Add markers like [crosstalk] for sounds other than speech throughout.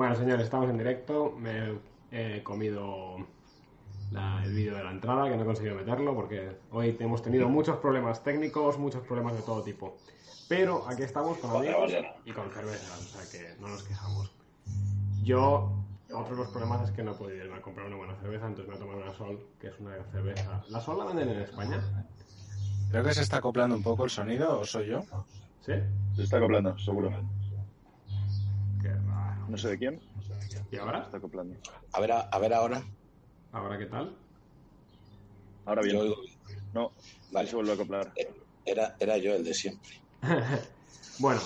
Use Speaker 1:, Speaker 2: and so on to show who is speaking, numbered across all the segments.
Speaker 1: Bueno, señores, estamos en directo. Me he comido la- el vídeo de la entrada, que no he conseguido meterlo, porque hoy hemos tenido muchos problemas técnicos, muchos problemas de todo tipo. Pero aquí estamos con amigos y con cerveza, o sea que no nos quejamos. Yo, otro de los problemas es que no he podido irme a comprar una buena cerveza, entonces me he tomado una Sol, que es una cerveza. ¿La Sol la venden en España?
Speaker 2: Creo que se está acoplando un poco el sonido, ¿o soy yo?
Speaker 1: ¿Sí?
Speaker 3: Se está acoplando, seguro. No sé de quién.
Speaker 1: ¿Y ahora?
Speaker 3: está acoplando.
Speaker 4: A ver, a, a ver ahora.
Speaker 1: ¿Ahora qué tal?
Speaker 3: Ahora bien.
Speaker 4: Oigo-
Speaker 3: No,
Speaker 4: Vale.
Speaker 3: se vuelve a acoplar.
Speaker 4: Era, era yo el de siempre. [laughs]
Speaker 1: Bueno,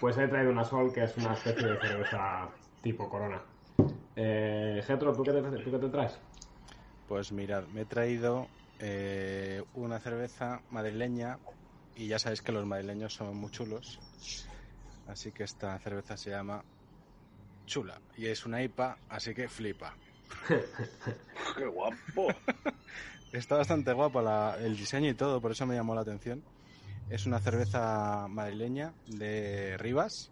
Speaker 1: pues he traído una Sol que es una especie de cerveza tipo Corona. Eh, Getro, ¿tú qué, te, ¿tú qué te traes?
Speaker 2: Pues mirad, me he traído eh, una cerveza madrileña y ya sabéis que los madrileños son muy chulos. Así que esta cerveza se llama Chula y es una IPA, así que flipa. [laughs]
Speaker 3: ¡Qué guapo! [laughs]
Speaker 2: Está bastante guapa la- el diseño y todo, por eso me llamó la atención. Es una cerveza madrileña de Rivas.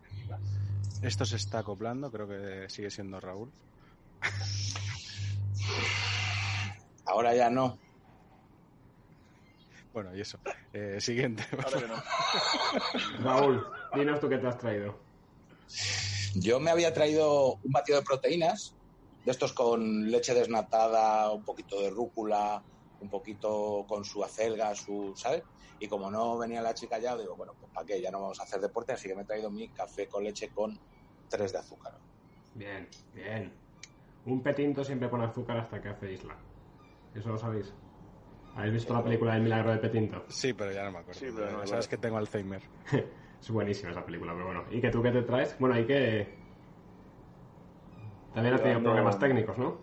Speaker 2: Esto se está acoplando, creo que sigue siendo Raúl. [laughs]
Speaker 4: Ahora ya no.
Speaker 2: Bueno, y eso. Eh, siguiente.
Speaker 3: Ahora que no.
Speaker 1: Raúl, dinos tú qué te has traído.
Speaker 4: Yo me había traído un batido de proteínas, de estos con leche desnatada, un poquito de rúcula, un poquito con su acelga, su, ¿sabes? Y como no venía la chica ya, digo, bueno, pues para qué, ya no vamos a hacer deporte, así que me he traído mi café con leche con 3 de azúcar.
Speaker 1: Bien, bien. Un petinto siempre con azúcar hasta que hace isla. Eso lo sabéis. ¿Habéis visto la película El milagro de Petinto?
Speaker 2: Sí, pero ya no me acuerdo.
Speaker 3: Sí, pero no
Speaker 2: Sabes que tengo Alzheimer. [laughs]
Speaker 1: es buenísima esa película, pero bueno. ¿Y que tú qué te traes? Bueno, y que... También has tenido
Speaker 3: No.
Speaker 1: problemas técnicos, ¿no?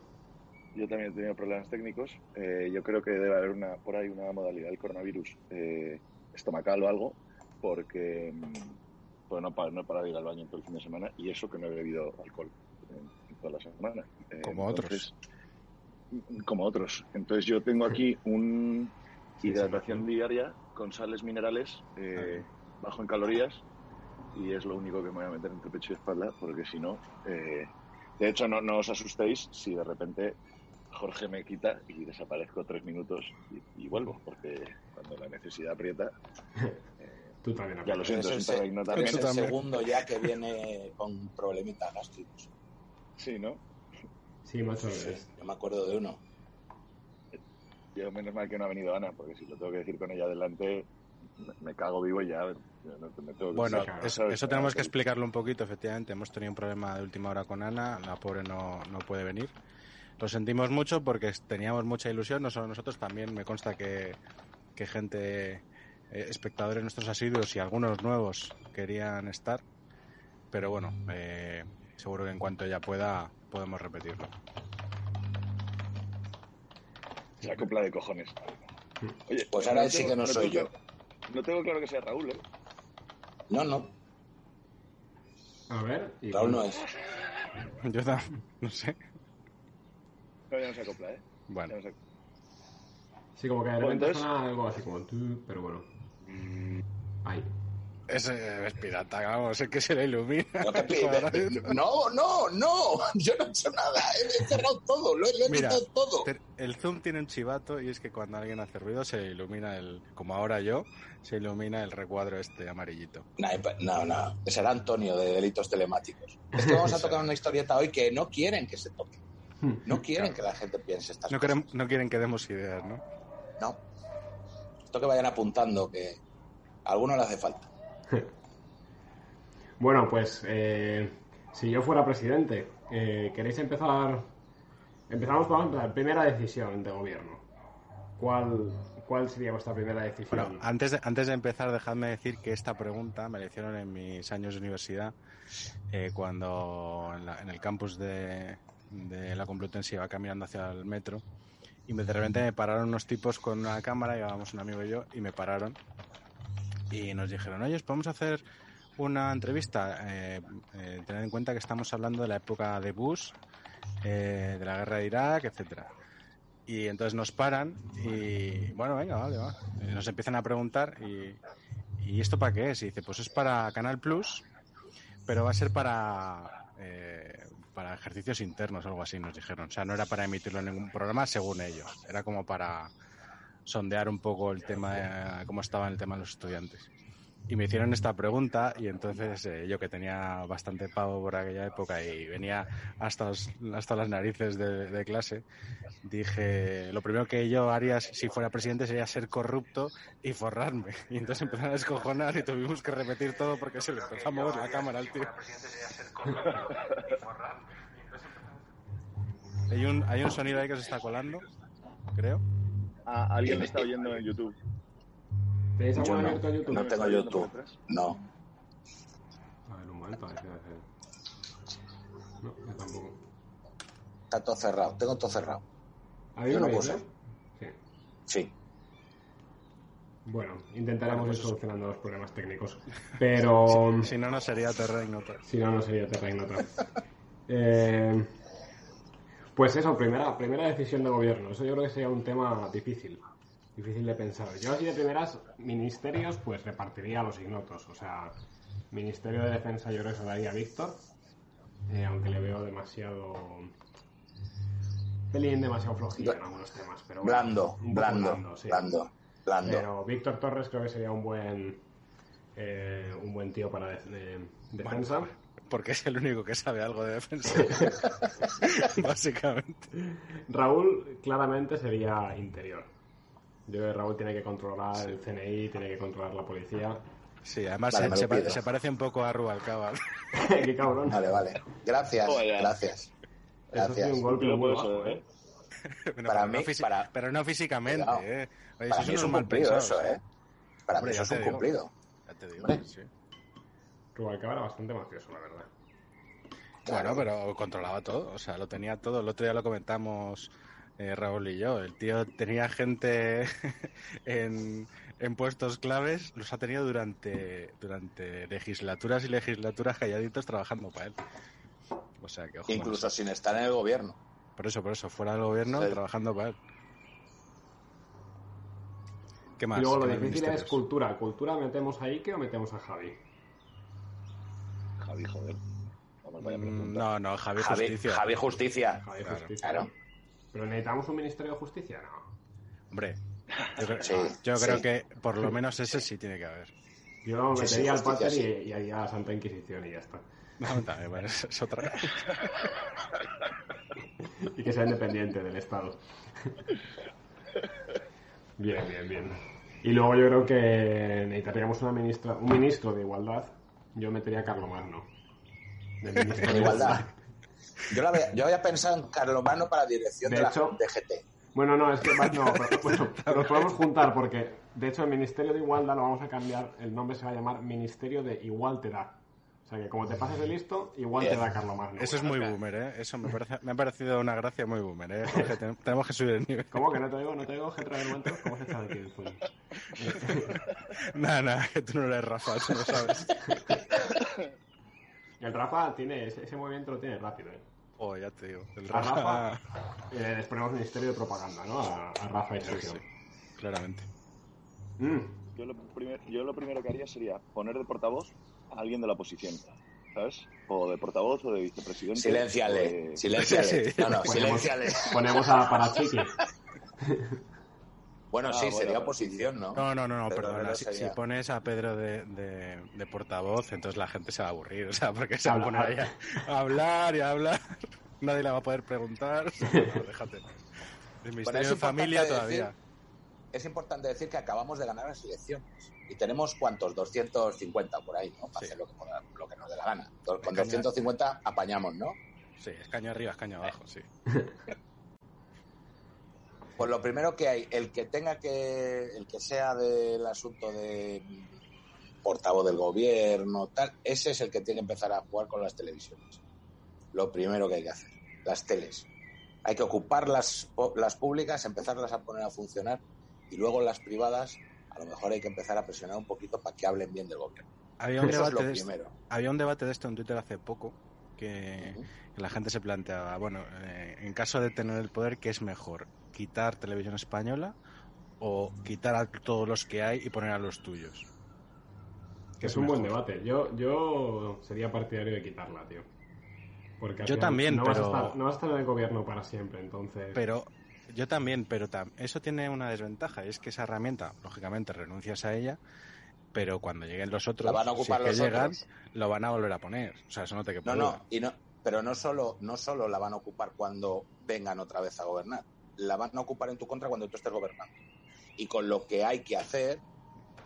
Speaker 3: Yo también he tenido problemas técnicos. Eh, yo creo que debe haber una por ahí una modalidad del coronavirus eh, estomacal o algo, porque mm, pues no, no he parado de ir al baño todo el fin de semana y eso que no he bebido alcohol en, en toda la semana. Eh,
Speaker 2: Como otros.
Speaker 3: entonces, mm, Como otros. Entonces yo tengo aquí un
Speaker 1: Sí,
Speaker 3: hidratación diaria con sales minerales eh, bajo en calorías y es lo único que me voy a meter entre pecho y espalda porque si no eh, de hecho no, no os asustéis si de repente Jorge me quita y desaparezco tres minutos y, y vuelvo porque cuando la necesidad aprieta
Speaker 1: Tú también.
Speaker 3: ya lo siento
Speaker 4: Es el, es
Speaker 2: también.
Speaker 4: segundo ya que viene con problemitas gástricos.
Speaker 3: sí no
Speaker 1: Sí, macho.
Speaker 4: Sí, yo me acuerdo de uno.
Speaker 3: yo menos mal que no ha venido Ana porque si lo tengo que decir con ella delante me, cago vivo y ya no- me tengo que
Speaker 2: Bueno, eso tenemos que explicarlo un poquito, efectivamente. Hemos tenido un problema de última hora con Ana, la pobre no, no puede venir. Lo sentimos mucho porque teníamos mucha ilusión, no solo nosotros, también me consta que, que gente, eh, espectadores nuestros asiduos y algunos nuevos querían estar. Pero bueno, eh, seguro que en cuanto ella pueda, podemos repetirlo.
Speaker 3: la copla de cojones Oye,
Speaker 4: Pues ahora
Speaker 3: no
Speaker 4: sí que no soy yo.
Speaker 3: no tengo claro que sea Raúl ¿eh?
Speaker 4: No, no,
Speaker 1: A ver. y-
Speaker 4: Raúl no es. [laughs]
Speaker 2: Yo ta- no sé.
Speaker 3: no, ya no se acopla ¿eh?
Speaker 2: Bueno,
Speaker 3: no
Speaker 1: Sí, como que de repente suena algo así como tú, pero bueno. Ay.
Speaker 2: Ese es pirata, vamos, es que se le ilumina.
Speaker 4: No, [laughs] te pide- no, no, no, [laughs] yo no he hecho nada, he cerrado todo, lo he, lo he
Speaker 2: Mira,
Speaker 4: quitado todo.
Speaker 2: te- el zoom tiene un chivato y es que cuando alguien hace ruido se ilumina el, como ahora yo, se ilumina el recuadro este amarillito.
Speaker 4: No, no, no, será Antonio de delitos telemáticos. Es que vamos a [laughs] tocar una historieta hoy que no quieren que se toque. No quieren que la gente piense estas
Speaker 2: No,
Speaker 4: cosas.
Speaker 2: querem- no quieren que demos ideas, ¿no?
Speaker 4: No. Esto que vayan apuntando, que a alguno le hace falta. [laughs]
Speaker 1: Bueno, pues eh, si yo fuera presidente, eh, ¿queréis empezar? Empezamos por la primera decisión de gobierno. ¿Cuál, ¿Cuál sería vuestra primera decisión?
Speaker 2: Antes de, antes de empezar, dejadme decir que esta pregunta me la hicieron en mis años de universidad, eh, cuando en, el campus de, la Complutense iba caminando hacia el metro, y de repente me pararon unos tipos con una cámara, llevábamos un amigo y yo, y me pararon, y nos dijeron, oye, ¿os podemos hacer una entrevista? Eh, eh, tened en cuenta que estamos hablando de la época de Bush, eh, de la guerra de Irak, etcétera. Y entonces nos paran y bueno, venga, vale, va. Nos empiezan a preguntar y, ¿y esto para qué es? Y dice, pues es para Canal Plus, pero va a ser para, eh, para ejercicios internos algo así, nos dijeron. O sea, no era para emitirlo en ningún programa, según ellos. Era como para sondear un poco el tema, cómo estaba el tema de los estudiantes. Y me hicieron esta pregunta y entonces eh, yo que tenía bastante pavo por aquella época y venía hasta, los- hasta las narices de, de clase, dije, lo primero que yo haría si fuera presidente sería ser corrupto y forrarme. Y entonces empezaron a descojonar y tuvimos que repetir todo porque se le empezó a mover la cámara al tío. [laughs] Hay un, hay un sonido ahí que se está colando, creo.
Speaker 5: Ah, alguien me está oyendo en YouTube.
Speaker 1: ¿Tenéis algo
Speaker 4: no,
Speaker 1: abierto en YouTube?
Speaker 4: no
Speaker 5: ¿Me está
Speaker 4: tengo YouTube. No.
Speaker 1: A ver, un momento, a ver a hacer. No, yo tampoco.
Speaker 4: Está todo cerrado. Tengo todo cerrado.
Speaker 1: ¿Habéis
Speaker 4: Yo no puedo
Speaker 1: Sí.
Speaker 4: Sí.
Speaker 1: Bueno, intentaremos ir solucionando los problemas técnicos. [laughs] Pero
Speaker 2: Si no, no sería Terra Ignota.
Speaker 1: si no, no sería Terra Ignota. [laughs] Eh, pues eso, primera, primera decisión de gobierno. Eso yo creo que sería un tema difícil. Difícil de pensar. Yo así de primeras, ministerios, pues repartiría a los ignotos. O sea, Ministerio de Defensa yo creo que se daría a Víctor. eh, aunque le veo demasiado... Pelín demasiado flojillo en algunos temas. Pero bueno,
Speaker 4: Blando,
Speaker 1: poco
Speaker 4: blando,
Speaker 1: sí.
Speaker 4: blando, blando.
Speaker 1: Pero Víctor Torres creo que sería un buen eh, un buen tío para de- de- defensa.
Speaker 2: Porque es el único que sabe algo de defensa. [laughs] Básicamente.
Speaker 1: Raúl claramente sería interior. Yo creo que Raúl tiene que controlar el CNI, tiene que controlar la policía.
Speaker 2: Sí, además
Speaker 4: Vale,
Speaker 2: se,
Speaker 4: me lo
Speaker 2: se pa-
Speaker 4: pido.
Speaker 2: se parece un poco a Rubalcaba. [laughs]
Speaker 1: Qué cabrón.
Speaker 4: Vale, vale. Gracias,
Speaker 5: Joder.
Speaker 4: gracias.
Speaker 1: Eso sí,
Speaker 4: Gracias.
Speaker 1: un golpe bajo,
Speaker 5: ¿eh? [laughs]
Speaker 2: Bueno,
Speaker 4: Para
Speaker 2: pero,
Speaker 4: mí,
Speaker 2: no
Speaker 4: para-
Speaker 2: pero no físicamente. ¿eh? Oye,
Speaker 4: Para
Speaker 2: eso
Speaker 4: mí es un
Speaker 2: mal
Speaker 4: cumplido eso, ¿eh? Para
Speaker 2: Hombre,
Speaker 4: mí
Speaker 2: ya
Speaker 4: eso es
Speaker 2: te
Speaker 4: un
Speaker 2: digo.
Speaker 4: cumplido.
Speaker 2: Ya te digo,
Speaker 4: Hombre.
Speaker 2: sí.
Speaker 1: Rubalcaba era bastante mafioso, la verdad.
Speaker 2: Bueno, pero controlaba todo, o sea, lo tenía todo. El otro día lo comentamos eh, Raúl y yo. El tío tenía gente [laughs] en, en puestos claves, los ha tenido durante, durante legislaturas y legislaturas calladitos trabajando para él. O sea, que ojo con
Speaker 4: Incluso sin estar en el gobierno.
Speaker 2: Por eso, por eso, fuera del gobierno,
Speaker 4: Sí.
Speaker 2: trabajando para él. ¿Qué más?
Speaker 1: Y luego lo
Speaker 2: ¿Qué más
Speaker 1: difícil es cultura. ¿Cultura metemos a Ike o metemos a Javi?
Speaker 5: Javi, joder. Vaya
Speaker 2: Mm. No, no, Javi
Speaker 4: Javi
Speaker 2: Justicia.
Speaker 4: Javi Justicia.
Speaker 1: Javi
Speaker 2: Claro.
Speaker 1: Justicia.
Speaker 4: Claro.
Speaker 1: ¿Pero necesitamos un Ministerio de Justicia? No.
Speaker 2: Hombre, yo, creo,
Speaker 4: Sí,
Speaker 2: yo creo
Speaker 4: sí.
Speaker 2: que por lo menos ese sí tiene que haber.
Speaker 1: Yo lo
Speaker 4: Sí,
Speaker 1: al Pater
Speaker 4: sí.
Speaker 1: y, y haría a Santa Inquisición y ya está.
Speaker 2: No, también, bueno, es es otra. [laughs]
Speaker 1: y que sea independiente del Estado. bien, bien, bien. Y luego yo creo que necesitaríamos una ministra, un ministro de igualdad. Yo metería a Carlomagno. De [laughs]
Speaker 4: igualdad. Yo, la había, yo había pensado en Carlomagno para dirección de,
Speaker 1: De
Speaker 4: la DGT.
Speaker 1: Bueno, no, es que no, pero, [laughs] bueno, los podemos juntar porque, de hecho, el Ministerio de Igualdad lo vamos a cambiar. El nombre se va a llamar Ministerio de Igual te da. O sea que como te pases de listo, igual te da Carlomagno.
Speaker 2: Eso es muy boomer, ¿eh? Eso me, parece, me ha parecido una gracia muy boomer, ¿eh? [laughs] Jorge, ten- tenemos que subir el nivel.
Speaker 1: ¿Cómo que no te digo? ¿No te digo, Getra del momento? ¿Cómo se aquí el Zoom?
Speaker 2: Nada, nada, que tú no eres Rafa, tú no sabes. [laughs]
Speaker 1: El Rafa tiene, ese, ese movimiento lo tiene rápido, ¿eh?
Speaker 2: Oh, ya te digo. El
Speaker 1: A
Speaker 2: Rafa,
Speaker 1: Rafa [laughs] eh, les ponemos Ministerio de Propaganda, ¿no? A, a Rafa y
Speaker 2: Sí,
Speaker 1: Sergio.
Speaker 2: sí, claramente.
Speaker 1: Mm,
Speaker 5: Yo lo, primer- yo lo primero que haría sería poner de portavoz a alguien de la oposición, ¿sabes? O de portavoz o de vicepresidente. o
Speaker 4: Silénciale,
Speaker 5: de-
Speaker 4: silénciale.
Speaker 2: Sí.
Speaker 4: No, no,
Speaker 1: ponemos,
Speaker 4: silénciale.
Speaker 1: ponemos a Parachiqui. [laughs]
Speaker 4: Bueno,
Speaker 5: Ah,
Speaker 4: sí,
Speaker 5: bueno,
Speaker 4: sería
Speaker 5: bueno,
Speaker 4: oposición, ¿no?
Speaker 2: No, no, no, perdona. Si, pones a Pedro de, de, de portavoz, entonces la gente se va a aburrir. [laughs] O sea, porque se va a poner ahí a, hablar y a hablar. [laughs] Nadie le va a poder preguntar. No, déjate. El
Speaker 4: Bueno, es
Speaker 2: de Familia
Speaker 4: decir-
Speaker 2: todavía.
Speaker 4: Es importante decir que acabamos de ganar las elecciones. Y tenemos, ¿cuántos? 250 por ahí, ¿no? Para
Speaker 2: Sí.
Speaker 4: hacer lo que, lo que nos dé la gana. Con
Speaker 2: Cañas.
Speaker 4: 250 apañamos, ¿no?
Speaker 2: Sí, escaño arriba, escaño abajo, sí. [laughs]
Speaker 4: Pues lo primero que hay, el que tenga que, el que sea del asunto de portavoz del gobierno, tal, ese es el que tiene que empezar a jugar con las televisiones. Lo primero que hay que hacer, las teles. Hay que ocupar las, las públicas, empezarlas a poner a funcionar y luego las privadas, lo mejor hay que empezar a presionar un poquito para que hablen bien del gobierno.
Speaker 2: Había un,
Speaker 4: Eso es
Speaker 2: debate
Speaker 4: lo
Speaker 2: de esto,
Speaker 4: primero.
Speaker 2: había un debate de esto en Twitter hace poco que, que la gente se planteaba, bueno, eh, en caso de tener el poder, ¿qué es mejor? ¿Quitar televisión española o quitar a todos los que hay y poner a los tuyos? ¿Qué
Speaker 1: Es un buen debate. Yo, yo sería partidario de quitarla, tío. Porque
Speaker 2: Yo también,
Speaker 1: no vas a
Speaker 2: pero-
Speaker 1: estar- no vas a estar en el gobierno para siempre, entonces.
Speaker 2: Pero yo también, pero tam- eso tiene una desventaja, es que esa herramienta, lógicamente, renuncias a ella, pero cuando lleguen los otros,
Speaker 4: La van a
Speaker 2: si es que
Speaker 4: los
Speaker 2: llegan,
Speaker 4: otros.
Speaker 2: lo van a volver a poner. O sea, eso no te quepa
Speaker 4: No, no, y no, pero no solo, no solo la van a ocupar cuando vengan otra vez a gobernar, la van a ocupar en tu contra cuando tú estés gobernando. Y con lo que hay que hacer,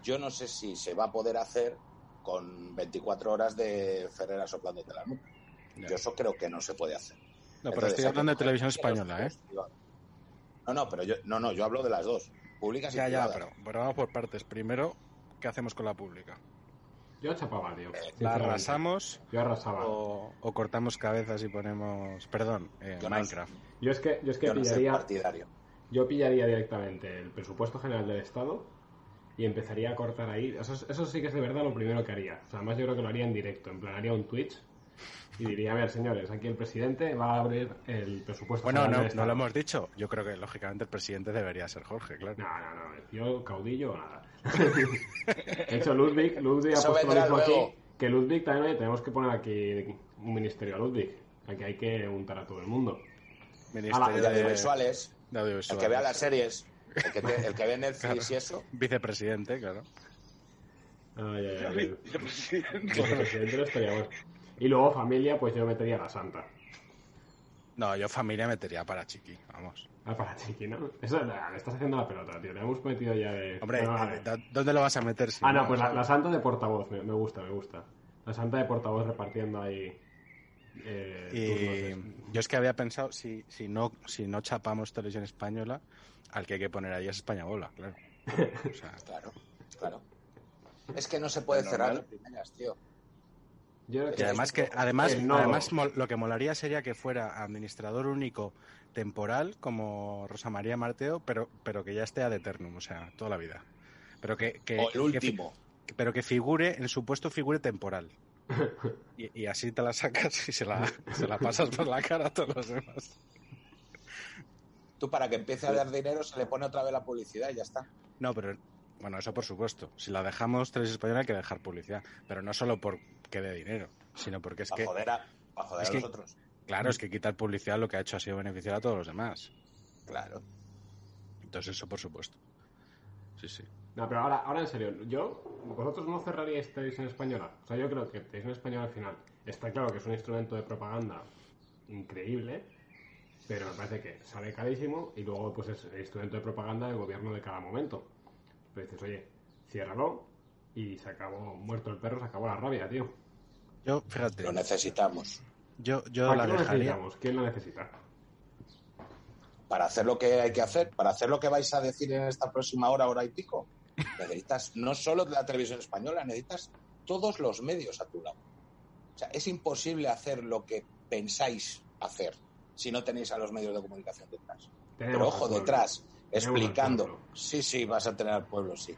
Speaker 4: yo no sé si se va a poder hacer con 24 horas de Ferrera soplándote la nuca. Yo eso creo que no se puede hacer.
Speaker 2: No, pero
Speaker 4: Entonces,
Speaker 2: estoy hablando de televisión española, ¿eh?
Speaker 4: No, no, pero yo, no, no, yo hablo de las dos, públicas y
Speaker 2: Ya, ya, pero, pero vamos por partes. Primero, ¿qué hacemos con la pública?
Speaker 1: Yo chapaba, tío.
Speaker 2: ¿La
Speaker 1: sinceramente.
Speaker 2: arrasamos
Speaker 1: Yo arrasaba.
Speaker 2: o, o cortamos cabezas y ponemos... Perdón, eh,
Speaker 4: Yo no-
Speaker 2: Minecraft.
Speaker 1: Yo es que, yo es que
Speaker 4: Yo no soy
Speaker 1: pillaría.
Speaker 4: partidario.
Speaker 1: Yo pillaría directamente el presupuesto general del Estado y empezaría a cortar ahí. Eso, es- eso sí que es de verdad lo primero que haría. O sea, además yo creo que lo haría en directo. En plan, haría un Twitch y diría, a ver, señores, aquí el presidente va a abrir el presupuesto
Speaker 2: Bueno, no, lo hemos dicho. Yo creo que, lógicamente, el presidente debería ser Jorge, claro.
Speaker 1: No, no, no. Yo caudillo o nada. [laughs] de hecho, Ludwig, Ludwig ha puesto lo mismo
Speaker 4: luego.
Speaker 1: aquí. Que Ludwig también, oye, tenemos que poner aquí un ministerio a Ludwig. Aquí hay que untar a todo el mundo.
Speaker 2: Ministerio
Speaker 4: El de audiovisuales,
Speaker 2: de
Speaker 4: el que vea las series, el que, te- el que ve [laughs] Netflix
Speaker 2: Claro.
Speaker 4: y eso,
Speaker 2: Vicepresidente, claro.
Speaker 1: Ay, ay, ay.
Speaker 5: Vicepresidente.
Speaker 1: Como presidente no estaría bueno. Y luego familia, pues yo metería a la santa.
Speaker 2: No, yo familia metería para Chiqui, vamos.
Speaker 1: Ah, para Chiqui, ¿no? Eso le estás haciendo la pelota, tío. Le hemos metido ya de.
Speaker 2: Hombre,
Speaker 1: Bueno, vale.
Speaker 2: ¿dó- ¿dónde lo vas a meter? si
Speaker 1: Ah, no, pues la, la santa de portavoz, me, me gusta, me gusta. La santa de portavoz repartiendo ahí. Eh,
Speaker 2: Y
Speaker 1: turnos.
Speaker 2: yo es que había pensado, si, si, no, si no chapamos televisión española, al que hay que poner ahí es España Bola, claro. [laughs] O sea,
Speaker 4: claro, claro. Es que no se puede cerrar las primeras, tío.
Speaker 1: Yo creo
Speaker 2: y además que además,
Speaker 1: nodo.
Speaker 2: además lo que molaría sería que fuera administrador único temporal como Rosa María Marteo, pero, pero que ya esté ad eternum, o sea, toda la vida. Pero que, que-
Speaker 4: O el
Speaker 2: que
Speaker 4: último.
Speaker 2: pero que figure, en su puesto figure temporal. [laughs] Y, y así te la sacas y se la, se la pasas por la cara a todos los demás.
Speaker 4: Tú para que empiece a dar dinero se le pone otra vez la publicidad y ya está.
Speaker 2: No, pero bueno, eso por supuesto. Si la dejamos televisión española hay que dejar publicidad, pero no solo porque dé dinero, sino porque es que,
Speaker 4: joder a, joder
Speaker 2: es
Speaker 4: a
Speaker 2: que-
Speaker 4: otros.
Speaker 2: claro, es que quitar publicidad lo que ha hecho ha sido beneficiar a todos los demás.
Speaker 4: Claro.
Speaker 2: Entonces eso por supuesto. Sí, sí.
Speaker 1: No, pero ahora, ahora en serio, yo, vosotros no cerraríais televisión española. O sea, yo creo que televisión española al final está claro que es un instrumento de propaganda increíble, pero me parece que sale carísimo y luego pues es el instrumento de propaganda del gobierno de cada momento. Pero dices, oye, ciérralo y se acabó, muerto el perro, se acabó la rabia, tío.
Speaker 2: Yo, fíjate,
Speaker 4: Lo necesitamos.
Speaker 2: yo, yo
Speaker 1: ¿Para
Speaker 2: la
Speaker 1: qué lo
Speaker 2: dejaría.
Speaker 1: necesitamos? ¿Quién lo necesita?
Speaker 4: Para hacer lo que hay que hacer, para hacer lo que vais a decir en esta próxima hora, hora y pico, necesitas no solo de la televisión española, necesitas todos los medios a tu lado. O sea, es imposible hacer lo que pensáis hacer si no tenéis a los medios de comunicación detrás.
Speaker 1: Tenemos
Speaker 4: Pero ojo, detrás, explicando. Sí, sí, vas a tener al pueblo, sí.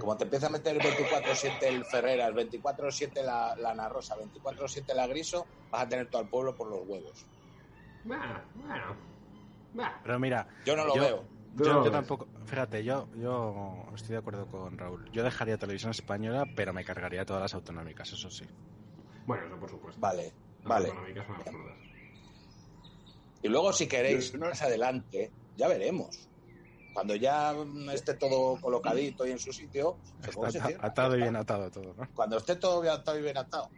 Speaker 4: Como te empieza a meter el 24-7 el Ferreras, 24-7 la, la Ana Rosa, 24-7 la Griso, vas a tener todo al pueblo por los huevos.
Speaker 1: Bueno, bueno. Bah.
Speaker 2: Pero mira,
Speaker 4: Yo no lo
Speaker 2: Yo-
Speaker 4: veo.
Speaker 2: Yo, yo tampoco, fíjate, yo, yo estoy de acuerdo con Raúl. Yo dejaría televisión española, pero me cargaría todas las autonómicas, eso sí.
Speaker 1: Bueno, eso por supuesto.
Speaker 4: Vale,
Speaker 1: Las
Speaker 4: vale.
Speaker 1: económicas son absurdas.
Speaker 4: Y luego, si queréis,
Speaker 5: no-
Speaker 4: más adelante, ya veremos. Cuando ya mm, esté todo colocadito y en su sitio, se ¿cómo se
Speaker 2: Está atado y bien atado todo, ¿no?
Speaker 4: Cuando esté todo bien atado y bien atado.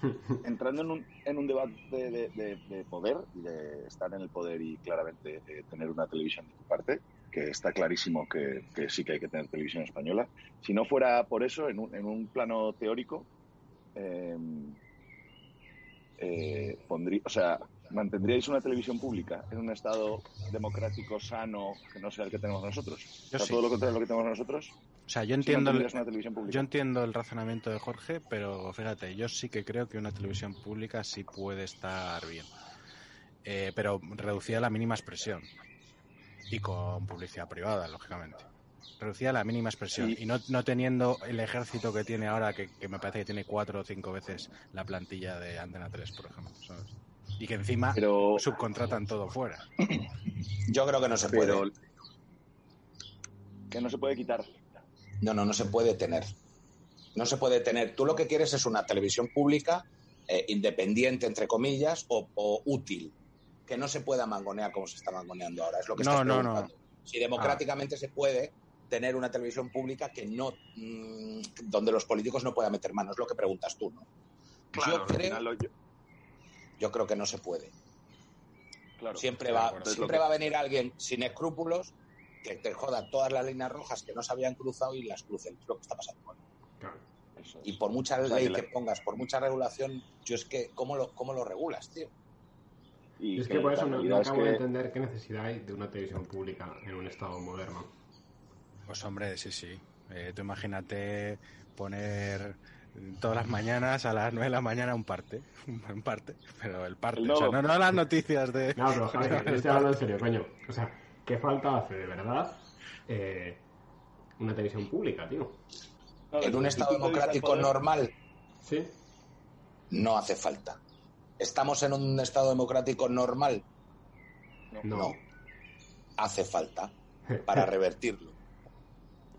Speaker 4: [laughs]
Speaker 5: entrando en un, en un debate de, de- de poder y de estar en el poder y claramente eh, tener una televisión de tu parte, que está clarísimo que, que sí que hay que tener televisión española. Si no fuera por eso, en un, en un plano teórico, eh, eh, pondría, o sea, mantendríais una televisión pública en un estado democrático sano que no sea el que tenemos nosotros. O sea,
Speaker 2: sí.
Speaker 5: todo lo contrario de lo que tenemos nosotros.
Speaker 2: O sea, yo
Speaker 5: si
Speaker 2: entiendo, el, yo entiendo el razonamiento de Jorge, pero fíjate, yo sí que creo que una televisión pública sí puede estar bien. Eh, pero reducida a la mínima expresión. Y con publicidad privada, lógicamente. Reducida a la mínima expresión.
Speaker 5: Sí.
Speaker 2: Y no, no teniendo el ejército que tiene ahora, que, que me parece que tiene cuatro o cinco veces la plantilla de Antena 3, por ejemplo. ¿sabes? Y que encima
Speaker 5: Pero,
Speaker 2: subcontratan todo fuera. [clears throat]
Speaker 4: Yo creo que no se puede.
Speaker 5: pero que no se puede quitar.
Speaker 4: No, no, no se puede tener. No se puede tener. Tú lo que quieres es una televisión pública eh, independiente, entre comillas, o, o útil. Que no se pueda mangonear como se está mangoneando ahora. Es lo que
Speaker 2: No,
Speaker 4: estás
Speaker 2: no, no.
Speaker 4: Si democráticamente se puede tener una televisión pública que no mm, donde los políticos no puedan meter mano, es lo que preguntas tú, ¿no?
Speaker 5: Claro,
Speaker 4: yo,
Speaker 5: al
Speaker 4: creo,
Speaker 5: final lo- yo-
Speaker 4: yo creo que no se puede.
Speaker 5: claro.
Speaker 4: Siempre
Speaker 2: de
Speaker 4: va, siempre
Speaker 5: que-
Speaker 4: va a venir alguien sin escrúpulos que te joda todas las líneas rojas que no se habían cruzado y las crucen. Es lo que está pasando.
Speaker 1: Claro.
Speaker 5: Eso es.
Speaker 4: Y por mucha ley
Speaker 5: que
Speaker 4: pongas, por mucha regulación, yo es que, ¿cómo lo, cómo lo regulas, tío?
Speaker 5: Y
Speaker 1: es que por eso no, no acabo de
Speaker 5: que-
Speaker 1: entender qué necesidad hay de una televisión pública en un estado moderno.
Speaker 2: Pues hombre, sí, sí. Eh, tú imagínate poner todas las mañanas a las 9 de la mañana un parte. [laughs] Un parte, pero el parte.
Speaker 5: El
Speaker 2: O sea,
Speaker 5: nodo.
Speaker 2: no, no las noticias de...
Speaker 1: No, pero Javi, yo estoy hablando en serio, coño. O sea, ¿qué falta hace de verdad eh, una televisión pública, tío?
Speaker 4: En un estado democrático normal
Speaker 1: ¿Sí?
Speaker 4: no hace falta. ¿Estamos en un estado democrático normal?
Speaker 1: No.
Speaker 4: No. Hace falta para [laughs] revertirlo.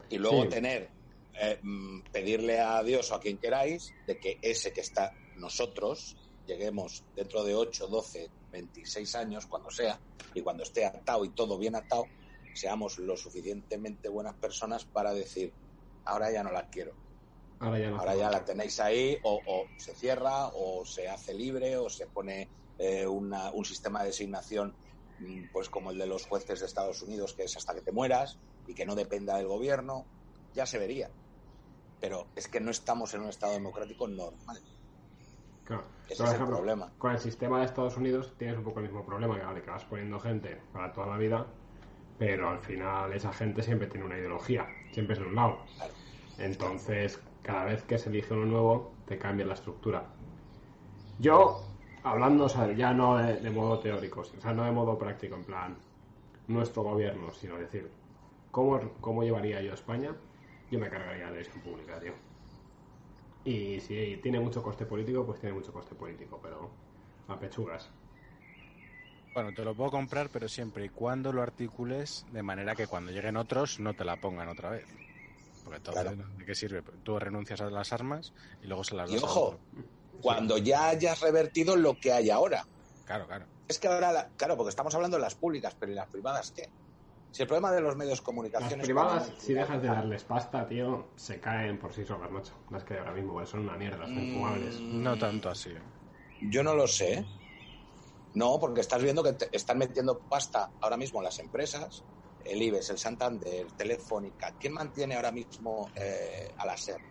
Speaker 4: Y luego
Speaker 1: Sí.
Speaker 4: tener, eh, mm, pedirle a Dios o a quien queráis de que ese que está nosotros lleguemos dentro de 8, 12, 26 años, cuando sea, y cuando esté atado y todo bien atado, seamos lo suficientemente buenas personas para decir, ahora ya no la quiero.
Speaker 1: Ahora ya no.
Speaker 4: Ahora ya la tenéis ahí, o, o se cierra, o se hace libre, o se pone eh, una- un sistema de designación, mm, pues como el de los jueces de Estados Unidos, que es hasta que te mueras y que no dependa del gobierno, ya se vería. Pero es que no estamos en un Estado democrático normal.
Speaker 1: Claro.
Speaker 4: Ese es el
Speaker 1: ejemplo,
Speaker 4: problema.
Speaker 1: Con el sistema de Estados Unidos tienes un poco el mismo problema, que vale, que vas poniendo gente para toda la vida, pero al final esa gente siempre tiene una ideología, siempre es de un lado.
Speaker 4: Claro.
Speaker 1: Entonces, cada vez que se elige uno nuevo, te cambia la estructura. Yo, hablando, o sea, ya no de, de modo teórico, o sea, no de modo práctico, en plan, nuestro gobierno, sino decir, ¿cómo, cómo llevaría yo a España? Yo me cargaría la televisión pública, tío. Y si tiene mucho coste político, pues tiene mucho coste político, pero a pechugas.
Speaker 2: Bueno, te lo puedo comprar, pero siempre y cuando lo articules de manera que cuando lleguen otros no te la pongan otra vez. Porque entonces,
Speaker 4: Claro.
Speaker 2: ¿de qué sirve? Tú renuncias a las armas y luego se las
Speaker 4: Y
Speaker 2: das a
Speaker 4: ojo, cuando ya hayas revertido lo que hay ahora.
Speaker 2: Claro, claro.
Speaker 4: Es que ahora, la- claro, porque estamos hablando de las públicas, pero ¿y las privadas qué? Si el problema de los medios de comunicación
Speaker 1: Las
Speaker 4: es
Speaker 1: privadas, si dejas de darles pasta, tío, se caen por sí solas, macho. Las que hay ahora mismo, son una mierda, son
Speaker 4: Mm.
Speaker 2: No tanto así.
Speaker 4: Yo no lo sé. No, porque estás viendo que te están metiendo pasta ahora mismo las empresas, el IBEX, el Santander, Telefónica. ¿Quién mantiene ahora mismo eh, a la SER?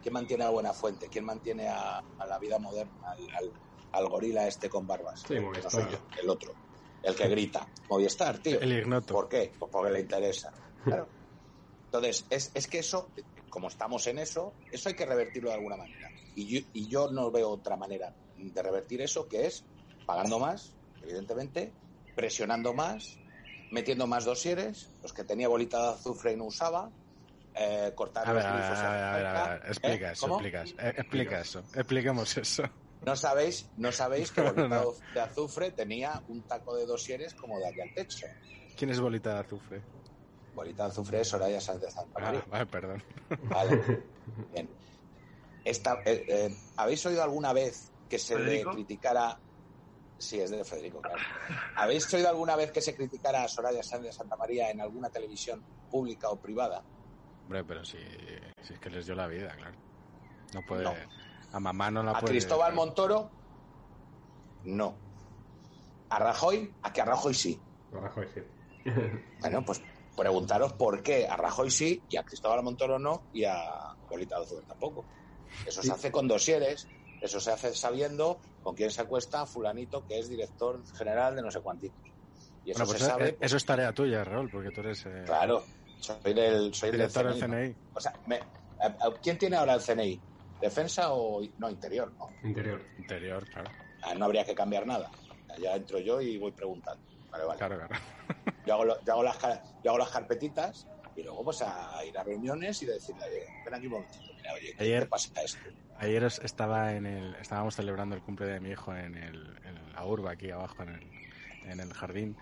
Speaker 4: ¿Quién mantiene a Buenafuente? ¿Quién mantiene a, a la vida moderna, al, al- al gorila este con barbas?
Speaker 1: Sí,
Speaker 4: No
Speaker 1: Movistar.
Speaker 4: soy yo, el otro. El que grita. Movistar, tío.
Speaker 2: El ignoto.
Speaker 4: ¿Por qué? Pues porque le interesa. Claro. Entonces, es, es que eso, como estamos en eso, eso hay que revertirlo de alguna manera. Y yo, y yo no veo otra manera de revertir eso que es pagando más, evidentemente, presionando más, metiendo más dosieres, los que tenía bolita de azufre y no usaba, eh, cortar
Speaker 2: A
Speaker 4: los
Speaker 2: a ver,
Speaker 4: glifos
Speaker 2: a ver, a ver, a ver.
Speaker 4: ¿Eh?
Speaker 2: Explica eso. Eh, explica eso. Expliquemos eso.
Speaker 4: No sabéis, no sabéis que bolita [laughs]
Speaker 2: no.
Speaker 4: de azufre tenía un taco de dosieres como de aquí al techo.
Speaker 2: ¿Quién es bolita de azufre?
Speaker 4: Bolita de azufre es Soraya Sánchez de Santa
Speaker 2: Ah,
Speaker 4: María.
Speaker 2: vale, perdón.
Speaker 4: Vale. [laughs] Bien. Esta, eh, eh, ¿Habéis oído alguna vez que se le criticara... Sí, es de Federico, claro. ¿Habéis oído alguna vez que se criticara a Soraya Sánchez de Santa María en alguna televisión pública o privada?
Speaker 2: Hombre, pero si, si es que les dio la vida, claro. No puede.
Speaker 4: No.
Speaker 2: A mamá no la
Speaker 4: ¿A
Speaker 2: puede.
Speaker 4: Cristóbal Montoro? No. ¿A Rajoy? A que a Rajoy sí.
Speaker 1: Lo Rajoy, sí. [laughs]
Speaker 4: Bueno, pues preguntaros por qué a Rajoy sí y a Cristóbal Montoro no y a Bolita de Azúcar tampoco. Eso se hace con dosieres, eso se hace sabiendo con quién se acuesta fulanito que es director general de no sé cuántitos. Y eso
Speaker 2: Bueno, pues
Speaker 4: se sabe,
Speaker 2: eh, eso es tarea tuya, Raúl, porque tú eres eh,
Speaker 4: claro, soy del, soy del
Speaker 2: director del
Speaker 4: CNI, ¿no?
Speaker 2: CNI.
Speaker 4: O sea, me- a- a- ¿quién tiene ahora el CNI? ¿Defensa o no interior? No,
Speaker 1: Interior.
Speaker 2: Interior, claro.
Speaker 4: Ah, no habría que cambiar nada. Ya entro yo y voy preguntando. Vale, vale.
Speaker 2: Claro, claro. [laughs]
Speaker 4: Yo hago, lo- yo hago las, yo hago las carpetitas y luego pues a ir a reuniones y decirle, oye, ven aquí un momentito, mira, oye, ¿qué
Speaker 2: Ayer-
Speaker 4: te pasa esto?
Speaker 2: Ayer estaba en el, estábamos celebrando el cumple de mi hijo en, el, en la urba, aquí abajo en el, en el jardín,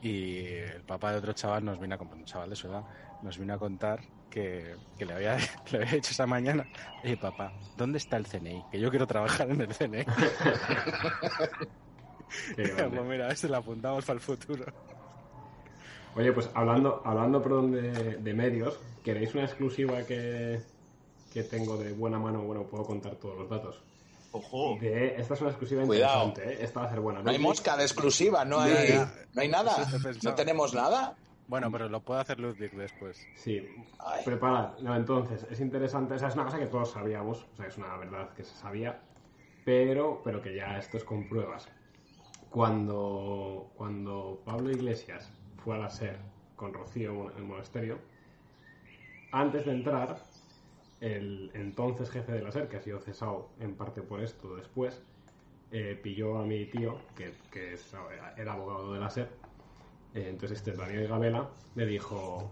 Speaker 2: y el papá de otro chaval nos vino a contar, un chaval de su edad, nos vino a contar que, que le, había, [laughs] le había dicho esa mañana, eh, papá, ¿dónde está el CNI? Que yo quiero trabajar en el CNI. [laughs]
Speaker 1: Qué [laughs] grande.
Speaker 2: pues mira, este lo apuntamos para el futuro.
Speaker 1: Oye, pues hablando, hablando perdón, de, de medios, ¿queréis una exclusiva que, que tengo de buena mano? Bueno, puedo contar todos los datos.
Speaker 3: Ojo.
Speaker 1: De, esta es una exclusiva
Speaker 4: Cuidado.
Speaker 1: interesante, ¿eh? Esta va a ser buena.
Speaker 4: No hay mosca de exclusiva, no hay, no hay nada. No tenemos nada.
Speaker 2: Bueno, pero lo puede hacer Ludwig después.
Speaker 1: Sí,
Speaker 4: Ay.
Speaker 1: preparad. No, entonces, es interesante, o sea, es una cosa que todos sabíamos, o sea, es una verdad que se sabía, pero, pero que ya esto es con pruebas. Cuando, cuando Pablo Iglesias fue a la SER con Rocío en el monasterio, antes de entrar, el entonces jefe de la SER, que ha sido cesado en parte por esto después, eh, pilló a mi tío, que, que era abogado de la SER, eh, entonces este Daniel Gabela le dijo,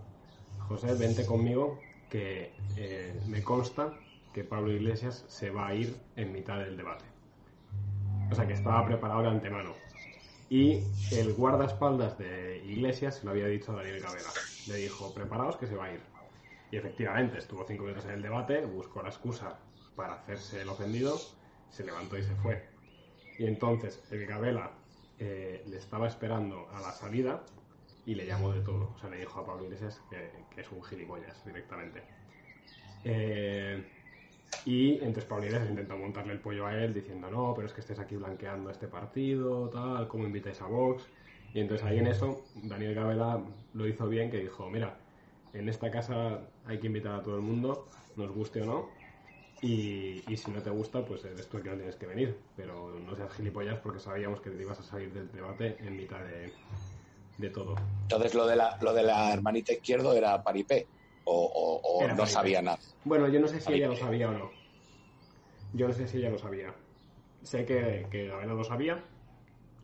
Speaker 1: José, vente conmigo, que eh, me consta que Pablo Iglesias se va a ir en mitad del debate. O sea que estaba preparado de antemano. Y el guardaespaldas de Iglesias se lo había dicho a Daniel Gabela. Le dijo, preparaos que se va a ir. Y efectivamente, estuvo cinco minutos en el debate, buscó la excusa para hacerse el ofendido, se levantó y se fue. Y entonces el Gabela eh, le estaba esperando a la salida y le llamó de todo. O sea, le dijo a Pablo Iglesias que, es un gilipollas directamente. Eh, y entonces Pablo Iglesias intentó montarle el pollo a él diciendo, no, pero es que estés aquí blanqueando este partido, tal, ¿cómo invitáis a Vox? Y entonces ahí en eso, Daniel Gabela lo hizo bien, que dijo, mira, en esta casa hay que invitar a todo el mundo, nos guste o no, y, y si no te gusta, pues eres tú el que no tienes que venir, pero no seas gilipollas porque sabíamos que te ibas a salir del debate en mitad de, de todo.
Speaker 4: Entonces lo de la, lo de la hermanita izquierdo era paripé. O, o- o
Speaker 1: Era
Speaker 4: no
Speaker 1: paripé.
Speaker 4: sabía nada.
Speaker 1: Bueno, yo no sé si ella lo sabía o no. Yo no sé si ella lo sabía. Sé que, que Gabela lo sabía,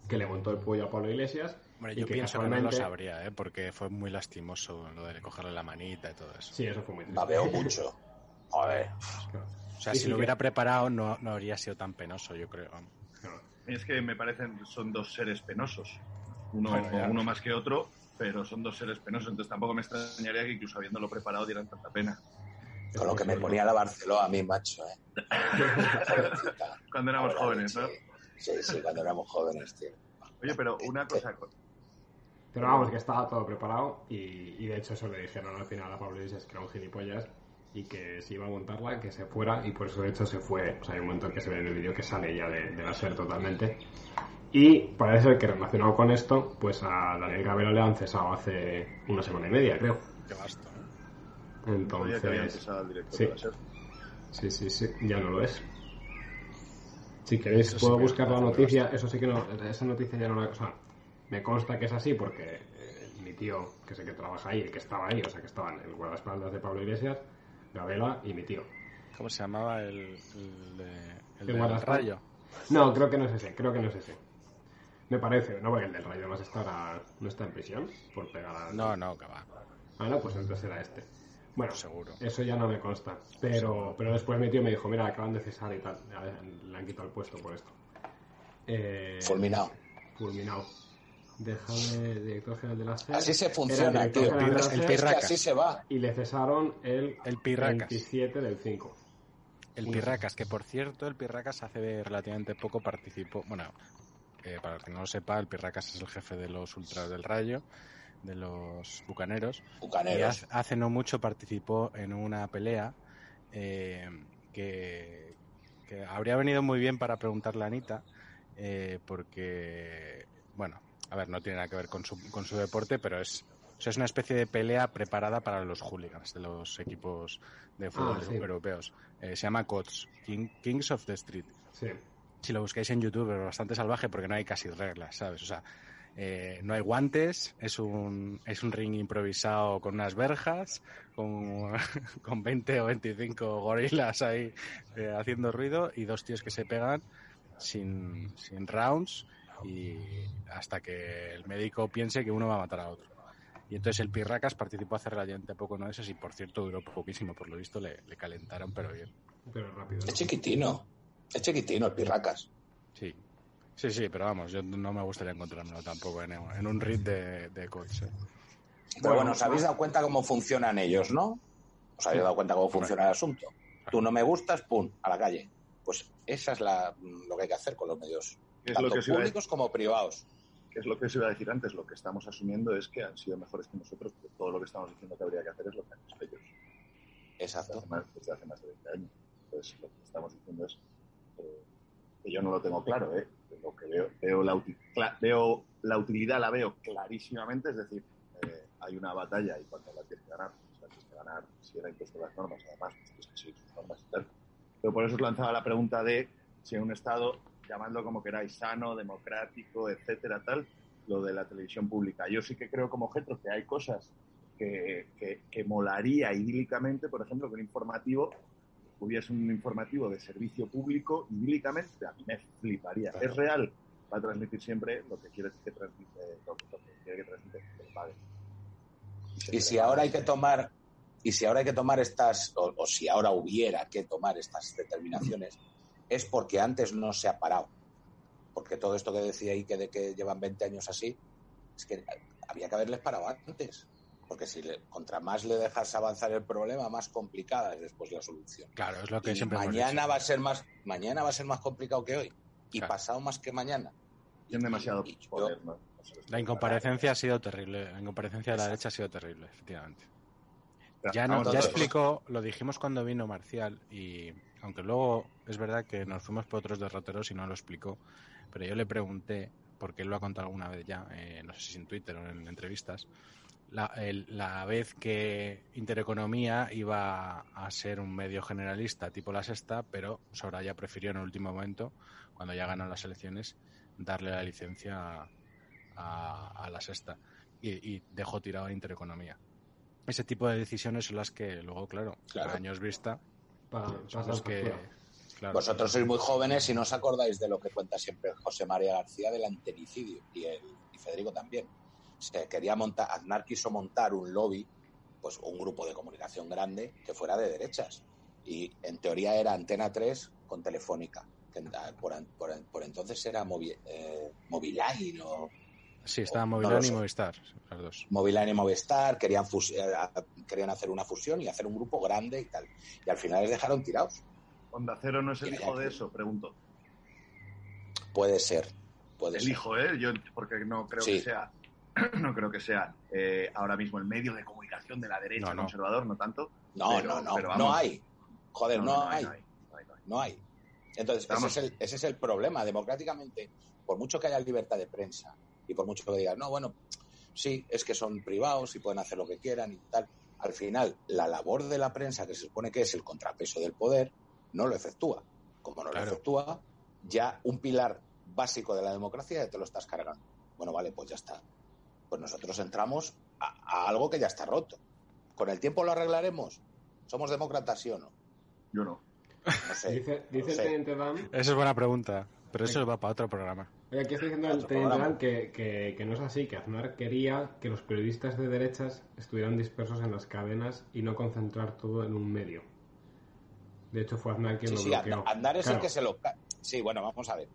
Speaker 1: que le montó el pollo a Pablo Iglesias.
Speaker 2: Hombre, yo
Speaker 1: que
Speaker 2: pienso que no lo sabría, ¿eh? porque fue muy lastimoso lo de cogerle la manita y todo eso.
Speaker 1: Sí, eso fue muy triste.
Speaker 4: Babeo mucho. Joder.
Speaker 1: Claro,
Speaker 2: O sea, si
Speaker 1: sí
Speaker 2: lo
Speaker 1: que-
Speaker 2: hubiera preparado no, no habría sido tan penoso, yo creo.
Speaker 3: Es que me parecen, son dos seres penosos. Uno,
Speaker 2: Bueno, ya.
Speaker 3: uno más que otro, pero son dos seres penosos. Entonces tampoco me extrañaría que incluso habiéndolo preparado dieran tanta pena.
Speaker 4: Con lo que me ponía la Barceló a mí, macho, ¿eh? [laughs]
Speaker 3: Cuando éramos
Speaker 4: Ahora,
Speaker 3: jóvenes, ¿no?
Speaker 4: sí. Sí, sí, cuando éramos jóvenes, tío.
Speaker 3: Oye, pero una cosa,
Speaker 1: Pero vamos, que estaba todo preparado y, y de hecho eso le dijeron al final a Pablo Iglesias que era un gilipollas y que si iba a montarla, que se fuera y por eso de hecho se fue. O sea, hay un momento en que se ve en el vídeo que sale ya de, de la SER totalmente. Y parece ser que relacionado con esto, pues a Daniel Gabela le han cesado hace una semana y media, creo.
Speaker 2: Qué. ¿eh?
Speaker 3: Que había
Speaker 1: Entonces,
Speaker 3: empezado al director
Speaker 1: sí.
Speaker 3: de la SER.
Speaker 1: sí, sí, sí, ya no lo es. Si queréis,
Speaker 2: Eso sí
Speaker 1: puedo
Speaker 2: que
Speaker 1: buscar la noticia. Eso sí que no, esa noticia ya no la. O sea, me consta que es así porque eh, mi tío, que sé que trabaja ahí, el que estaba ahí, o sea, que estaban el guardaespaldas de Pablo Iglesias, Gabela y mi tío.
Speaker 2: ¿Cómo se llamaba el, el, de, el
Speaker 1: El
Speaker 2: del rayo?
Speaker 1: No, creo que no es ese, creo que no es ese. Me parece, no, porque el del Rayo además está ahora- no está en prisión por pegar a.
Speaker 2: No, no, que va.
Speaker 1: Ah, no, pues entonces era este. Bueno,
Speaker 2: Seguro.
Speaker 1: eso ya no me consta. Pero, pero después mi tío me dijo, mira, acaban de cesar y tal. Le han quitado el puesto por esto. Eh,
Speaker 4: Fulminado.
Speaker 1: Fulminado. Director general de la SER.
Speaker 4: Así se funciona, tío.
Speaker 1: de
Speaker 2: El
Speaker 4: Es que
Speaker 2: pirracas.
Speaker 4: así se va.
Speaker 1: Y le cesaron el,
Speaker 2: El pirracas.
Speaker 1: 27 del 5.
Speaker 2: El
Speaker 1: Uno.
Speaker 2: Pirracas, que por cierto, el Pirracas hace relativamente poco participó. Bueno, eh, para el que no lo sepa, el Pirracas es el jefe de los Ultras del Rayo, de los Bucaneros. Y
Speaker 4: Bucaneros.
Speaker 2: hace, hace no mucho participó en una pelea eh, que, que habría venido muy bien para preguntarle a Anita, eh, porque, bueno, a ver, no tiene nada que ver con su, con su deporte, pero es, o sea, es una especie de pelea preparada para los hooligans de los equipos de fútbol
Speaker 1: Ah, sí.
Speaker 2: europeos. Eh, se llama COTS, King- Kings of the Street
Speaker 1: Sí.
Speaker 2: si lo buscáis en YouTube es bastante salvaje porque no hay casi reglas, ¿sabes? O sea, eh, no hay guantes, es un, es un ring improvisado con unas verjas, con, [laughs] con 20 o 25 gorilas ahí eh, haciendo ruido y dos tíos que se pegan sin, sin rounds y hasta que el médico piense que uno va a matar a otro. Y entonces el Pirracas participó hace relativamente poco en esos y por cierto duró poquísimo, por lo visto le, le calentaron pero bien.
Speaker 1: Pero rápido.
Speaker 4: Es
Speaker 1: ¿no?
Speaker 4: chiquitino. Es chiquitino el pirracas.
Speaker 2: Sí. Sí, sí, pero vamos, yo no me gustaría encontrármelo tampoco en, en un rit de, de coche.
Speaker 4: Pero bueno, os habéis dado cuenta cómo funcionan ellos, ¿no? ¿Os habéis dado cuenta cómo funciona el asunto? Tú no me gustas, pum, a la calle. Pues esa es la, lo que hay que hacer con los medios,
Speaker 3: ¿Qué es
Speaker 4: tanto
Speaker 3: lo que
Speaker 4: públicos como privados.
Speaker 3: que es lo que os iba a decir antes, lo que estamos asumiendo es que han sido mejores que nosotros, porque todo lo que estamos diciendo que habría que hacer es lo que han hecho ellos desde
Speaker 4: Exacto.
Speaker 3: hace más, desde hace más de 20 años. Entonces, lo que estamos diciendo es eh, que yo no lo tengo claro, ¿eh? lo que veo, la, veo la utilidad, la veo clarísimamente, es decir, eh, hay una batalla y cuando la tienes que ganar, pues la tienes que ganar si era impuesto las normas, además, pues tienes que seguir sus normas y tal. Pero por eso os lanzaba la pregunta de si en un Estado, llamadlo como queráis, sano, democrático, etcétera, tal, lo de la televisión pública. Yo sí que creo como objeto que hay cosas que, que, que molaría idílicamente, por ejemplo, que un informativo hubiese un informativo de servicio público, idílicamente, a mí me fliparía.
Speaker 4: Claro.
Speaker 3: Es real, va a transmitir siempre lo que quiere que transmite, lo que, lo que quiere que transmite le pague. se
Speaker 4: Y si ahora hay que tomar, y si ahora hay que tomar estas, o, o si ahora hubiera que tomar estas determinaciones, es porque antes no se ha parado. Porque todo esto que decía ahí que de que llevan 20 años así, es que había que haberles parado antes. Porque si le- contra más le dejas avanzar el problema, más complicada es después la solución.
Speaker 2: Claro, es lo que
Speaker 4: Y
Speaker 2: siempre
Speaker 4: mañana va a ser más, mañana va a ser más complicado que hoy. Y
Speaker 2: Claro.
Speaker 4: pasado más que mañana.
Speaker 3: Tienen demasiado
Speaker 4: Y yo-
Speaker 3: poder, ¿no? No
Speaker 2: La incomparecencia ha sido terrible. La incomparecencia de la derecha ha sido terrible, efectivamente. Ya, no, ya explicó, lo dijimos cuando vino Marcial y aunque luego es verdad que nos fuimos por otros derroteros y no lo explicó, pero yo le pregunté, porque él lo ha contado alguna vez ya, eh, no sé si en Twitter o en entrevistas, la, el- la vez que Intereconomía iba a ser un medio generalista tipo La Sexta, pero Soraya prefirió en el último momento, cuando ya ganó las elecciones, darle la licencia a, a- a La Sexta y, y dejó tirado a Intereconomía. Ese tipo de decisiones son las que luego, claro,
Speaker 4: Claro.
Speaker 2: a años vista,
Speaker 1: Pa- pasan
Speaker 2: que... Claro,
Speaker 4: Vosotros sois muy jóvenes y no os acordáis de lo que cuenta siempre José María García del antenicidio y, el, y Federico también. Se quería montar, Aznar quiso montar un lobby, pues un grupo de comunicación grande que fuera de derechas. Y en teoría era Antena 3 con Telefónica. que ah, por, an- por por entonces era Movi, eh, Moviline o
Speaker 2: Sí, estaba
Speaker 4: no
Speaker 2: Movilán y. Movistar, las dos.
Speaker 4: Moviline y Movistar, querían, fus- eh, querían hacer una fusión y hacer un grupo grande y tal. Y al final les dejaron tirados.
Speaker 3: Onda Cero no es el hijo de eso, pregunto.
Speaker 4: Puede ser, puede
Speaker 3: El
Speaker 4: ser.
Speaker 3: hijo, ¿eh? Yo, porque no creo
Speaker 4: Sí.
Speaker 3: que sea, [clears throat] no creo que sea eh, ahora mismo el medio de comunicación de la derecha
Speaker 2: No, no.
Speaker 3: conservador, no tanto.
Speaker 4: No,
Speaker 3: Pero-
Speaker 4: no, no,
Speaker 3: pero
Speaker 4: no hay. Joder, no, hay,
Speaker 3: no hay.
Speaker 4: Entonces, ese es, el, ese es el problema. Democráticamente, por mucho que haya libertad de prensa y por mucho que digas, no, bueno, sí, es que son privados y pueden hacer lo que quieran y tal, al final, la labor de la prensa, que se supone que es el contrapeso del poder, no lo efectúa. Como no
Speaker 2: Claro.
Speaker 4: lo efectúa, ya un pilar básico de la democracia ya te lo estás cargando. Bueno, vale, pues ya está. Pues nosotros entramos a, a algo que ya está roto. ¿Con el tiempo lo arreglaremos? ¿Somos demócratas, sí o no?
Speaker 3: Yo no.
Speaker 4: No sé.
Speaker 1: Dice,
Speaker 4: no
Speaker 1: dice el
Speaker 4: sé.
Speaker 1: teniente Dan.
Speaker 2: Esa es buena pregunta, pero eso va para otro programa.
Speaker 1: Oye, aquí está diciendo el teniente que, que, que no es así, que Aznar quería que los periodistas de derechas estuvieran dispersos en las cadenas y no concentrar todo en un medio. De hecho, fue Aznar quien
Speaker 4: Sí,
Speaker 1: lo
Speaker 4: sí,
Speaker 1: bloqueó.
Speaker 4: Aznar Aznar es el
Speaker 1: Claro.
Speaker 4: que se lo... Sí, bueno, vamos a ver.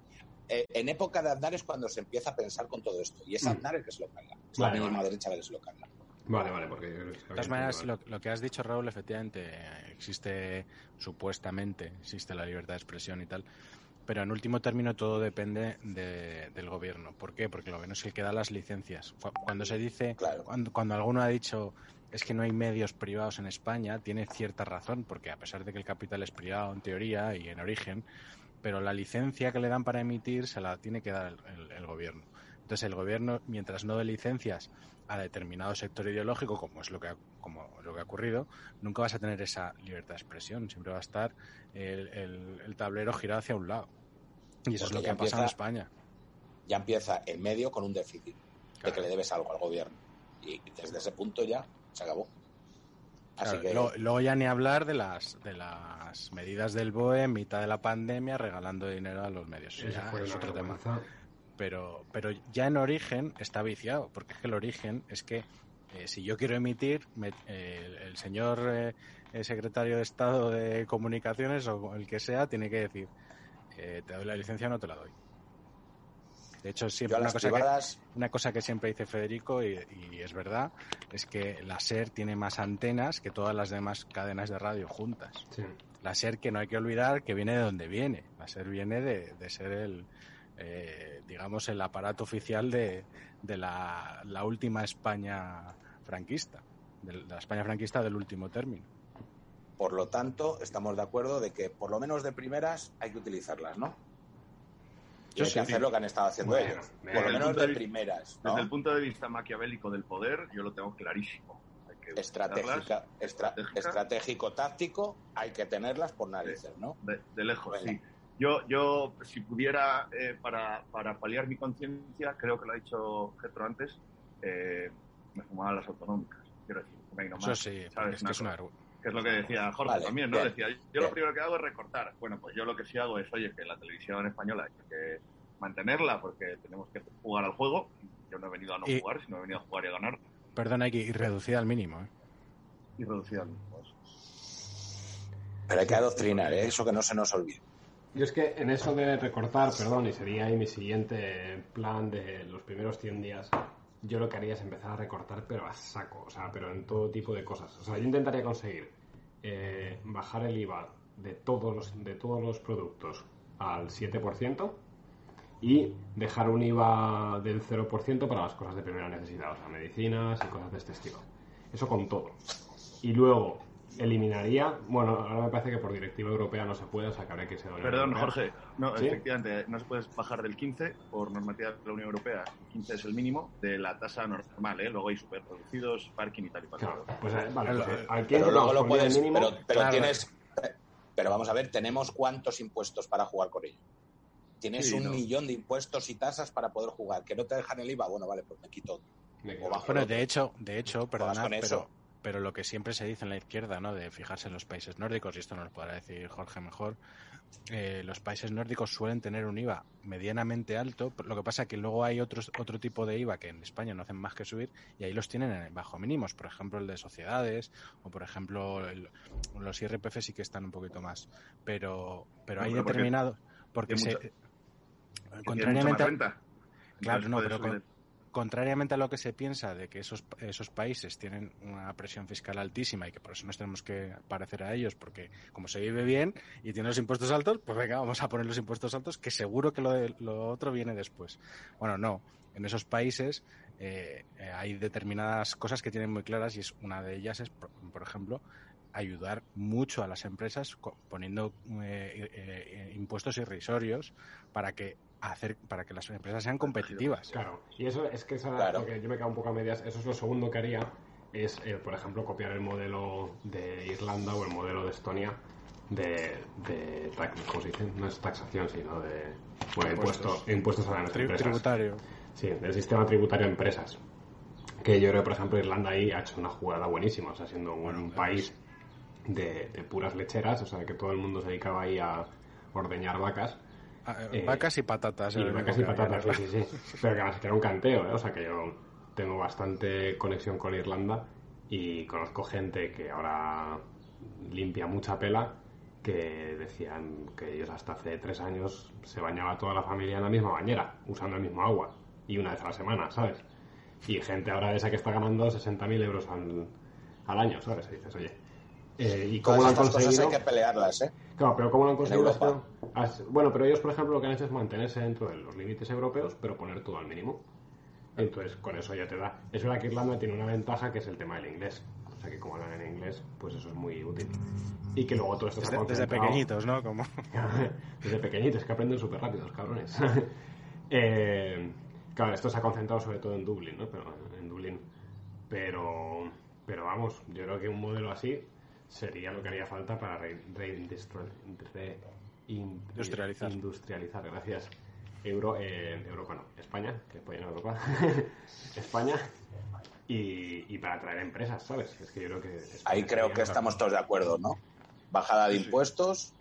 Speaker 4: Eh, en época de Aznar es cuando se empieza a pensar con todo esto. Y es
Speaker 1: Mm.
Speaker 4: Aznar el que se lo carga. Es
Speaker 1: Vale,
Speaker 4: la misma
Speaker 1: vale.
Speaker 4: derecha la que se lo carga.
Speaker 1: Vale, vale, porque...
Speaker 2: De todas maneras, lo, lo que has dicho, Raúl, efectivamente, existe, supuestamente, existe la libertad de expresión y tal, pero en último término todo depende de- del gobierno. ¿Por qué? Porque el gobierno es el que da las licencias. Cu- Cuando se dice,
Speaker 4: Claro.
Speaker 2: cuando, cuando alguno ha dicho es que no hay medios privados en España, tiene cierta razón, porque a pesar de que el capital es privado en teoría y en origen, pero la licencia que le dan para emitir se la tiene que dar el, el- el gobierno. Entonces el gobierno, mientras no dé licencias a determinado sector ideológico, como es lo que ha, como lo que ha ocurrido, nunca vas a tener esa libertad de expresión. Siempre va a estar el, el- el tablero girado hacia un lado. Y eso
Speaker 4: Porque
Speaker 2: es lo que ha pasado en España.
Speaker 4: Ya empieza el medio con un déficit de que le debes algo al gobierno. Y desde ese punto ya se acabó. Así
Speaker 2: Claro,
Speaker 4: que...
Speaker 2: lo- luego ya ni hablar de las de las medidas del BOE en mitad de la pandemia regalando dinero a los medios. Ya
Speaker 1: fue
Speaker 2: es otro tema. Pero, pero ya en origen está viciado, porque es que el origen es que eh, si yo quiero emitir, me- eh, el, el señor eh, el secretario de Estado de Comunicaciones o el que sea tiene que decir, eh, te doy la licencia o no te la doy. De hecho, siempre una cosa,
Speaker 4: privadas,
Speaker 2: que, una cosa que siempre dice Federico, y, y es verdad, es que la SER tiene más antenas que todas las demás cadenas de radio juntas.
Speaker 1: Sí.
Speaker 2: La SER que no hay que olvidar que viene de donde viene. La SER viene de, de ser el, eh, digamos, el aparato oficial de, de la, la última España franquista, de la España franquista del último término.
Speaker 4: por lo tanto, estamos de acuerdo de que por lo menos de primeras hay que utilizarlas, ¿no? Y
Speaker 2: Yo
Speaker 4: hay
Speaker 2: sí.
Speaker 4: que hacer lo que han estado haciendo
Speaker 1: Bueno,
Speaker 4: ellos.
Speaker 1: desde
Speaker 4: Por lo
Speaker 3: el
Speaker 4: menos
Speaker 3: punto
Speaker 4: de
Speaker 3: de-
Speaker 4: primeras, ¿no?
Speaker 3: Desde el punto de vista maquiavélico del poder, yo lo tengo clarísimo.
Speaker 4: Estratégica, estra- estratégico, táctico, hay que tenerlas por narices, ¿no?
Speaker 3: de, de lejos,
Speaker 4: Venga.
Speaker 3: sí. Yo, yo, si pudiera, eh, para, para paliar mi conciencia, creo que lo ha dicho Getro antes, eh, me fumaba las autonómicas. Quiero decir, que me ido
Speaker 2: Eso sí,
Speaker 3: ¿sabes?
Speaker 2: es que es
Speaker 3: Una que es lo que decía Jorge
Speaker 4: Vale,
Speaker 3: también, ¿no?
Speaker 4: bien,
Speaker 3: Decía, yo
Speaker 4: bien.
Speaker 3: lo primero que hago es recortar. Bueno, pues yo lo que sí hago es, oye, que la televisión española hay que mantenerla porque tenemos que jugar al juego. Yo no he venido a no
Speaker 2: Y-
Speaker 3: jugar, sino he venido a jugar y a ganar.
Speaker 2: Perdona, y reducida al mínimo. ¿eh?
Speaker 3: Y reducir al mismo.
Speaker 4: Pero hay que adoctrinar, ¿eh? eso que no se nos olvide.
Speaker 1: Yo es que en eso de recortar, perdón, y sería ahí mi siguiente plan de los primeros 100 días, yo lo que haría es empezar a recortar, pero a saco, o sea, pero en todo tipo de cosas. O sea, yo intentaría conseguir eh, bajar el IVA de todos los, de todos los productos al 7% y dejar un IVA del 0% para las cosas de primera necesidad, o sea, medicinas y cosas de este estilo. Eso con todo. Y luego eliminaría, bueno, ahora me parece que por directiva europea no se puede, o sea, que habría que ser
Speaker 3: Perdón,
Speaker 1: Europea.
Speaker 3: Jorge. No,
Speaker 1: ¿Sí?
Speaker 3: efectivamente, no se puede bajar del 15 por normativa de la Unión Europea. El 15 es el mínimo de la tasa normal, ¿eh? Luego hay superproducidos, parking y tal y cual.
Speaker 1: Claro, pues eh, vale, pues,
Speaker 2: eh,
Speaker 1: al 15
Speaker 4: Pero luego lo puedes,
Speaker 1: mínimo.
Speaker 4: pero, pero
Speaker 2: Claro.
Speaker 4: tienes, pero vamos a ver, tenemos cuántos impuestos para jugar con ello. Tienes
Speaker 3: Sí,
Speaker 4: un
Speaker 3: no.
Speaker 4: millón de impuestos y tasas para poder jugar. Que no te dejan el IVA, bueno, vale, pues me quito.
Speaker 1: Me
Speaker 4: o
Speaker 1: quedo.
Speaker 4: bajo.
Speaker 2: Bueno, de hecho, de hecho, perdona,
Speaker 4: con
Speaker 2: pero,
Speaker 4: eso.
Speaker 2: Pero lo que siempre se dice en la izquierda, ¿no? De fijarse en los países nórdicos, y esto nos lo podrá decir Jorge mejor, eh, los países nórdicos suelen tener un IVA medianamente alto, lo que pasa que luego hay otros, otro tipo de IVA que en España no hacen más que subir y ahí los tienen en bajo mínimos, por ejemplo el de sociedades o por ejemplo el- los IRPF sí que están un poquito más, pero, pero
Speaker 3: No,
Speaker 2: hay
Speaker 3: pero porque
Speaker 2: porque se,
Speaker 3: mucha- tiene
Speaker 2: contrariamente
Speaker 3: renta.
Speaker 2: Claro, no, pero con- contrariamente a lo que se piensa de que esos, esos países tienen una presión fiscal altísima y que por eso nos tenemos que parecer a ellos, porque como se vive bien y tienen los impuestos altos, pues venga, vamos a poner los impuestos altos, que seguro que lo, de- lo otro viene después. Bueno, no, en esos países eh, eh, hay determinadas cosas que tienen muy claras y es una de ellas es, por ejemplo, ayudar mucho a las empresas co- poniendo eh, eh, eh, impuestos irrisorios para que hacer para que las empresas sean competitivas.
Speaker 1: Claro, y eso es que esa,
Speaker 4: Claro.
Speaker 1: porque yo me quedo un poco a medias, eso es lo segundo que haría, es, eh, por ejemplo, copiar el modelo de Irlanda o el modelo de Estonia de, de ¿cómo se dice? No es taxación, sino de bueno,
Speaker 2: Impuestos.
Speaker 1: impuestos, a las
Speaker 2: Tri-
Speaker 1: empresas.
Speaker 2: tributario.
Speaker 1: Sí, del sistema tributario de empresas. Que yo creo que, por ejemplo, Irlanda ahí ha hecho una jugada buenísima, o sea, siendo un
Speaker 2: Bueno,
Speaker 1: país de, de puras lecheras, o sea, que todo el mundo se dedicaba ahí a ordeñar vacas.
Speaker 2: Ah, eh,
Speaker 1: Eh,
Speaker 2: vacas y patatas. Lo
Speaker 1: vacas y patatas, sí, sí, sí. [laughs] Pero que además que era un canteo, ¿eh? O sea, que yo tengo bastante conexión con Irlanda y conozco gente que ahora limpia mucha pela que decían que ellos hasta hace tres años se bañaba toda la familia en la misma bañera, usando el mismo agua, y una vez a la semana, ¿sabes? Y gente ahora de esa que está ganando 60.000 euros al, al año, ¿sabes? Y dices, oye, eh, ¿y cómo
Speaker 4: Todas
Speaker 1: lo han
Speaker 4: estas cosas
Speaker 1: conseguido?
Speaker 4: hay que pelearlas, ¿eh?
Speaker 1: Claro, pero ¿cómo lo han conseguido esto? As- Bueno, pero ellos, por ejemplo, lo que han hecho es mantenerse dentro de los límites europeos, pero poner todo al mínimo. Entonces, con eso ya te da. Es verdad que Irlanda tiene una ventaja que es el tema del inglés. O sea, que como hablan en inglés, pues eso es muy útil. Y que luego todo esto se ha
Speaker 2: Desde, desde pequeñitos, ¿no? Como... [laughs]
Speaker 1: Desde pequeñitos, que aprenden súper rápido, los cabrones. [laughs] Eh, claro, esto se ha concentrado sobre todo en Dublín, ¿no? Pero, en Dublín. Pero, pero vamos, yo creo que un modelo así sería lo que haría falta para re- reindustri- re- in-
Speaker 2: Industrializar.
Speaker 1: gracias. Euro, eh, Europa no, España, que España no Europa. [laughs] España. Y, y para atraer empresas, ¿sabes? Es que yo creo que... España
Speaker 4: Ahí creo que estamos todos de acuerdo, ¿no? Bajada de
Speaker 3: Sí, sí.
Speaker 4: impuestos,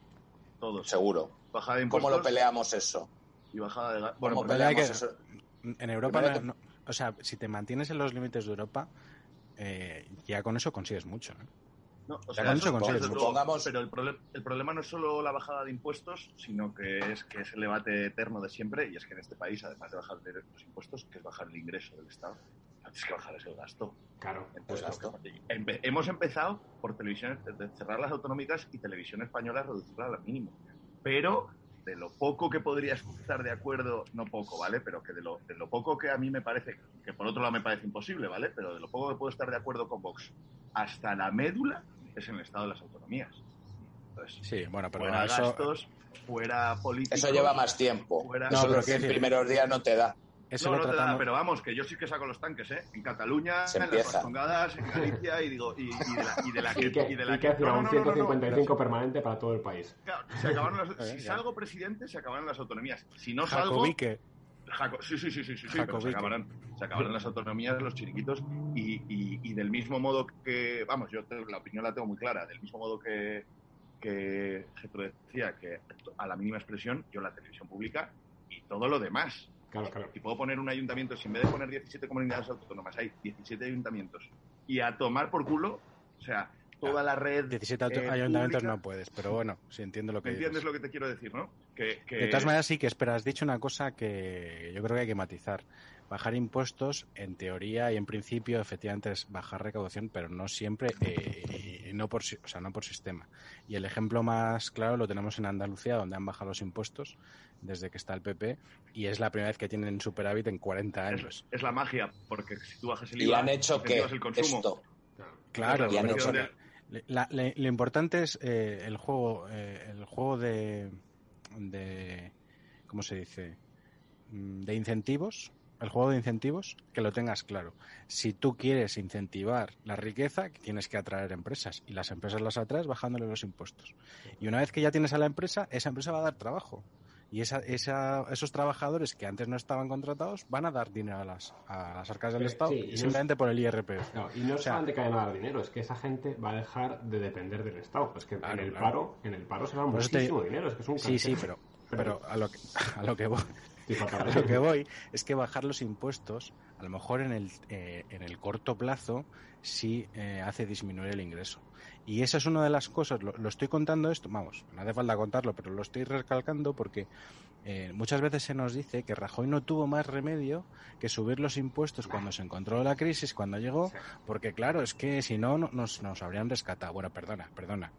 Speaker 3: Todos.
Speaker 4: seguro.
Speaker 3: Bajada de
Speaker 4: ¿Cómo
Speaker 3: impuestos
Speaker 4: lo peleamos eso?
Speaker 3: y bajada de
Speaker 4: ¿Cómo
Speaker 3: Bueno,
Speaker 4: peleamos
Speaker 2: que-
Speaker 4: eso?
Speaker 2: En Europa, no- o sea, si te mantienes en los límites de Europa, eh, ya con eso consigues mucho. ¿eh?
Speaker 3: No, o sea,
Speaker 2: con
Speaker 3: eso- luego, pero el, proble- el problema no es solo la bajada de impuestos, sino que es que es el debate eterno de siempre, y es que en este país, además de bajar los impuestos, que es bajar el ingreso del Estado, antes que bajar es el gasto.
Speaker 1: Claro.
Speaker 3: Entonces,
Speaker 4: gasto.
Speaker 3: empe- hemos empezado por televisiones, de cerrar las autonómicas y televisión española reducirla al mínimo. Pero de lo poco que podría estar de acuerdo, no poco, ¿vale? Pero que de lo, de lo poco que a mí me parece, que por otro lado me parece imposible, ¿vale? Pero de lo poco que puedo estar de acuerdo con Vox, hasta la médula es en el estado de las autonomías. Entonces,
Speaker 2: Sí, bueno, pero
Speaker 3: fuera
Speaker 2: eso,
Speaker 3: gastos, fuera políticos.
Speaker 4: Eso lleva más tiempo.
Speaker 3: Fuera-
Speaker 2: No,
Speaker 4: Eso
Speaker 2: pero
Speaker 4: los
Speaker 2: quiero
Speaker 4: 100
Speaker 2: decir-
Speaker 4: primeros días no te da.
Speaker 2: eso
Speaker 3: no,
Speaker 2: lo
Speaker 3: no te da,
Speaker 2: tratamos.
Speaker 3: pero vamos, que yo sí que saco los tanques, ¿eh? En Cataluña,
Speaker 4: Se
Speaker 3: en las. Vascongadas, en Galicia, y digo, y, y de la, y de la
Speaker 1: Y que,
Speaker 3: y de la
Speaker 1: y que hacía
Speaker 3: no, no,
Speaker 1: un
Speaker 3: no, no, no, no.
Speaker 1: 155 permanente para todo el país.
Speaker 3: Claro, se acabaron las- [laughs]
Speaker 2: Eh,
Speaker 3: si
Speaker 2: ya.
Speaker 3: salgo presidente, se acabaron las autonomías. Si no salgo.
Speaker 2: Jacobique,
Speaker 3: Jaco- sí, sí, sí, sí, sí, sí, pero se acabarán, se acabarán las autonomías, los chiringuitos, y, y, y del mismo modo que, vamos, yo te- la opinión la tengo muy clara, del mismo modo que, que Getro decía que a la mínima expresión, yo la televisión pública y todo lo demás.
Speaker 1: Claro, claro.
Speaker 3: Si puedo poner un ayuntamiento, si en vez de poner 17 comunidades autónomas hay 17 ayuntamientos, y a tomar por culo, o sea, toda la red.
Speaker 2: 17 auto-
Speaker 3: eh,
Speaker 2: ayuntamientos
Speaker 3: pública-
Speaker 2: no puedes, pero bueno, sí entiendo lo que
Speaker 3: ¿Me entiendes
Speaker 2: dices.
Speaker 3: lo que te quiero decir, no? Que, que-
Speaker 2: De todas maneras, sí que espera, has dicho una cosa que yo creo que hay que matizar. Bajar impuestos, en teoría y en principio, efectivamente es bajar recaudación, pero no siempre, eh, y no por, si- o sea, no por sistema. Y el ejemplo más claro lo tenemos en Andalucía, donde han bajado los impuestos desde que está el PP, y es la primera vez que tienen superávit en 40 años.
Speaker 3: es, es la magia, porque si tú bajas el
Speaker 4: Y
Speaker 3: IVA,
Speaker 4: han hecho que
Speaker 3: el consumo.
Speaker 4: esto.
Speaker 2: Claro,
Speaker 4: Y han hecho-
Speaker 2: la- lo importante es eh, el juego, eh, el juego de, de, ¿cómo se dice? Mm, De incentivos, el juego de incentivos, que lo tengas claro. Si tú quieres incentivar la riqueza, tienes que atraer empresas y las empresas las atraes bajándole los impuestos. Y una vez que ya tienes a la empresa, esa empresa va a dar trabajo. Y esa, esa- esos trabajadores que antes no estaban contratados van a dar dinero a las, a las arcas del
Speaker 1: Sí,
Speaker 2: Estado
Speaker 1: sí, y no-
Speaker 2: simplemente por el IRPF.
Speaker 1: Y no es
Speaker 2: O sea-
Speaker 1: solamente que vayan a dar dinero, es que esa gente va a dejar de depender del Estado. Es que
Speaker 2: Claro,
Speaker 1: en el
Speaker 2: claro.
Speaker 1: paro, en el paro se va
Speaker 2: te-
Speaker 1: muchísimo dinero, es que es un
Speaker 2: Sí, sí, pero, pero [laughs] a, lo que, a lo que voy, a lo que voy es que bajar los impuestos, a lo mejor en el, eh, en el corto plazo, sí eh, hace disminuir el ingreso. Y esa es una de las cosas, lo, lo estoy contando esto, vamos, no hace falta contarlo, pero lo estoy recalcando porque eh, muchas veces se nos dice que Rajoy no tuvo más remedio que subir los impuestos cuando se encontró la crisis, cuando llegó, porque claro, es que si no, no- nos, nos habrían rescatado. Bueno, perdona, perdona.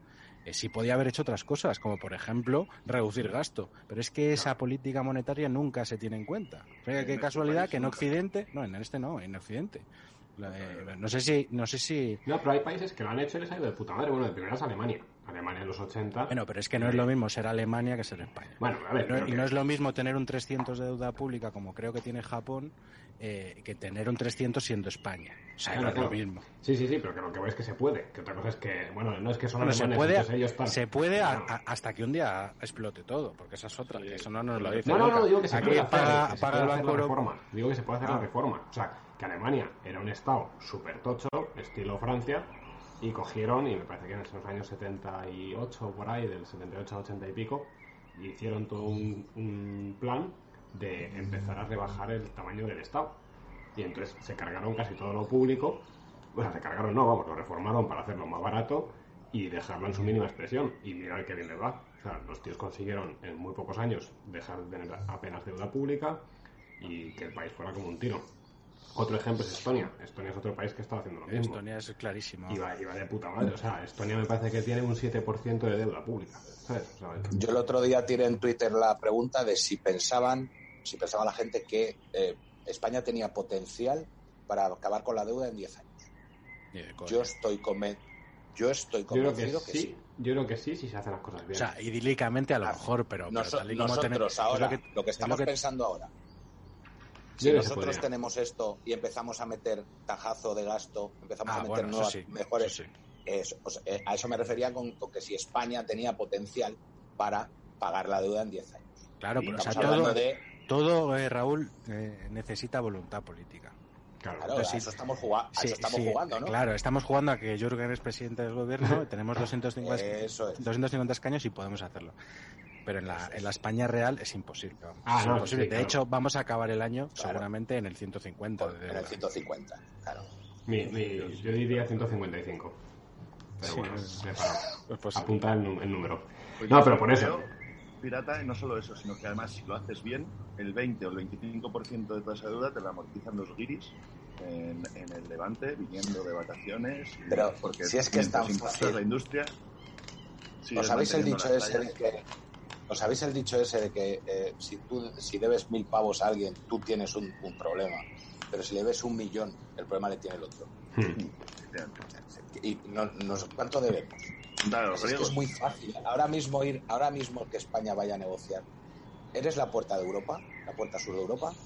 Speaker 2: Eh, sí podía haber hecho otras cosas, como por ejemplo reducir gasto, pero es que esa política monetaria nunca se tiene en cuenta. Fíjate
Speaker 3: En
Speaker 2: qué
Speaker 3: este
Speaker 2: casualidad que en. Occidente, no, en este no, en Occidente. La- no sé si, no sé si,
Speaker 1: No, pero hay países que lo han hecho y les ha ido de puta madre. Bueno, de primera es Alemania. Alemania en los 80.
Speaker 2: bueno, pero es que no es lo mismo ser Alemania que ser España.
Speaker 1: Bueno, a ver.
Speaker 2: No- y
Speaker 1: que-
Speaker 2: no es lo mismo tener un 300 de deuda pública como creo que tiene Japón eh, que tener un 300 siendo España. O sea,
Speaker 1: Claro,
Speaker 2: no es lo
Speaker 1: claro.
Speaker 2: mismo.
Speaker 1: Sí, sí, sí, pero que lo que voy es que se puede. Que otra cosa es que, bueno, no es que son
Speaker 2: Bueno, se
Speaker 1: alemanes,
Speaker 2: puede,
Speaker 1: entonces ellos están-
Speaker 2: se puede a-
Speaker 1: No.
Speaker 2: a- hasta que un día explote todo, porque esa es otra, que eso no nos lo dice.
Speaker 1: No, no, no, digo que se
Speaker 2: Aquí
Speaker 1: puede hacer,
Speaker 2: paga,
Speaker 1: que se
Speaker 2: paga
Speaker 1: puede
Speaker 2: el
Speaker 1: hacer la reforma. Digo que se puede hacer la
Speaker 2: Ah.
Speaker 1: reforma. O sea, que Alemania era un estado súper tocho, estilo Francia, y cogieron, y me parece que en esos años 78, por ahí, del 78 al 80 y pico, hicieron todo un, plan de empezar a rebajar el tamaño del estado. Y entonces se cargaron casi todo lo público, o sea, se cargaron, no, vamos, lo reformaron para hacerlo más barato y dejarlo en su mínima expresión. Y mira qué bien les va. O sea, los tíos consiguieron en muy pocos años dejar de tener apenas deuda pública y que el país fuera como un tiro. Otro ejemplo es Estonia. Estonia es otro país que está haciendo lo mismo.
Speaker 2: Estonia es clarísimo.
Speaker 1: Y va, y va de puta madre. O sea, Estonia me parece que tiene un 7% de deuda pública. ¿Sabes? O sea,
Speaker 4: Yo el otro día tiré en Twitter la pregunta de si pensaban, si pensaba la gente que eh, España tenía potencial para acabar con la deuda en 10 años. Yo estoy conven- yo estoy
Speaker 1: yo creo que
Speaker 4: convencido que,
Speaker 1: sí. Yo creo que sí, si se hacen las cosas
Speaker 2: O
Speaker 1: bien.
Speaker 2: sea, idílicamente a lo mejor, pero, pero
Speaker 4: Noso-
Speaker 2: tal y como
Speaker 4: nosotros
Speaker 2: tenemos- es
Speaker 4: ahora,
Speaker 2: lo que-
Speaker 4: lo que
Speaker 2: es
Speaker 4: estamos
Speaker 2: lo que-
Speaker 4: pensando ahora, si nosotros tenemos esto y empezamos a meter tajazo de gasto, empezamos
Speaker 2: Ah,
Speaker 4: a meter
Speaker 2: bueno, eso
Speaker 4: nuevas
Speaker 2: sí,
Speaker 4: mejores,
Speaker 2: eso sí.
Speaker 4: eso, o sea, eh, a eso me refería con, con que si España tenía potencial para pagar la deuda en 10 años.
Speaker 2: Claro, pero o sea,
Speaker 4: Estamos hablando
Speaker 2: todo,
Speaker 4: de,
Speaker 2: todo eh, Raúl, eh, necesita voluntad política.
Speaker 1: Claro.
Speaker 4: claro,
Speaker 2: Entonces,
Speaker 4: a eso estamos, juga- a
Speaker 2: Sí,
Speaker 4: eso estamos
Speaker 2: sí,
Speaker 4: jugando, ¿no?
Speaker 2: Claro, estamos jugando a que Jürgen es presidente del gobierno, [laughs] tenemos 250,
Speaker 4: Eso es.
Speaker 2: 250 escaños y podemos hacerlo. Pero en la, en la España real es imposible.
Speaker 1: Ah,
Speaker 2: es
Speaker 1: no,
Speaker 2: imposible.
Speaker 1: sí,
Speaker 2: de
Speaker 1: claro.
Speaker 2: hecho, vamos a acabar el año
Speaker 4: Claro.
Speaker 2: seguramente en el 150. de
Speaker 4: en el
Speaker 2: deuda.
Speaker 4: 150, claro.
Speaker 1: Mi- mi- yo diría 155. Pero
Speaker 2: Sí,
Speaker 1: bueno,
Speaker 2: es-. Pues, [laughs]
Speaker 1: Apunta el, el número.
Speaker 3: Pues
Speaker 1: No, pero por eso.
Speaker 3: Pirata, y no solo eso, sino que además si lo haces bien, el 20 o el 25% de toda esa deuda te la amortizan los guiris en, en el Levante, viniendo de vacaciones.
Speaker 4: Pero
Speaker 3: porque
Speaker 4: si es que es tan
Speaker 3: mientras impulsas
Speaker 4: fácil.
Speaker 3: la industria.
Speaker 4: ¿Os sabéis el dicho ese de que os sabéis el dicho ese de que eh, si tú si debes mil pavos a alguien tú tienes un, un problema pero si le ves un millón el problema le tiene el otro.
Speaker 1: Hmm.
Speaker 4: y no, no cuánto debemos
Speaker 3: los
Speaker 4: es, que
Speaker 3: griegos.
Speaker 4: es muy fácil. Ahora mismo ir ahora mismo que España vaya a negociar eres la puerta de Europa la puerta sur de Europa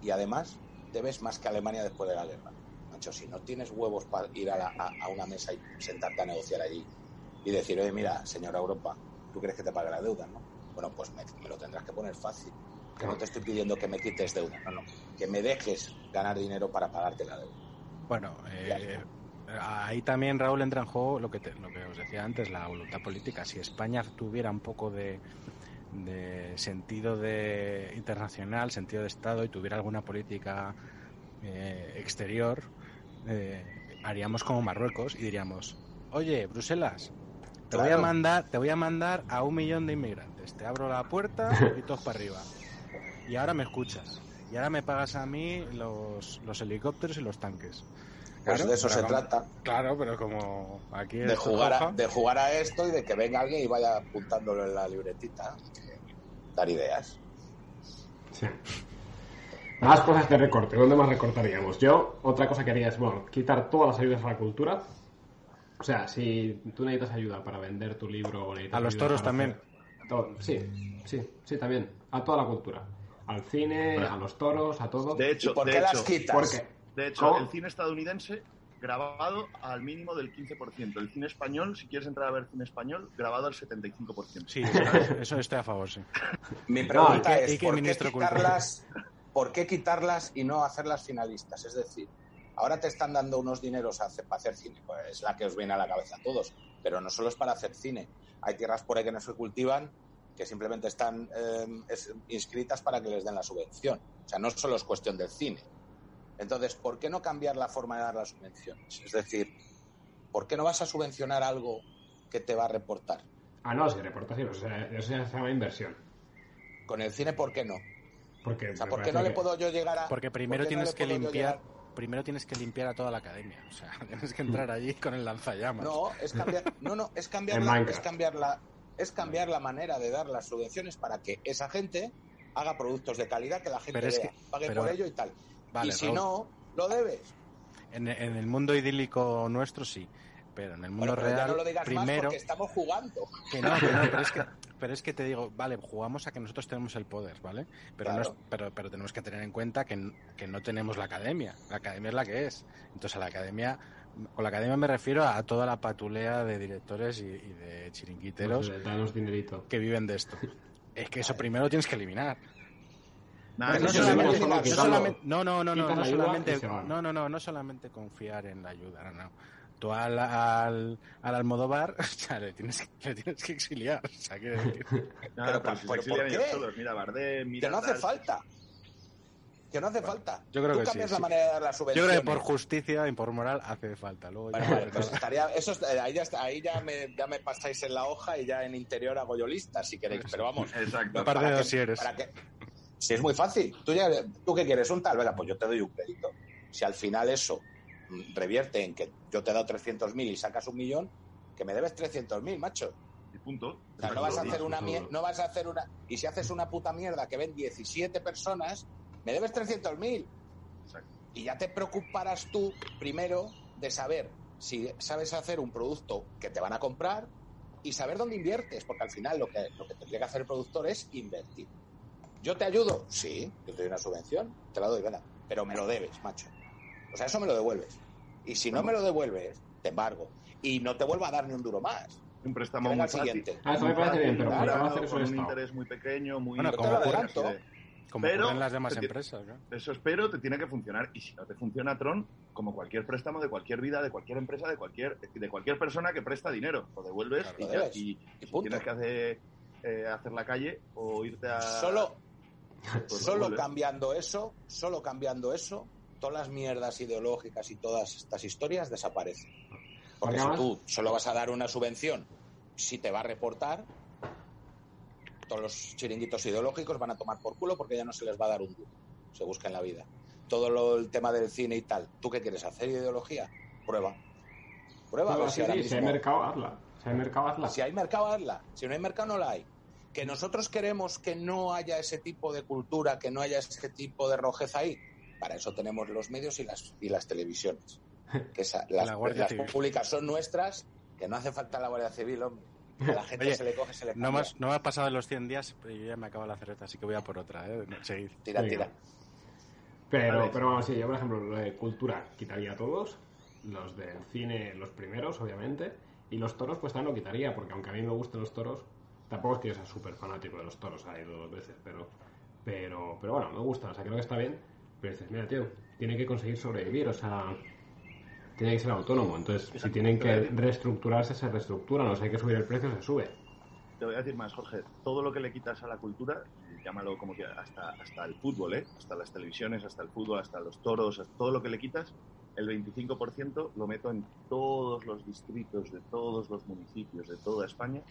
Speaker 4: y además debes más que Alemania después de la guerra. Macho si no tienes huevos para ir a, la- a- a una mesa y sentarte a negociar allí y decir oye mira señora Europa tú crees que te pague la deuda no bueno pues me, me lo tendrás que poner fácil. Que no te estoy pidiendo que me quites deuda. No no. Que me dejes ganar dinero para pagarte la deuda.
Speaker 2: Bueno, eh, ahí también, Raúl, entra en juego lo que, te- lo que os decía antes, la voluntad política. Si España tuviera un poco de, de sentido de internacional, sentido de Estado y tuviera alguna política eh, exterior, eh, haríamos como Marruecos y diríamos, oye, Bruselas, te voy a mandar, te voy a mandar a un millón de inmigrantes. Te abro la puerta [laughs] y todos para arriba. Y ahora me escuchas. Y ahora me pagas a mí los, los helicópteros y los tanques.
Speaker 4: pues
Speaker 2: Claro,
Speaker 4: de eso
Speaker 2: pero
Speaker 4: se
Speaker 2: como-
Speaker 4: trata
Speaker 2: Claro, pero como aquí
Speaker 4: de
Speaker 2: es
Speaker 4: jugar a, de jugar a esto y de que venga alguien y vaya apuntándolo en la libretita dar ideas
Speaker 1: Sí. Más cosas de recorte. ¿Dónde más recortaríamos? Yo, otra cosa que haría es, bueno, quitar todas las ayudas a la cultura. O sea, si tú necesitas ayuda para vender tu libro o necesitas
Speaker 2: A los toros también.
Speaker 1: hacer- todo- sí, sí, sí, también. A toda la cultura. Al cine, a los toros, a todo.
Speaker 3: De hecho,
Speaker 4: ¿Y por
Speaker 3: de
Speaker 4: qué las quitas?
Speaker 1: ¿Por qué?
Speaker 3: De hecho,
Speaker 1: ¿Cómo?
Speaker 3: el cine estadounidense grabado al mínimo del 15%. El cine español, si quieres entrar a ver cine español, grabado al 75%.
Speaker 2: Sí, eso, eso estoy a favor, sí.
Speaker 4: Mi pregunta
Speaker 2: ¿y qué-
Speaker 4: es,
Speaker 2: y qué
Speaker 4: ¿por, qué quitarlas, ¿por qué quitarlas y no hacerlas finalistas? Es decir, ahora te están dando unos dineros a hacer- para hacer cine, pues es la que os viene a la cabeza a todos, pero no solo es para hacer cine. Hay tierras por ahí que no se cultivan que simplemente están eh, es- inscritas para que les den la subvención. O sea, no solo es cuestión del cine. Entonces, ¿por qué no cambiar la forma de dar las subvenciones? Es decir, ¿por qué no vas a subvencionar algo que te va a reportar?
Speaker 1: Ah, no, si reportas, sí, o sea, eso ya se llama inversión.
Speaker 4: Con el cine, ¿por qué no?
Speaker 1: Porque,
Speaker 4: O sea, ¿por qué no le puedo yo llegar a...?
Speaker 2: Porque primero
Speaker 4: ¿por qué no
Speaker 2: tienes que limpiar, primero tienes que limpiar a toda la academia. O sea, [laughs] tienes que entrar allí con el lanzallamas.
Speaker 4: No, es cambiar, no, no, es cambiar, la, es cambiar la, es cambiar la manera de dar las subvenciones para que esa gente haga productos de calidad que la gente vea,
Speaker 2: que-
Speaker 4: pague
Speaker 2: pero-
Speaker 4: por ello y tal.
Speaker 2: Vale,
Speaker 4: y si
Speaker 2: Raúl.
Speaker 4: no, lo debes.
Speaker 2: En, en el mundo idílico nuestro sí, pero en el mundo
Speaker 4: Bueno,
Speaker 2: real
Speaker 4: no lo digas más
Speaker 2: primero
Speaker 4: porque estamos jugando.
Speaker 2: que no, que no, pero es que [laughs] pero es que te digo, vale, jugamos a que nosotros tenemos el poder, ¿vale? Pero no es- pero pero tenemos que tener en cuenta que, que no tenemos la academia. La academia es la que es. Entonces a la academia con la academia me refiero a toda la patulea de directores y, y de chiringuiteros
Speaker 1: Pues, eh, danos dinerito.
Speaker 2: que viven de esto. Es que eso primero tienes que eliminar. No,
Speaker 1: no
Speaker 2: solamente, no, solamente- no, no, no, no, no solamente, no, no, no, no solamente confiar en la ayuda, no, no. Tú al, al, al Almodóvar, [laughs] o sea, le tienes, le tienes que exiliar, o sea, quiero decir. [laughs]
Speaker 3: Nada,
Speaker 4: Pero,
Speaker 3: pero
Speaker 4: ¿pero por qué?
Speaker 3: solos. Mira, Bardem, mira
Speaker 4: Que no hace
Speaker 3: tal.
Speaker 4: falta. Que no hace falta.
Speaker 2: yo creo
Speaker 4: Tú
Speaker 2: que sí,
Speaker 4: cambias la
Speaker 2: sí.
Speaker 4: manera de dar las
Speaker 2: Yo
Speaker 4: subvenciones.
Speaker 2: creo que por justicia y por moral hace falta. Luego ya-
Speaker 4: Bueno, vale, pues estaría, eso es- ahí ya, está- ahí ya me, ya me pasáis en la hoja y ya en interior hago yo lista, si queréis. Pero vamos,
Speaker 3: Exacto.
Speaker 2: Un par de
Speaker 4: ¿para para qué? Si es muy fácil. ¿Tú, ya, ¿Tú qué quieres? ¿Un tal? Venga, pues yo te doy un crédito. Si al final eso revierte en que yo te he dado 300.000 y sacas un millón, que me debes 300.000, macho.
Speaker 3: Y punto.
Speaker 4: O sea, no vas a hacer una no vas a hacer una y si haces una puta mierda que ven 17 personas, me debes 300.000
Speaker 3: Exacto.
Speaker 4: y ya te preocuparás tú primero de saber si sabes hacer un producto que te van a comprar y saber dónde inviertes, porque al final lo que, lo que tendría que hacer el productor es invertir. ¿Yo te ayudo? Sí, yo te doy una subvención, te la doy, venga, pero me lo debes, macho. O sea, eso me lo devuelves. Y si no me lo devuelves, te embargo. Y no te vuelvo a dar ni un duro más.
Speaker 3: Un préstamo muy fácil.
Speaker 4: siguiente.
Speaker 1: Ah, eso me parece bien, pero
Speaker 4: Claro,
Speaker 1: ¿por qué va a hacer eso
Speaker 3: con un interés muy pequeño, muy...
Speaker 2: Bueno,
Speaker 4: te lo
Speaker 2: ocurre-
Speaker 4: adelanto.
Speaker 3: así de-
Speaker 2: como
Speaker 3: Pero-
Speaker 2: las demás
Speaker 3: te-
Speaker 2: empresas. ¿no?
Speaker 3: Eso espero, te tiene que funcionar. Y si no te funciona Tron, como cualquier préstamo de cualquier vida, de cualquier empresa, de cualquier de cualquier persona que presta dinero, lo devuelves
Speaker 4: Claro,
Speaker 3: y,
Speaker 4: lo
Speaker 3: ya.
Speaker 4: debes.
Speaker 3: y
Speaker 4: Y
Speaker 3: si
Speaker 4: punto.
Speaker 3: tienes que hacer, eh, hacer la calle o irte a...
Speaker 4: Solo,
Speaker 3: pues
Speaker 4: solo
Speaker 3: devuelves.
Speaker 4: cambiando eso, solo cambiando eso, todas las mierdas ideológicas y todas estas historias desaparecen. Porque si tú solo vas a dar una subvención, si te va a reportar, todos los chiringuitos ideológicos van a tomar por culo porque ya no se les va a dar un duro. Se busca en la vida. Todo lo, el tema del cine y tal. ¿Tú qué quieres hacer ideología? Prueba. Prueba a ver si
Speaker 1: sí,
Speaker 4: ahora
Speaker 1: sí, si hay mercado, hazla. Si hay mercado, hazla.
Speaker 4: si hay mercado, hazla. Si no hay mercado, no la hay. Que nosotros queremos que no haya ese tipo de cultura, que no haya ese tipo de rojez ahí. Para eso tenemos los medios y las, y las televisiones. Que esa- [laughs] las,
Speaker 2: La
Speaker 4: las públicas son nuestras, que no hace falta la Guardia Civil, hombre. A la [laughs] gente
Speaker 2: Oye,
Speaker 4: se le coge, se le
Speaker 2: No me, has, no me has pasado los 100 días, pero yo ya me acabo la cerveza, así que voy a por otra, ¿eh? Seguid.
Speaker 4: Tira, tira.
Speaker 1: Pero,
Speaker 3: Vale.
Speaker 1: pero vamos, sí, yo por ejemplo, lo de cultura quitaría a todos, los del cine, los primeros, obviamente, y los toros pues también lo quitaría, porque aunque a mí me gusten los toros, tampoco es que yo sea súper fanático de los toros, ha ido dos veces, pero, pero, pero bueno, me gusta, o sea, creo que está bien, pero dices, mira, tío, tiene que conseguir sobrevivir, o sea, tiene que ser autónomo, entonces si tienen que reestructurarse, se reestructuran, o sea, hay que subir el precio, se sube.
Speaker 3: Te voy a decir más, Jorge. Todo lo que le quitas a la cultura, llámalo como quieras, hasta, hasta el fútbol, ¿eh? hasta las televisiones, hasta el fútbol, hasta los toros, hasta todo lo que le quitas, el 25% lo meto en todos los distritos de todos los municipios de toda España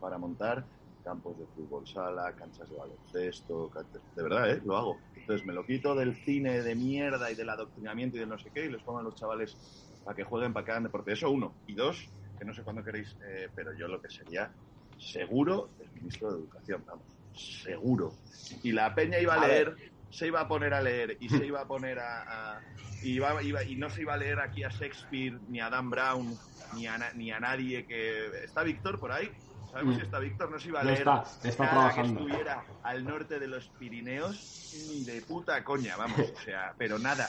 Speaker 3: para montar campos de fútbol sala, canchas de baloncesto, canchas- de verdad, ¿eh? lo hago. Entonces me lo quito del cine de mierda y del adoctrinamiento y de no sé qué y les pongo a los chavales para que jueguen, para que hagan deporte. Eso uno. Y dos, que no sé cuándo queréis, eh, pero yo lo que sería seguro el ministro de Educación, vamos, seguro. Y la peña iba a
Speaker 4: A
Speaker 3: leer, se iba a poner a leer y se iba a poner a... a- y, iba, iba- y no se iba a leer aquí a Shakespeare, ni a Dan Brown, ni a, ni a nadie que... ¿Está Víctor por ahí? ¿Sabemos
Speaker 1: Mm.
Speaker 3: si está Víctor? No se iba a
Speaker 1: No
Speaker 3: leer
Speaker 1: está, está
Speaker 3: nada
Speaker 1: trabajando.
Speaker 3: que estuviera al norte de los Pirineos ni de puta coña, vamos, o sea, pero nada.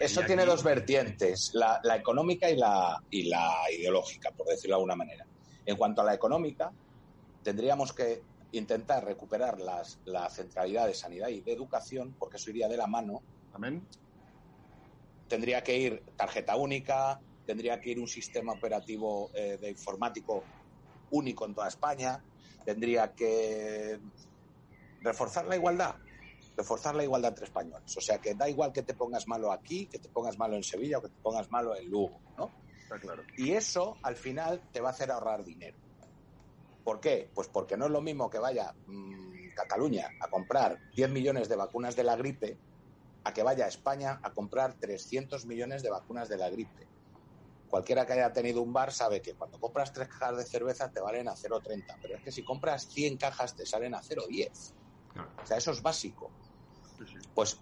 Speaker 4: Eso tiene dos vertientes, la, la económica y la, y la ideológica, por decirlo de alguna manera. En cuanto a la económica, tendríamos que intentar recuperar las, la centralidad de sanidad y de educación, porque eso iría de la mano.
Speaker 3: Amén.
Speaker 4: Tendría que ir tarjeta única, tendría que ir un sistema operativo eh, de informático único en toda España, tendría que reforzar la igualdad, reforzar la igualdad entre españoles. O sea que da igual que te pongas malo aquí, que te pongas malo en Sevilla o que te pongas malo en Lugo, ¿no?
Speaker 3: Está claro.
Speaker 4: Y eso al final te va a hacer ahorrar dinero. ¿Por qué? Pues porque no es lo mismo que vaya mm, Cataluña a comprar 10 millones de vacunas de la gripe a que vaya a España a comprar 300 millones de vacunas de la gripe. Cualquiera que haya tenido un bar sabe que cuando compras tres cajas de cerveza te valen a 0,30, pero es que si compras 100 cajas te salen a 0,10.
Speaker 1: Claro.
Speaker 4: O sea, eso es básico. Pues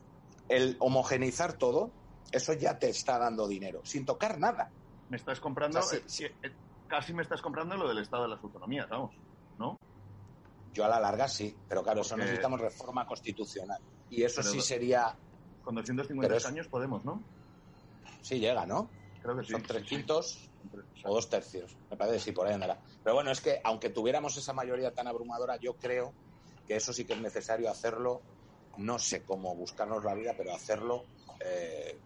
Speaker 4: el homogeneizar todo, eso ya te está dando dinero, sin tocar nada.
Speaker 3: Me estás comprando,
Speaker 4: O sea,
Speaker 3: eh,
Speaker 4: sí,
Speaker 3: eh, casi me estás comprando lo del Estado de las Autonomías, vamos, ¿no?
Speaker 4: Yo a la larga sí, pero claro, eso necesitamos reforma constitucional. Y eso
Speaker 3: Pero-
Speaker 4: sí sería,
Speaker 3: Con 250
Speaker 4: Pero es-
Speaker 3: años podemos, ¿no?
Speaker 4: sí llega, ¿no?
Speaker 3: Creo que sí.
Speaker 4: Son tres quintos o dos tercios. Me parece que sí, por ahí andará. Pero bueno, es que aunque tuviéramos esa mayoría tan abrumadora, yo creo que eso sí que es necesario hacerlo. No sé cómo buscarnos la vida, pero hacerlo eh,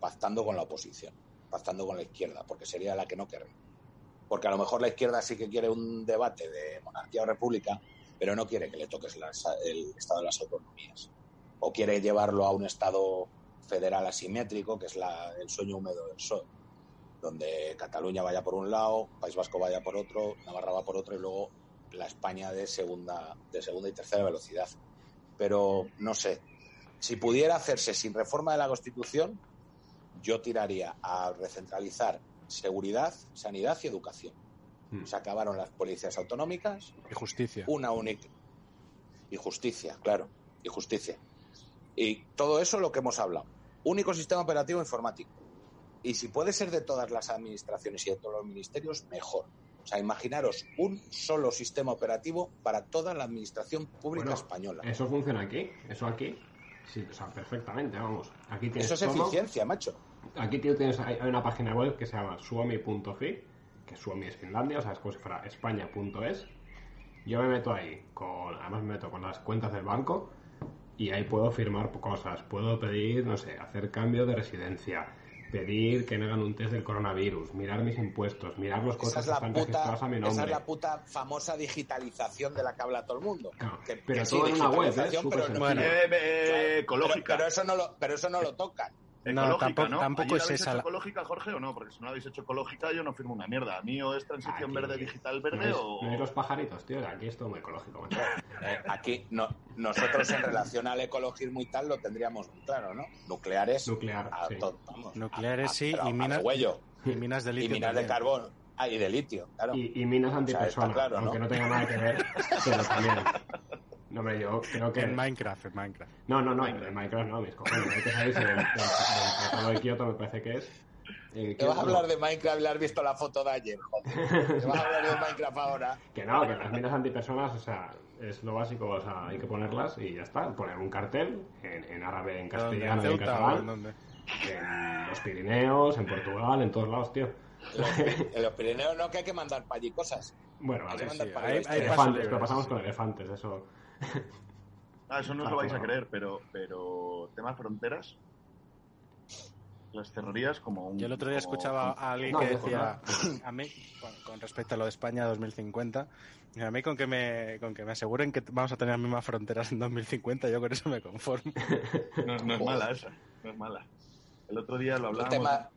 Speaker 4: pactando con la oposición, pactando con la izquierda, porque sería la que no querría. Porque a lo mejor la izquierda sí que quiere un debate de monarquía o república, pero no quiere que le toques las- el estado de las autonomías. O quiere llevarlo a un estado federal asimétrico, que es la- el sueño húmedo del PSOE donde Cataluña vaya por un lado, País Vasco vaya por otro, Navarra va por otro y luego la España de segunda, de segunda y tercera velocidad. Pero no sé, si pudiera hacerse sin reforma de la Constitución, yo tiraría a recentralizar seguridad, sanidad y educación.
Speaker 1: Mm.
Speaker 4: Se acabaron las policías autonómicas,
Speaker 2: Y justicia.
Speaker 4: una única. Y justicia, claro, y justicia. Y todo eso lo que hemos hablado. Único sistema operativo informático. Y si puede ser de todas las administraciones y de todos los ministerios, mejor. O sea, imaginaros un solo sistema operativo para toda la administración pública
Speaker 1: Bueno,
Speaker 4: española.
Speaker 1: Eso funciona aquí, eso aquí. Sí, o sea, perfectamente, vamos. Aquí tienes
Speaker 4: Eso es
Speaker 1: todo.
Speaker 4: eficiencia, macho.
Speaker 1: Aquí tienes hay hay una página web que se llama suomi.fi, que Suomi es Finlandia, o sea, es como si fuera españa.es. Yo me meto ahí, con, además me meto con las cuentas del banco y ahí puedo firmar cosas, puedo pedir, no sé, hacer cambio de residencia, pedir que me hagan un test del coronavirus, mirar mis impuestos, mirar los
Speaker 4: Esa
Speaker 1: cosas
Speaker 4: es,
Speaker 1: que están
Speaker 4: puta,
Speaker 1: registrados a mi
Speaker 4: esa es la puta famosa digitalización de la que habla todo el mundo.
Speaker 1: Claro,
Speaker 4: Que-
Speaker 1: pero
Speaker 4: que sí,
Speaker 1: todo en una web, ¿eh?
Speaker 4: pero
Speaker 2: Bueno.
Speaker 3: Eh, eh,
Speaker 4: Claro,
Speaker 3: ecológica.
Speaker 4: Pero, pero eso no lo, pero eso no lo tocan.
Speaker 2: No, tampoco-
Speaker 3: ¿no?
Speaker 2: tampoco
Speaker 3: ¿Allí la
Speaker 2: es esa
Speaker 3: hecho
Speaker 2: la-
Speaker 3: ecológica, Jorge, o no? Porque si no la habéis hecho ecológica, yo no firmo una mierda. ¿A mí o es transición
Speaker 1: Aquí-
Speaker 3: verde, digital
Speaker 1: ¿No
Speaker 3: verde
Speaker 1: veis,
Speaker 3: o...?
Speaker 1: no los pajaritos, tío? Aquí es todo muy ecológico.
Speaker 4: Eh, aquí no, nosotros en relación al ecologismo y tal lo tendríamos muy claro, ¿no? Nucleares.
Speaker 1: Nuclear,
Speaker 4: a
Speaker 1: sí.
Speaker 4: to- vamos,
Speaker 2: Nucleares
Speaker 4: a- a-
Speaker 2: sí,
Speaker 4: pero
Speaker 2: y minas-
Speaker 4: huello.
Speaker 2: Y minas de
Speaker 4: Y
Speaker 2: litio.
Speaker 4: minas de
Speaker 2: también.
Speaker 4: carbón. Ah, y de litio, claro.
Speaker 1: Y, y minas antipersonas,
Speaker 4: está claro, ¿no?
Speaker 1: aunque no tenga nada que ver, [laughs] pero también. No, hombre, yo creo que...
Speaker 2: En Minecraft, en Minecraft.
Speaker 1: No, no, no, en Minecraft no, mis cojones. Hay que salirse del, Tratado de Kioto, me parece que es. Eh,
Speaker 4: Te vas a hablar de Minecraft y le has visto la foto de ayer, joder. Te vas a hablar de Minecraft ahora.
Speaker 1: Que no, que las minas antipersonas, o sea, es lo básico, o sea, hay que ponerlas y ya está. Poner un cartel en, en árabe, en
Speaker 2: ¿Dónde?
Speaker 1: castellano
Speaker 2: ¿En
Speaker 1: y en catalán,
Speaker 2: dónde?
Speaker 1: en los Pirineos, en Portugal, en todos lados, tío.
Speaker 4: En los, en los Pirineos no, que hay que mandar para allí cosas.
Speaker 1: Bueno, a
Speaker 4: Hay que mandar
Speaker 2: sí,
Speaker 4: para
Speaker 2: hay-
Speaker 1: elefantes, pero pasamos con elefantes, eso.
Speaker 3: Ah, eso no os
Speaker 1: Ah,
Speaker 3: lo vais a creer, pero, pero tema fronteras, las cerrarías como un...
Speaker 2: Yo el otro día
Speaker 3: como-
Speaker 2: escuchaba a alguien
Speaker 1: No,
Speaker 2: que
Speaker 1: no,
Speaker 2: decía, a mí, con, con respecto a lo de España 2050, a mí con que me con que me aseguren que vamos a tener las mismas fronteras en 2050, yo con eso me conformo. [laughs]
Speaker 3: No, no es mala esa, no es mala. El otro día lo
Speaker 4: el
Speaker 3: hablábamos...
Speaker 4: tema,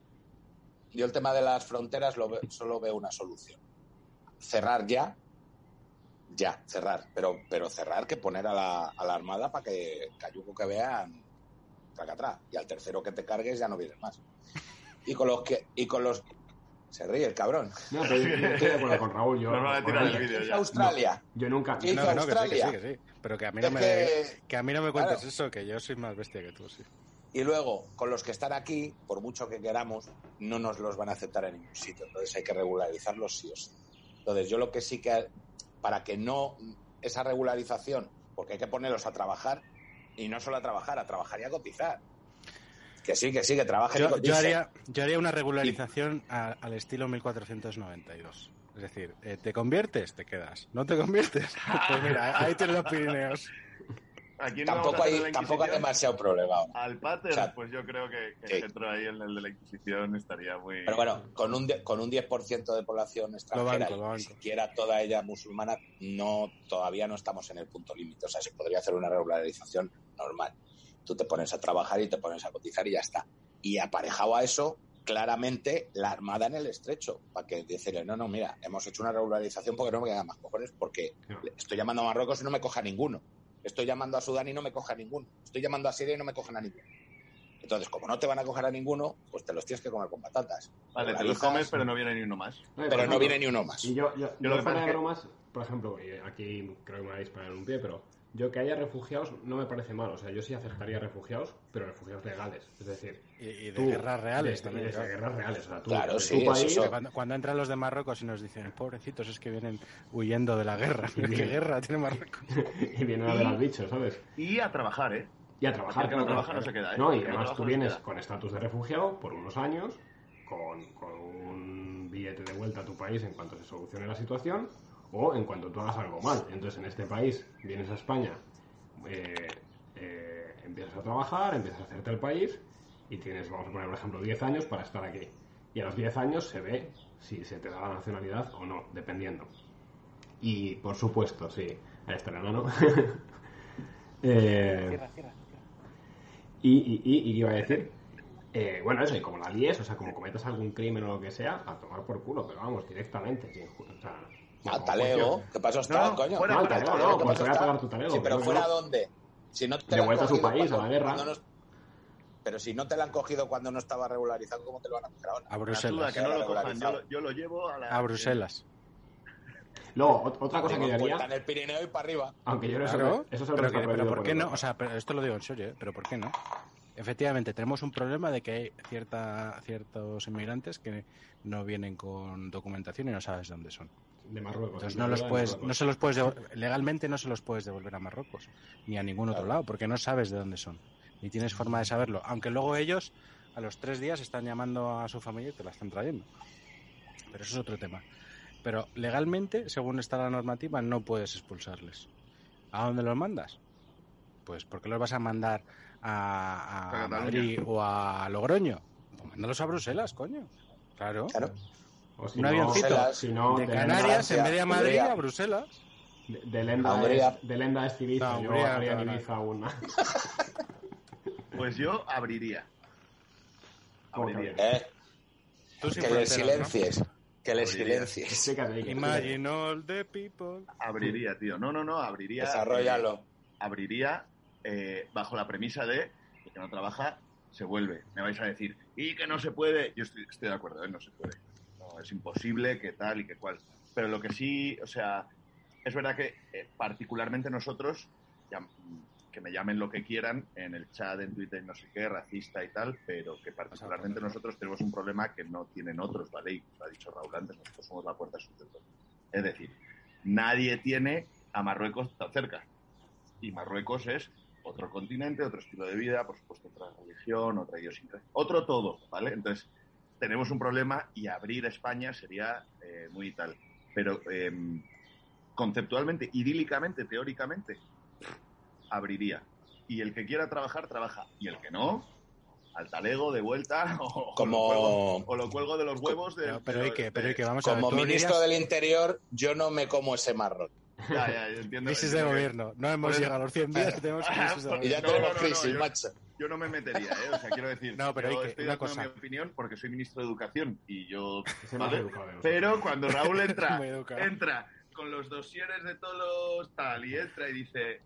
Speaker 4: yo el tema de las fronteras lo ve- solo veo una solución. Cerrar ya, ya, cerrar. Pero, pero cerrar que poner a la, a la armada para que cayuco que vean traca atrás. Y al tercero que te cargues ya no vienes más. Y con los que, y con los se ríe el cabrón.
Speaker 1: No, pero yo yo estoy de acuerdo con Raúl. Yo,
Speaker 3: Nos van a tirar el vídeo
Speaker 4: ¿Qué hizo
Speaker 3: ya.
Speaker 4: Australia?
Speaker 1: yo nunca.
Speaker 4: ¿Qué hizo
Speaker 2: No, no, que sí, que
Speaker 4: Australia?
Speaker 2: sí, que sí. Pero que a mí no me,
Speaker 4: que-
Speaker 2: que a mí no me cuentes
Speaker 4: Claro.
Speaker 2: eso, que yo soy más bestia que tú, sí.
Speaker 4: Y luego, con los que están aquí, por mucho que queramos, no nos los van a aceptar en ningún sitio. Entonces hay que regularizarlos sí o sí. Entonces yo lo que sí que, para que no, esa regularización, porque hay que ponerlos a trabajar, y no solo a trabajar, a trabajar y a cotizar. Que sí, que sí, que trabajen y
Speaker 2: Yo, yo
Speaker 4: coticen.
Speaker 2: haría, yo haría una regularización a- al estilo 1492. Es decir, eh, ¿te conviertes? Te quedas. ¿No te conviertes? [laughs] Pues mira, ahí tienes los Pirineos.
Speaker 3: Aquí no vamos
Speaker 4: Tampoco hay, tampoco hay demasiado problema. ahora.
Speaker 3: Al pater,
Speaker 4: O sea,
Speaker 3: pues yo creo que, que
Speaker 4: sí.
Speaker 3: el centro ahí en el de la Inquisición estaría muy...
Speaker 4: Pero bueno, con un, die- con un 10% de población extranjera
Speaker 2: banco, lo
Speaker 4: y
Speaker 2: banco.
Speaker 4: ni siquiera toda ella musulmana, no, todavía no estamos en el punto límite. O sea, se podría hacer una regularización normal. Tú te pones a trabajar y te pones a cotizar y ya está. Y aparejado a eso, claramente la Armada en el estrecho, para que decirle, no, no, mira, hemos hecho una regularización porque no me quedan más cojones, porque
Speaker 1: No.
Speaker 4: estoy llamando a Marruecos y no me coja ninguno. Estoy llamando a Sudán y no me coja ninguno. Estoy llamando a Siria y no me cojan a ninguno. Entonces, como no te van a coger a ninguno, pues te los tienes que comer con patatas.
Speaker 3: Vale, te los comes, pero no viene ni uno más.
Speaker 4: Pero no viene ni uno más.
Speaker 1: Y yo, yo,
Speaker 3: Yo
Speaker 1: yo
Speaker 3: lo que pasa
Speaker 1: de
Speaker 3: es que-
Speaker 1: bromas, por ejemplo, y aquí creo que me vais a disparar en un pie, pero yo que haya refugiados no me parece mal. O sea, yo sí acercaría refugiados, pero refugiados legales. Es decir,
Speaker 2: Y, y de
Speaker 1: tú-
Speaker 2: guerras reales
Speaker 1: de-
Speaker 2: también.
Speaker 1: de
Speaker 2: claro.
Speaker 1: guerras reales. O sea, tú,
Speaker 4: Claro, sí,
Speaker 1: tu
Speaker 4: eso
Speaker 1: país,
Speaker 4: son-
Speaker 2: Cuando, cuando entran los de Marruecos y nos dicen, pobrecitos, es que vienen huyendo de la guerra. [laughs] ¿Qué guerra tiene Marruecos? [laughs]
Speaker 1: y vienen a ver al bicho, ¿sabes?
Speaker 3: Y a trabajar, ¿eh?
Speaker 1: Y a trabajar.
Speaker 3: Que no trabaja no se queda, ¿eh?
Speaker 1: No, y
Speaker 3: no
Speaker 1: además tú
Speaker 3: no se
Speaker 1: vienes con estatus de refugiado por unos años, con, con un billete de vuelta a tu país en cuanto se solucione la situación, o en cuanto tú hagas algo mal. Entonces, en este país, vienes a España, eh, eh, empiezas a trabajar, empiezas a hacerte el país, y tienes, vamos a poner por ejemplo, 10 años para estar aquí. Y a los 10 años se ve si se te da la nacionalidad o no, dependiendo. Y por supuesto, sí, ahí está el enano. [laughs] eh, y, y, y, y iba a decir, eh, bueno, eso, y como la líes, o sea, como cometas algún crimen o lo que sea, a tomar por culo, pero vamos, directamente, sin o sea,
Speaker 4: Ah,
Speaker 1: como
Speaker 4: talego, ¿qué pasó
Speaker 3: No,
Speaker 4: coño?
Speaker 3: fuera,
Speaker 1: No, talego, no,
Speaker 4: ¿qué
Speaker 1: pues
Speaker 4: pasó
Speaker 1: voy a pagar tu talego.
Speaker 4: Sí, pero fuera
Speaker 1: no.
Speaker 4: dónde? Si no te
Speaker 1: De vuelta a su
Speaker 4: cogido
Speaker 1: país, a
Speaker 4: cuando-
Speaker 1: la guerra.
Speaker 4: no- Pero si no te la han cogido cuando no estaba regularizado, ¿cómo te lo van a coger ahora?
Speaker 2: A Bruselas.
Speaker 3: que no lo
Speaker 4: Ahora
Speaker 3: cojan. Yo lo, yo lo llevo a la...
Speaker 2: A Bruselas.
Speaker 1: Luego, ot- otra cosa que yo haría,
Speaker 4: en el Pirineo y para arriba.
Speaker 1: aunque yo no sé,
Speaker 2: Claro,
Speaker 1: eso es
Speaker 2: pero, que- pero ¿por qué no?
Speaker 1: O
Speaker 2: O sea, pero esto lo digo en serio, ¿eh? pero ¿por qué no? Efectivamente, tenemos un problema de que hay cierta, ciertos inmigrantes que no vienen con documentación y no sabes dónde son.
Speaker 1: De Marruecos.
Speaker 2: Entonces
Speaker 1: en
Speaker 2: no los puedes,
Speaker 1: Marruecos.
Speaker 2: no se los puedes devol- legalmente no se los puedes devolver a Marruecos ni a ningún otro lado porque no sabes de dónde son ni tienes forma de saberlo. Aunque luego ellos a los tres días están llamando a su familia y te la están trayendo. Pero eso es otro tema. Pero legalmente, según está la normativa, no puedes expulsarles. ¿A dónde los mandas? Pues porque los vas a mandar a. Madrid o a Logroño. Pues mándalos a Bruselas, coño. Claro.
Speaker 4: Claro.
Speaker 1: O si
Speaker 2: un
Speaker 1: no,
Speaker 2: avioncito
Speaker 1: si no,
Speaker 2: de
Speaker 1: de
Speaker 2: Canarias en vez de a Madrid
Speaker 4: Hungría.
Speaker 2: a Bruselas.
Speaker 1: De, de Lenda es, de Lenda es Ibiza,
Speaker 2: No,
Speaker 1: yo
Speaker 2: Hungría,
Speaker 1: en. Ibiza una. [laughs]
Speaker 3: Pues yo abriría. abriría.
Speaker 4: ¿Eh?
Speaker 2: Tú
Speaker 4: Que le silencies. Que le silencies.
Speaker 2: Imagine all the people.
Speaker 3: Abriría, tío. No, no, no, abriría.
Speaker 4: Desarrollalo.
Speaker 3: eh, abriría eh, bajo la premisa de el que no trabaja se vuelve. Me vais a decir, y que no se puede. Yo estoy, estoy de acuerdo, ¿eh? no se puede. No, es imposible, que tal y que cual. Pero lo que sí, o sea, es verdad que eh, particularmente nosotros, ya- que me llamen lo que quieran en el chat, en Twitter, no sé qué, racista y tal, pero que particularmente nosotros tenemos un problema que no tienen otros, ¿vale? Y lo ha dicho Raúl antes, nosotros somos la puerta sur del todo. Es decir, nadie tiene a Marruecos tan cerca. Y Marruecos es otro continente, otro estilo de vida, por supuesto otra religión, otra idiosincrasia, otro todo, ¿vale? Entonces, tenemos un problema y abrir España sería eh, muy tal. Pero eh, conceptualmente, idílicamente, teóricamente, abriría. Y el que quiera trabajar, trabaja. Y el que no, al talego de vuelta [laughs] o,
Speaker 4: Como-
Speaker 3: o lo, cuelgo, o lo cuelgo de los huevos de,
Speaker 2: Pero, pero
Speaker 3: de-
Speaker 2: hay que, pero hay que vamos a ver.
Speaker 4: Como ministro
Speaker 2: dirías-
Speaker 4: del Interior, yo no me como ese marrón.
Speaker 3: Ya, ya, entiendo.
Speaker 2: Crisis de
Speaker 3: que-
Speaker 2: gobierno. No hemos llegado a los 100 días y tenemos [laughs] crisis de
Speaker 3: Ah,
Speaker 4: Y
Speaker 2: gobierno.
Speaker 4: ya tenemos
Speaker 3: no, no,
Speaker 4: crisis,
Speaker 3: yo-
Speaker 4: macho.
Speaker 3: Yo no me metería, ¿eh? O sea, quiero decir, [laughs]
Speaker 2: No, pero
Speaker 3: yo
Speaker 2: que-
Speaker 3: estoy dando mi opinión porque soy ministro de Educación y yo... [laughs] Pero cuando Raúl entra, [laughs] entra con los dosieres de todos los tal y entra y dice,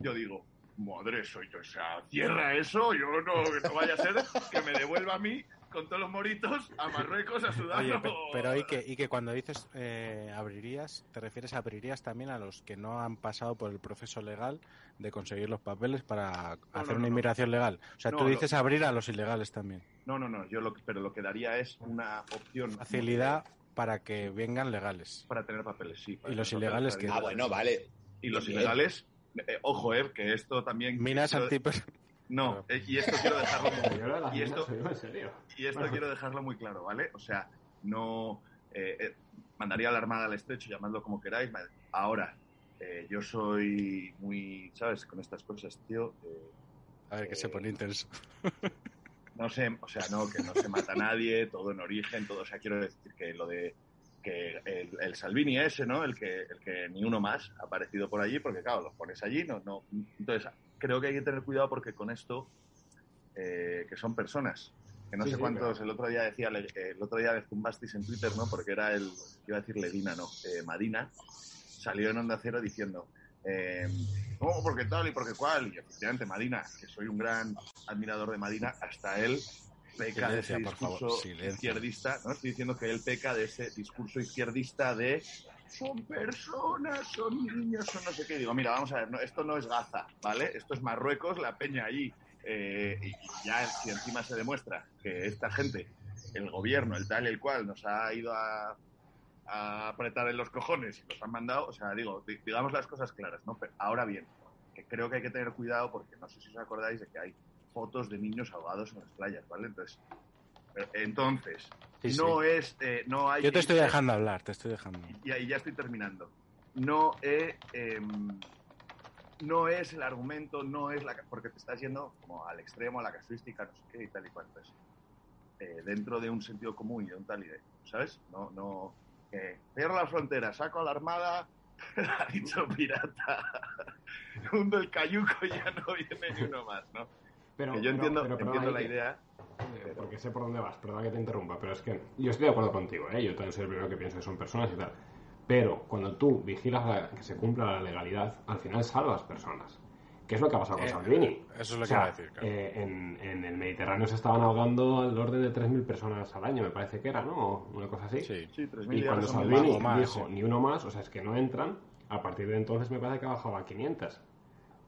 Speaker 3: yo digo, madre soy yo, o sea, cierra eso, yo no, que no vaya a ser que me devuelva a mí con todos los moritos a Marruecos a Sudán.
Speaker 2: Oye,
Speaker 3: o-
Speaker 2: pe- pero hay que, y que cuando dices eh, abrirías, te refieres a abrirías también a los que no han pasado por el proceso legal de conseguir los papeles para hacer
Speaker 3: no,
Speaker 2: una
Speaker 3: no.
Speaker 2: inmigración legal. O sea,
Speaker 3: No,
Speaker 2: tú
Speaker 3: lo-
Speaker 2: dices abrir a los ilegales también.
Speaker 3: No, no, no, yo lo que, pero lo que daría es una opción...
Speaker 2: Facilidad para que vengan legales.
Speaker 3: Para tener papeles, sí. para
Speaker 2: ¿Y los ilegales qué?
Speaker 4: Ah, bueno, vale.
Speaker 3: Y los
Speaker 4: Bien.
Speaker 3: ilegales, eh, ojo, eh, que esto también...
Speaker 2: Minas
Speaker 3: quiero-
Speaker 2: anti...
Speaker 3: No, eh, y esto quiero dejarlo [laughs]
Speaker 1: las
Speaker 3: y esto, y esto quiero dejarlo muy claro, ¿vale? O sea, no eh, eh, mandaría a la Armada al estrecho, llamadlo como queráis. Ahora, eh, yo soy muy, ¿sabes? Con estas cosas, tío. eh,
Speaker 2: A ver, que se pone intenso.
Speaker 3: no sé, o sea, no, que no se mata a nadie, todo en origen, todo, o sea, quiero decir que lo de que el, el Salvini ese, ¿no? El que, el que ni uno más ha aparecido por allí, porque claro, los pones allí, no, no. Entonces, creo que hay que tener cuidado porque con esto, eh, que son personas, que no
Speaker 1: Sí,
Speaker 3: sé
Speaker 1: sí,
Speaker 3: cuántos, el otro día decía, eh, el otro día de Zumbastis en Twitter, ¿no? Porque era el, iba a decir Ledina, no, eh, Madina, salió en Onda Cero diciendo, eh, no, porque tal y porque cual, y efectivamente Madina, que soy un gran admirador de Madina, hasta él peca de ese
Speaker 2: favor,
Speaker 3: discurso izquierdista, ¿no? Estoy diciendo que él peca de ese discurso izquierdista de son personas, son niños, son no sé qué. Digo, mira, vamos a ver, no, esto no es Gaza, ¿vale? Esto es Marruecos, la peña allí. Eh, y ya si encima se demuestra que esta gente, el gobierno, el tal y el cual, nos ha ido a, a apretar en los cojones y los han mandado, o sea, digo, di- digamos las cosas claras, ¿no? Pero ahora bien, que creo que hay que tener cuidado porque no sé si os acordáis de que hay fotos de niños ahogados en las playas, ¿vale? Entonces, eh, entonces
Speaker 2: Sí, sí.
Speaker 3: no es, eh, no hay
Speaker 2: Yo te estoy
Speaker 3: irse-
Speaker 2: dejando hablar, te estoy dejando.
Speaker 3: y ahí ya estoy terminando. No es, em, no es el argumento, no es la... Porque te estás yendo como al extremo, a la casuística, no sé qué y tal y eh, dentro de un sentido común y de un tal y de... ¿Sabes? No, no... eh, cierro la frontera, saco a la armada, [laughs] ha dicho pirata, hundo el cayuco y ya no viene ni uno más, ¿no?
Speaker 1: Pero,
Speaker 3: que yo
Speaker 1: pero-
Speaker 3: entiendo,
Speaker 1: pero
Speaker 3: entiendo la idea.
Speaker 1: Eh, porque sé por dónde vas, perdona que te interrumpa, pero es que yo estoy de acuerdo contigo, ¿eh? yo también soy el primero que pienso que son personas y tal. Pero cuando tú vigilas la- que se cumpla la legalidad, al final salvas personas. ¿Qué es lo que ha pasado con
Speaker 2: Eh,
Speaker 1: Salvini?
Speaker 2: eso es lo
Speaker 1: O
Speaker 2: que
Speaker 1: sea,
Speaker 2: iba a decir, claro.
Speaker 1: eh, en, en el Mediterráneo se estaban ahogando al orden de 3.000 personas al año, me parece que era, ¿no? O Una cosa así.
Speaker 2: Sí.
Speaker 3: Sí, 3.000
Speaker 1: Y cuando Salvini
Speaker 2: más,
Speaker 1: dijo
Speaker 2: sí.
Speaker 1: ni uno más, o sea, es que no entran, a partir de entonces me parece que ha bajado a 500.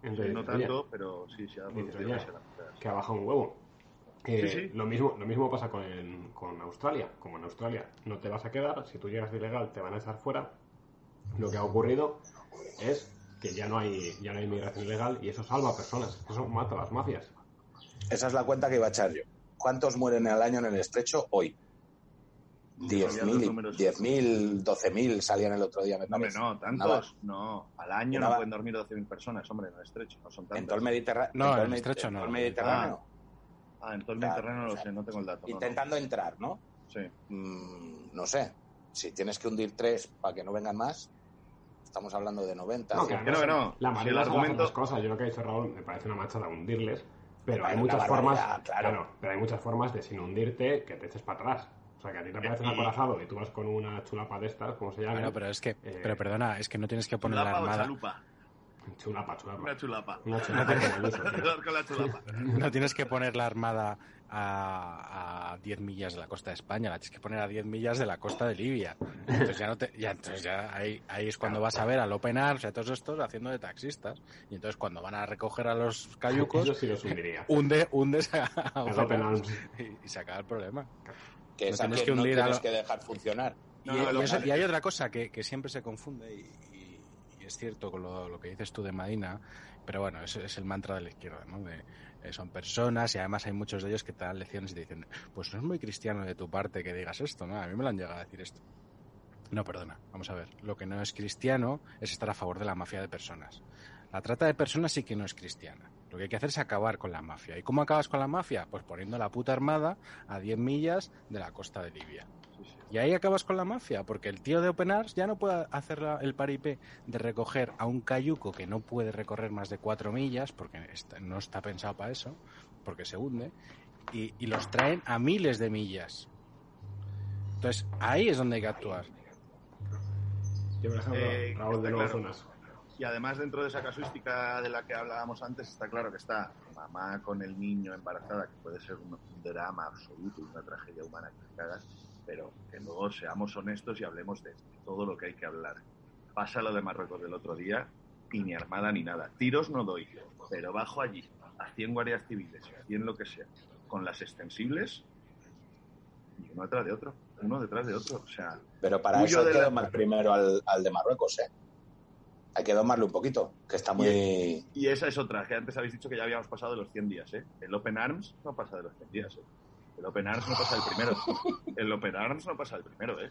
Speaker 1: Entonces,
Speaker 3: no
Speaker 1: oye,
Speaker 3: tanto, pero sí, se ha
Speaker 1: oye,
Speaker 3: que
Speaker 1: que ha bajado un huevo. Eh,
Speaker 3: Sí, sí.
Speaker 1: Lo, mismo, lo mismo pasa con, el- con Australia. Como en Australia no te vas a quedar, si tú llegas de ilegal te van a echar fuera. Lo que ha ocurrido es que ya no hay ya no hay inmigración ilegal y eso salva personas. Eso mata a las mafias.
Speaker 4: Esa es la cuenta que iba a echar yo. ¿Cuántos mueren al año en el estrecho hoy?
Speaker 3: sabía los
Speaker 4: 10.000,
Speaker 3: números.
Speaker 4: 10.000, 12.000 salían el otro día, me
Speaker 3: No, hombre, no, tantos. No, al año no
Speaker 4: va-
Speaker 3: pueden dormir 12.000 personas, hombre, en el estrecho, no son
Speaker 4: En
Speaker 3: tantos.
Speaker 4: todo el Mediterráneo.
Speaker 2: No,
Speaker 4: todo
Speaker 2: en el
Speaker 4: Medi-
Speaker 2: estrecho
Speaker 4: en todo el Mediterráneo.
Speaker 3: Ah, en todo el
Speaker 4: Claro,
Speaker 3: Mediterráneo no
Speaker 4: o
Speaker 3: lo
Speaker 4: sea,
Speaker 3: sé, no tengo el dato. no, no.
Speaker 4: Intentando entrar, ¿no?
Speaker 3: Sí.
Speaker 4: Mm, no sé. Si tienes que hundir tres para que no vengan más, estamos hablando de 90.
Speaker 1: No,
Speaker 3: que
Speaker 1: además
Speaker 3: no, que no.
Speaker 1: La
Speaker 3: el
Speaker 1: de
Speaker 3: argumento-
Speaker 1: las cosas, yo lo que ha dicho Raúl me parece una machada hundirles, Pero hay muchas formas,
Speaker 4: barbaridad, claro.
Speaker 1: pero hay muchas formas de sin hundirte que te eches para atrás. O sea, que a ti te parece un acorazado y tú vas con una chulapa de estas, como se llama.
Speaker 2: Bueno, pero es que,
Speaker 1: Eh,
Speaker 2: pero perdona, es que no tienes que poner la
Speaker 3: ¿Chulapa o
Speaker 2: armada,
Speaker 3: chalupa?
Speaker 1: Chulapa, chulapa.
Speaker 3: Una chulapa.
Speaker 1: Una chulapa. [laughs]
Speaker 2: no tienes que poner la armada a, a 10 millas de la costa de España, la tienes que poner a 10 millas de la costa de Libia. Entonces ya no te, ya, entonces ya ahí, ahí es cuando vas a ver al Open Arms y a todos estos haciendo de taxistas. Y entonces cuando van a recoger a los
Speaker 1: Eso
Speaker 2: cayucos,
Speaker 1: sí los hundiría.
Speaker 2: hunde, hundes a, a Open Arms y, y se acaba el problema.
Speaker 4: Que
Speaker 2: No tienes
Speaker 4: que no
Speaker 2: hundir a
Speaker 4: tienes
Speaker 2: lo-
Speaker 4: que dejar funcionar.
Speaker 2: Y,
Speaker 3: No, no,
Speaker 2: y
Speaker 3: lo-
Speaker 2: eso- y hay otra cosa que, que siempre se confunde y es cierto con lo, lo que dices tú de Madina, pero bueno, es, es el mantra de la izquierda, ¿no? De, eh, son personas y además hay muchos de ellos que te dan lecciones y te dicen, pues no es muy cristiano de tu parte que digas esto, ¿no? A mí me lo han llegado a decir esto. No, perdona, vamos a ver. Lo que no es cristiano es estar a favor de la mafia de personas. La trata de personas sí que no es cristiana. Lo que hay que hacer es acabar con la mafia. ¿Y cómo acabas con la mafia? Pues poniendo la puta armada a 10 millas de la costa de Libia. Y ahí acabas con la mafia, porque el tío de Open Arms ya no puede hacer la- el paripé de recoger a un cayuco que no puede recorrer más de 4 millas, porque está- no está pensado para eso, porque se hunde, y, y los traen a miles de millas. Entonces, ahí es donde hay que actuar.
Speaker 1: Yo, por ejemplo,
Speaker 3: Eh,
Speaker 1: Raúl de
Speaker 3: está
Speaker 1: Nuevo
Speaker 3: claro.
Speaker 1: Zonas.
Speaker 3: Y además dentro de esa casuística de la que hablábamos antes está claro que está mamá con el niño embarazada, que puede ser un, drama absoluto y una tragedia humana que te cagas, pero que luego seamos honestos y hablemos de todo lo que hay que hablar. Pasa lo de Marruecos del otro día y ni armada ni nada. Tiros no doy, pero bajo allí a 100 guardias civiles, a 100 lo que sea, con las extensibles y uno detrás de otro, uno detrás de otro. O sea,
Speaker 4: Pero para eso hay
Speaker 3: de
Speaker 4: que
Speaker 3: la-
Speaker 4: domar primero al, al de Marruecos, ¿eh? Hay que domarle un poquito, que está muy...
Speaker 3: Y esa es otra, que antes habéis dicho que ya habíamos pasado de los 100 días, ¿eh? El Open Arms no pasa de los 100 días, ¿eh? El Open Arms no pasa del primero. El Open Arms no pasa del primero, ¿eh?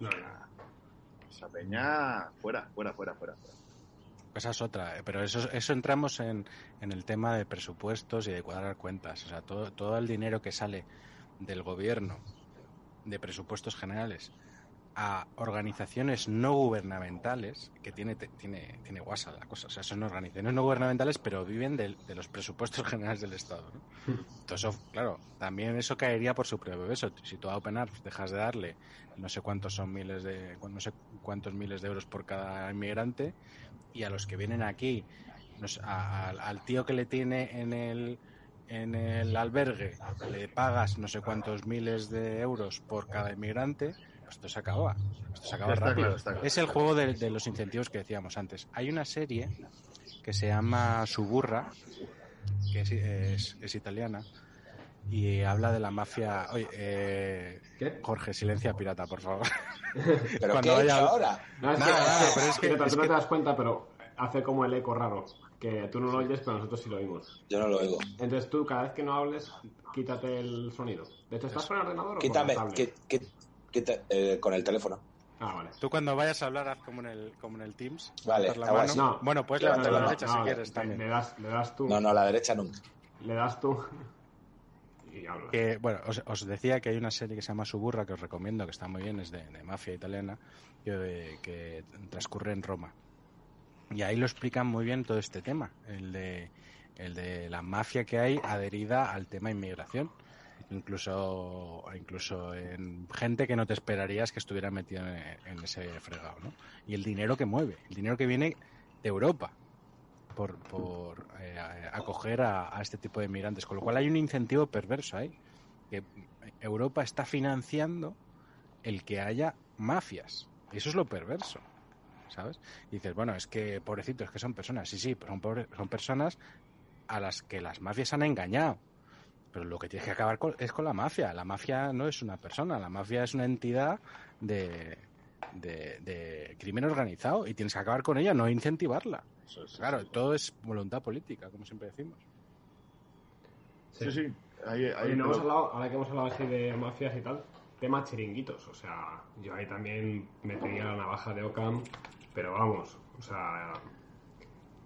Speaker 1: No, no.
Speaker 3: Esa peña, fuera, fuera, fuera, fuera. fuera.
Speaker 2: Esa es otra, eh, pero eso, eso entramos en, en el tema de presupuestos y de cuadrar cuentas. O sea, todo, todo el dinero que sale del gobierno de presupuestos generales a organizaciones no gubernamentales, que tiene, tiene, tiene guasa la cosa, o sea, son organizaciones no gubernamentales, pero viven del- de, los presupuestos [laughs] generales del Estado. Entonces, claro, también eso caería por su propio peso. Si tú a Open Arms dejas de darle no sé cuántos son miles de, no sé cuántos miles de euros por cada inmigrante, y a los que vienen aquí, al tío que le tiene en el en el albergue le pagas no sé cuántos miles de euros por cada inmigrante, esto se acaba. Esto se acaba
Speaker 3: Está
Speaker 2: rápido.
Speaker 3: claro, está claro.
Speaker 2: Es el juego de, de los incentivos que decíamos antes. Hay una serie que se llama Suburra, que es, es- es italiana, y habla de la mafia. Oye, eh,
Speaker 1: ¿Qué?
Speaker 2: Jorge, silencia pirata, por favor. [laughs]
Speaker 4: ¿Pero
Speaker 2: Cuando
Speaker 4: qué
Speaker 2: vaya-
Speaker 4: hecho ahora?
Speaker 1: No, es
Speaker 2: Nada,
Speaker 1: que,
Speaker 2: nada, pero es que- es
Speaker 1: tú no
Speaker 2: que-
Speaker 1: te das cuenta, pero hace como el eco raro. Que tú no lo oyes, pero nosotros sí lo oímos.
Speaker 4: Yo no lo oigo.
Speaker 1: Entonces tú, cada vez que no hables, quítate el sonido. De hecho, ¿estás con el ordenador o
Speaker 4: Quítame,
Speaker 1: con
Speaker 4: qui-
Speaker 1: tablet?
Speaker 4: Eh, con el teléfono.
Speaker 1: Ah, vale.
Speaker 2: Tú cuando vayas a hablar, haz como en el, como en el Teams.
Speaker 4: Vale,
Speaker 2: la mano.
Speaker 1: No.
Speaker 2: Bueno, puedes
Speaker 4: Levanta
Speaker 2: levantar la
Speaker 4: la
Speaker 2: derecha
Speaker 1: No,
Speaker 2: si quieres
Speaker 1: le,
Speaker 2: también.
Speaker 1: le das, le das tú.
Speaker 4: No, no, la derecha nunca.
Speaker 1: Le das tú. [laughs] y hablas.
Speaker 2: Que, bueno, os, os decía que hay una serie que se llama Suburra, que os recomiendo, que está muy bien, es de, de mafia italiana, que, que transcurre en Roma. Y ahí lo explican muy bien todo este tema, el de, el de la mafia que hay adherida al tema inmigración. Incluso, incluso en gente que no te esperarías que estuviera metida en, ese fregado, ¿no? Y el dinero que mueve, el dinero que viene de Europa por, por eh, acoger a, este tipo de inmigrantes. Con lo cual hay un incentivo perverso ahí. Que Europa está financiando el que haya mafias. Eso es lo perverso. ¿Sabes? Y dices, bueno, es que pobrecitos, que son personas. Sí, sí, son, pobre- son personas a las que las mafias han engañado. Pero lo que tienes que acabar con- es con la mafia. La mafia no es una persona, la mafia es una entidad de, de, de crimen organizado y tienes que acabar con ella, no incentivarla. Claro, todo es voluntad política, como siempre decimos.
Speaker 3: Sí, sí. Ahí, ahí
Speaker 1: Oye, no hemos hablado, ahora que hemos hablado así de mafias y tal, tema chiringuitos. O sea, yo ahí también metería la navaja de Ocam, pero vamos, o sea,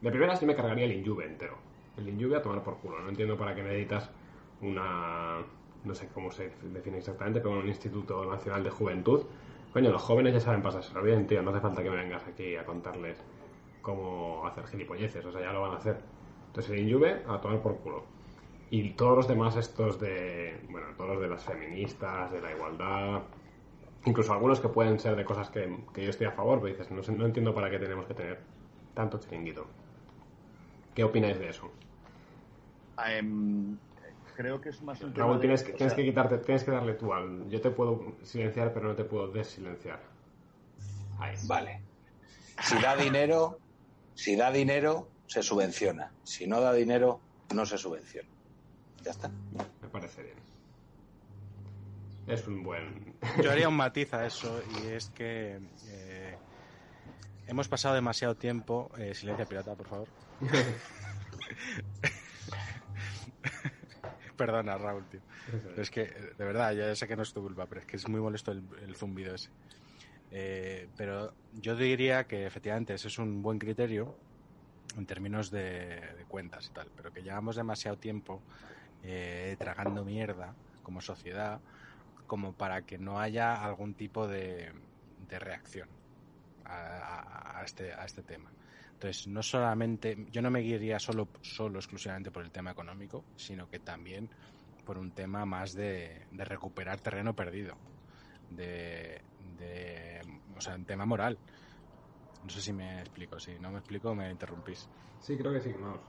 Speaker 1: de primeras yo me cargaría el Injuve entero. El Injuve a tomar por culo. No entiendo para qué necesitas una. No sé cómo se define exactamente, pero un Instituto Nacional de Juventud. Coño, los jóvenes ya saben pasárselo bien, tío. No hace falta que me vengas aquí a contarles cómo hacer gilipolleces. O sea, ya lo van a hacer. Entonces el Injuve a tomar por culo. Y todos los demás estos de, bueno, todos los de las feministas, de la igualdad, incluso algunos que pueden ser de cosas que, que yo estoy a favor, pero dices, no, no entiendo para qué tenemos que tener tanto chiringuito. ¿Qué opináis de eso?
Speaker 3: Em, creo que es más un tema
Speaker 1: Raúl,
Speaker 3: de-
Speaker 1: tienes que,
Speaker 3: o
Speaker 1: tienes
Speaker 3: sea,
Speaker 1: que quitarte, tienes que darle tú al... Yo te puedo silenciar, pero no te puedo desilenciar. Ahí.
Speaker 4: Vale. Si da dinero, si da dinero, se subvenciona. Si no da dinero, no se subvenciona. Ya está.
Speaker 1: Me parece bien. Es un buen... [laughs]
Speaker 2: Yo haría un matiz a eso y es que eh, hemos pasado demasiado tiempo. eh, silencio pirata, por favor. [laughs] Perdona, Raúl, tío. Pero es que, de verdad, ya sé que no es tu culpa, pero es que es muy molesto el, el zumbido ese. Eh, pero yo diría que efectivamente ese es un buen criterio en términos de, de cuentas y tal, pero que llevamos demasiado tiempo eh, tragando mierda como sociedad como para que no haya algún tipo de, de reacción a, a- a este, a este tema. Entonces, no solamente, yo no me guiaría solo, solo exclusivamente por el tema económico, sino que también por un tema más de, de recuperar terreno perdido, de, de, o sea, un tema moral. No sé si me explico, si no me explico me interrumpís.
Speaker 1: Sí, creo que sí, vamos.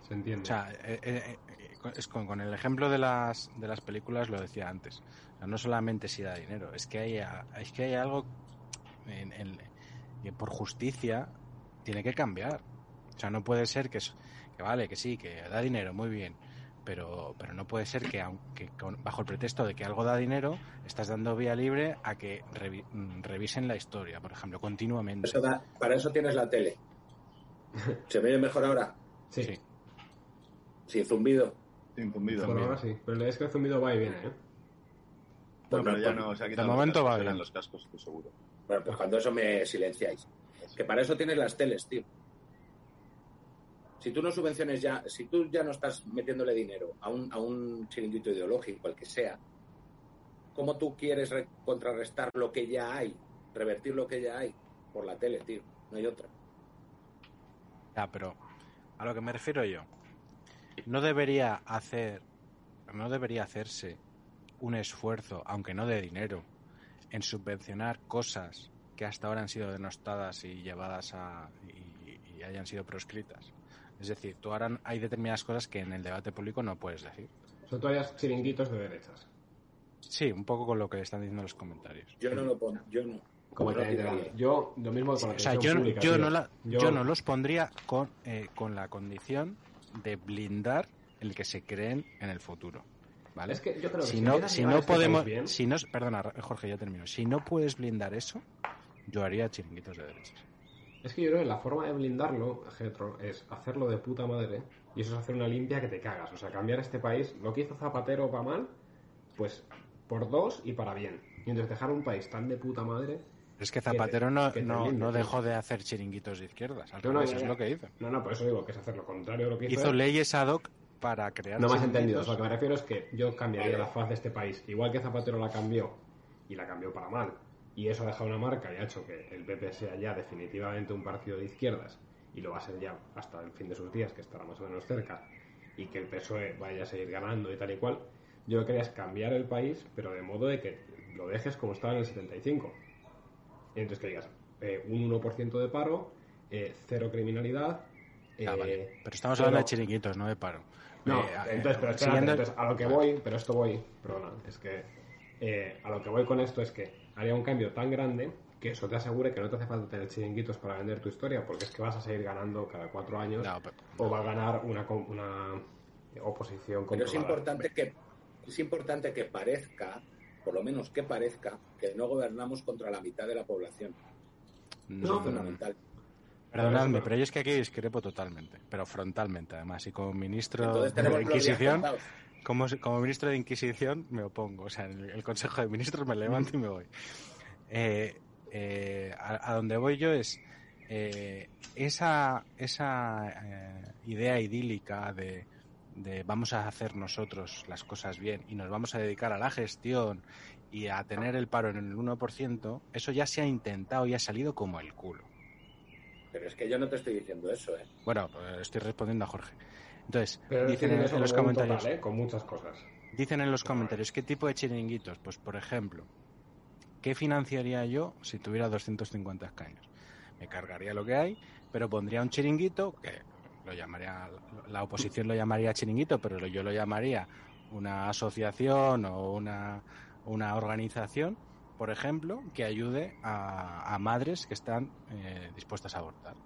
Speaker 1: Se entiende.
Speaker 2: O sea, eh, eh, eh, con- es con, con el ejemplo de las, de las películas lo decía antes. O sea, no solamente si da dinero, es que hay, es que hay algo en, en- que por justicia tiene que cambiar. O sea, no puede ser que, es- que vale, que sí, que da dinero, muy bien. Pero, pero no puede ser que, aunque con- bajo el pretexto de que algo da dinero, estás dando vía libre a que revi- mm, revisen la historia, por ejemplo, continuamente.
Speaker 6: Eso da- para eso tienes la tele. [laughs] ¿Se me oye mejor ahora?
Speaker 1: sí,
Speaker 2: sí.
Speaker 6: Sin zumbido.
Speaker 3: Sin zumbido.
Speaker 1: por ahora sí. Pero es que el zumbido va y viene, ¿eh?
Speaker 3: Bueno, pero ya no se ha quitado
Speaker 2: de momento va bien.
Speaker 3: los cascos, estoy seguro.
Speaker 6: Bueno, pues cuando eso me silenciáis. Que para eso tienes las teles, tío. Si tú no subvenciones ya, si tú ya no estás metiéndole dinero a un, a un chiringuito ideológico, el que sea, ¿cómo tú quieres re- contrarrestar lo que ya hay? Revertir lo que ya hay por la tele, tío. No hay otra.
Speaker 2: Ya, pero a lo que me refiero yo, no debería hacer, no debería hacerse un esfuerzo, aunque no de dinero, en subvencionar cosas que hasta ahora han sido denostadas y llevadas a y, y hayan sido proscritas. Es decir, tú ahora hay determinadas cosas que en el debate público no puedes decir.
Speaker 1: O sea, tú harías chiringuitos de derechas.
Speaker 2: Sí, un poco con lo que están diciendo los comentarios.
Speaker 6: Yo no lo pongo, yo no.
Speaker 1: Como
Speaker 6: No
Speaker 1: te. Yo, lo mismo con la
Speaker 2: O sea, yo,
Speaker 1: pública,
Speaker 2: yo no la-
Speaker 1: Yo-
Speaker 2: yo no los pondría con, eh, con la condición de blindar el que se creen en el futuro. ¿Vale?
Speaker 1: Es que yo creo que
Speaker 2: si
Speaker 1: si
Speaker 2: no, si no
Speaker 1: este
Speaker 2: podemos,
Speaker 1: bien-
Speaker 2: si no, perdona, Jorge, ya termino. Si no puedes blindar eso, yo haría chiringuitos de derechas.
Speaker 1: Es que yo creo que la forma de blindarlo, Getro, es hacerlo de puta madre. Y eso es hacer una limpia que te cagas. O sea, cambiar este país, lo que hizo Zapatero para mal, pues por dos y para bien. Y entonces dejar un país tan de puta madre.
Speaker 2: Es que
Speaker 1: te-
Speaker 2: Zapatero no,
Speaker 1: que te
Speaker 2: no, no dejó de hacer chiringuitos de izquierdas. Al
Speaker 1: No, no, ya,
Speaker 2: es lo que hizo.
Speaker 1: No, no, por eso digo que es hacer lo contrario de lo que hizo.
Speaker 2: Hizo
Speaker 1: él.
Speaker 2: leyes ad hoc para crear
Speaker 1: No me has entendido. O sea, lo que me refiero es que yo cambiaría la faz de este país. Igual que Zapatero la cambió y la cambió para mal. Y eso ha dejado una marca y ha hecho que el PP sea ya definitivamente un partido de izquierdas y lo va a ser ya hasta el fin de sus días, que estará más o menos cerca, y que el PSOE vaya a seguir ganando y tal y cual. Yo lo que quería es cambiar el país, pero de modo de que lo dejes como estaba en el 75. Y entonces que digas, eh, un 1% de paro, eh, cero criminalidad.
Speaker 2: Ah,
Speaker 1: eh,
Speaker 2: vale. Pero estamos hablando de chiringuitos, no de paro.
Speaker 1: no,
Speaker 2: Eh,
Speaker 1: entonces, pero espérate, entonces, a lo que voy, pero esto voy, perdona, es que eh, a lo que voy con esto es que haría un cambio tan grande que eso te asegure que no te hace falta tener chiringuitos para vender tu historia, porque es que vas a seguir ganando cada cuatro años
Speaker 2: No, pero-
Speaker 1: o va a ganar una, com- una oposición
Speaker 6: Pero es importante que es importante que parezca, por lo menos que parezca, que no gobernamos contra la mitad de la población.
Speaker 2: no,
Speaker 6: Eso es fundamental.
Speaker 2: Perdonadme, pero yo es que aquí discrepo totalmente, pero frontalmente además. Y como ministro de la Inquisición. Como, como ministro de Inquisición me opongo. O sea, en el, el Consejo de Ministros me levanto y me voy. Eh, eh, a, a donde voy yo es eh, esa, esa eh, idea idílica de, de vamos a hacer nosotros las cosas bien y nos vamos a dedicar a la gestión y a tener el paro en el 1%, eso ya se ha intentado y ha salido como el culo.
Speaker 6: Pero es que yo no te estoy diciendo eso, ¿eh?
Speaker 2: Bueno, pues estoy respondiendo a Jorge. Entonces,
Speaker 1: Pero
Speaker 2: dicen en, en los comentarios,
Speaker 1: total, ¿eh? Con muchas cosas.
Speaker 2: dicen en los comentarios, ¿qué tipo de chiringuitos? Pues, por ejemplo, ¿qué financiaría yo si tuviera 250 escaños? Me cargaría lo que hay, pero pondría un chiringuito que lo llamaría, la oposición lo llamaría chiringuito, pero yo lo llamaría una asociación o una, una organización, por ejemplo, que ayude a, a madres que están eh, dispuestas a abortar.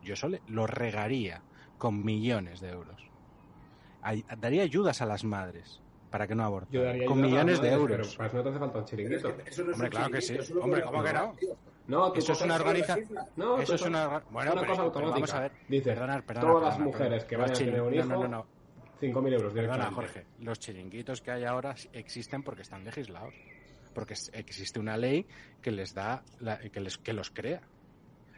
Speaker 2: Yo eso le- lo regaría con millones de euros. Ay- daría ayudas a las madres para que no aborten.
Speaker 1: Yo daría
Speaker 2: con millones
Speaker 1: las
Speaker 2: de
Speaker 1: madres,
Speaker 2: euros.
Speaker 1: Pero para eso no te hace falta un
Speaker 6: Pero es
Speaker 1: chiringuito.
Speaker 6: que eso no es
Speaker 2: Hombre,
Speaker 6: un
Speaker 2: claro que
Speaker 6: chiringuito,
Speaker 2: sí. Hombre, ¿cómo que no?
Speaker 1: No, tú
Speaker 2: Eso es una organiza-
Speaker 1: No,
Speaker 2: Eso es una... Bueno,
Speaker 1: una
Speaker 2: pero-
Speaker 1: cosa automática.
Speaker 2: vamos a ver.
Speaker 1: Dice,
Speaker 2: Perdona, perdona,
Speaker 1: todas las mujeres que vayan a tener un hijo,
Speaker 2: No, no, no.
Speaker 1: 5.000 euros
Speaker 2: Perdona,
Speaker 1: directamente.
Speaker 2: Jorge. Los chiringuitos que hay ahora existen porque están legislados. Porque existe una ley que les da, la- que, les, que los crea.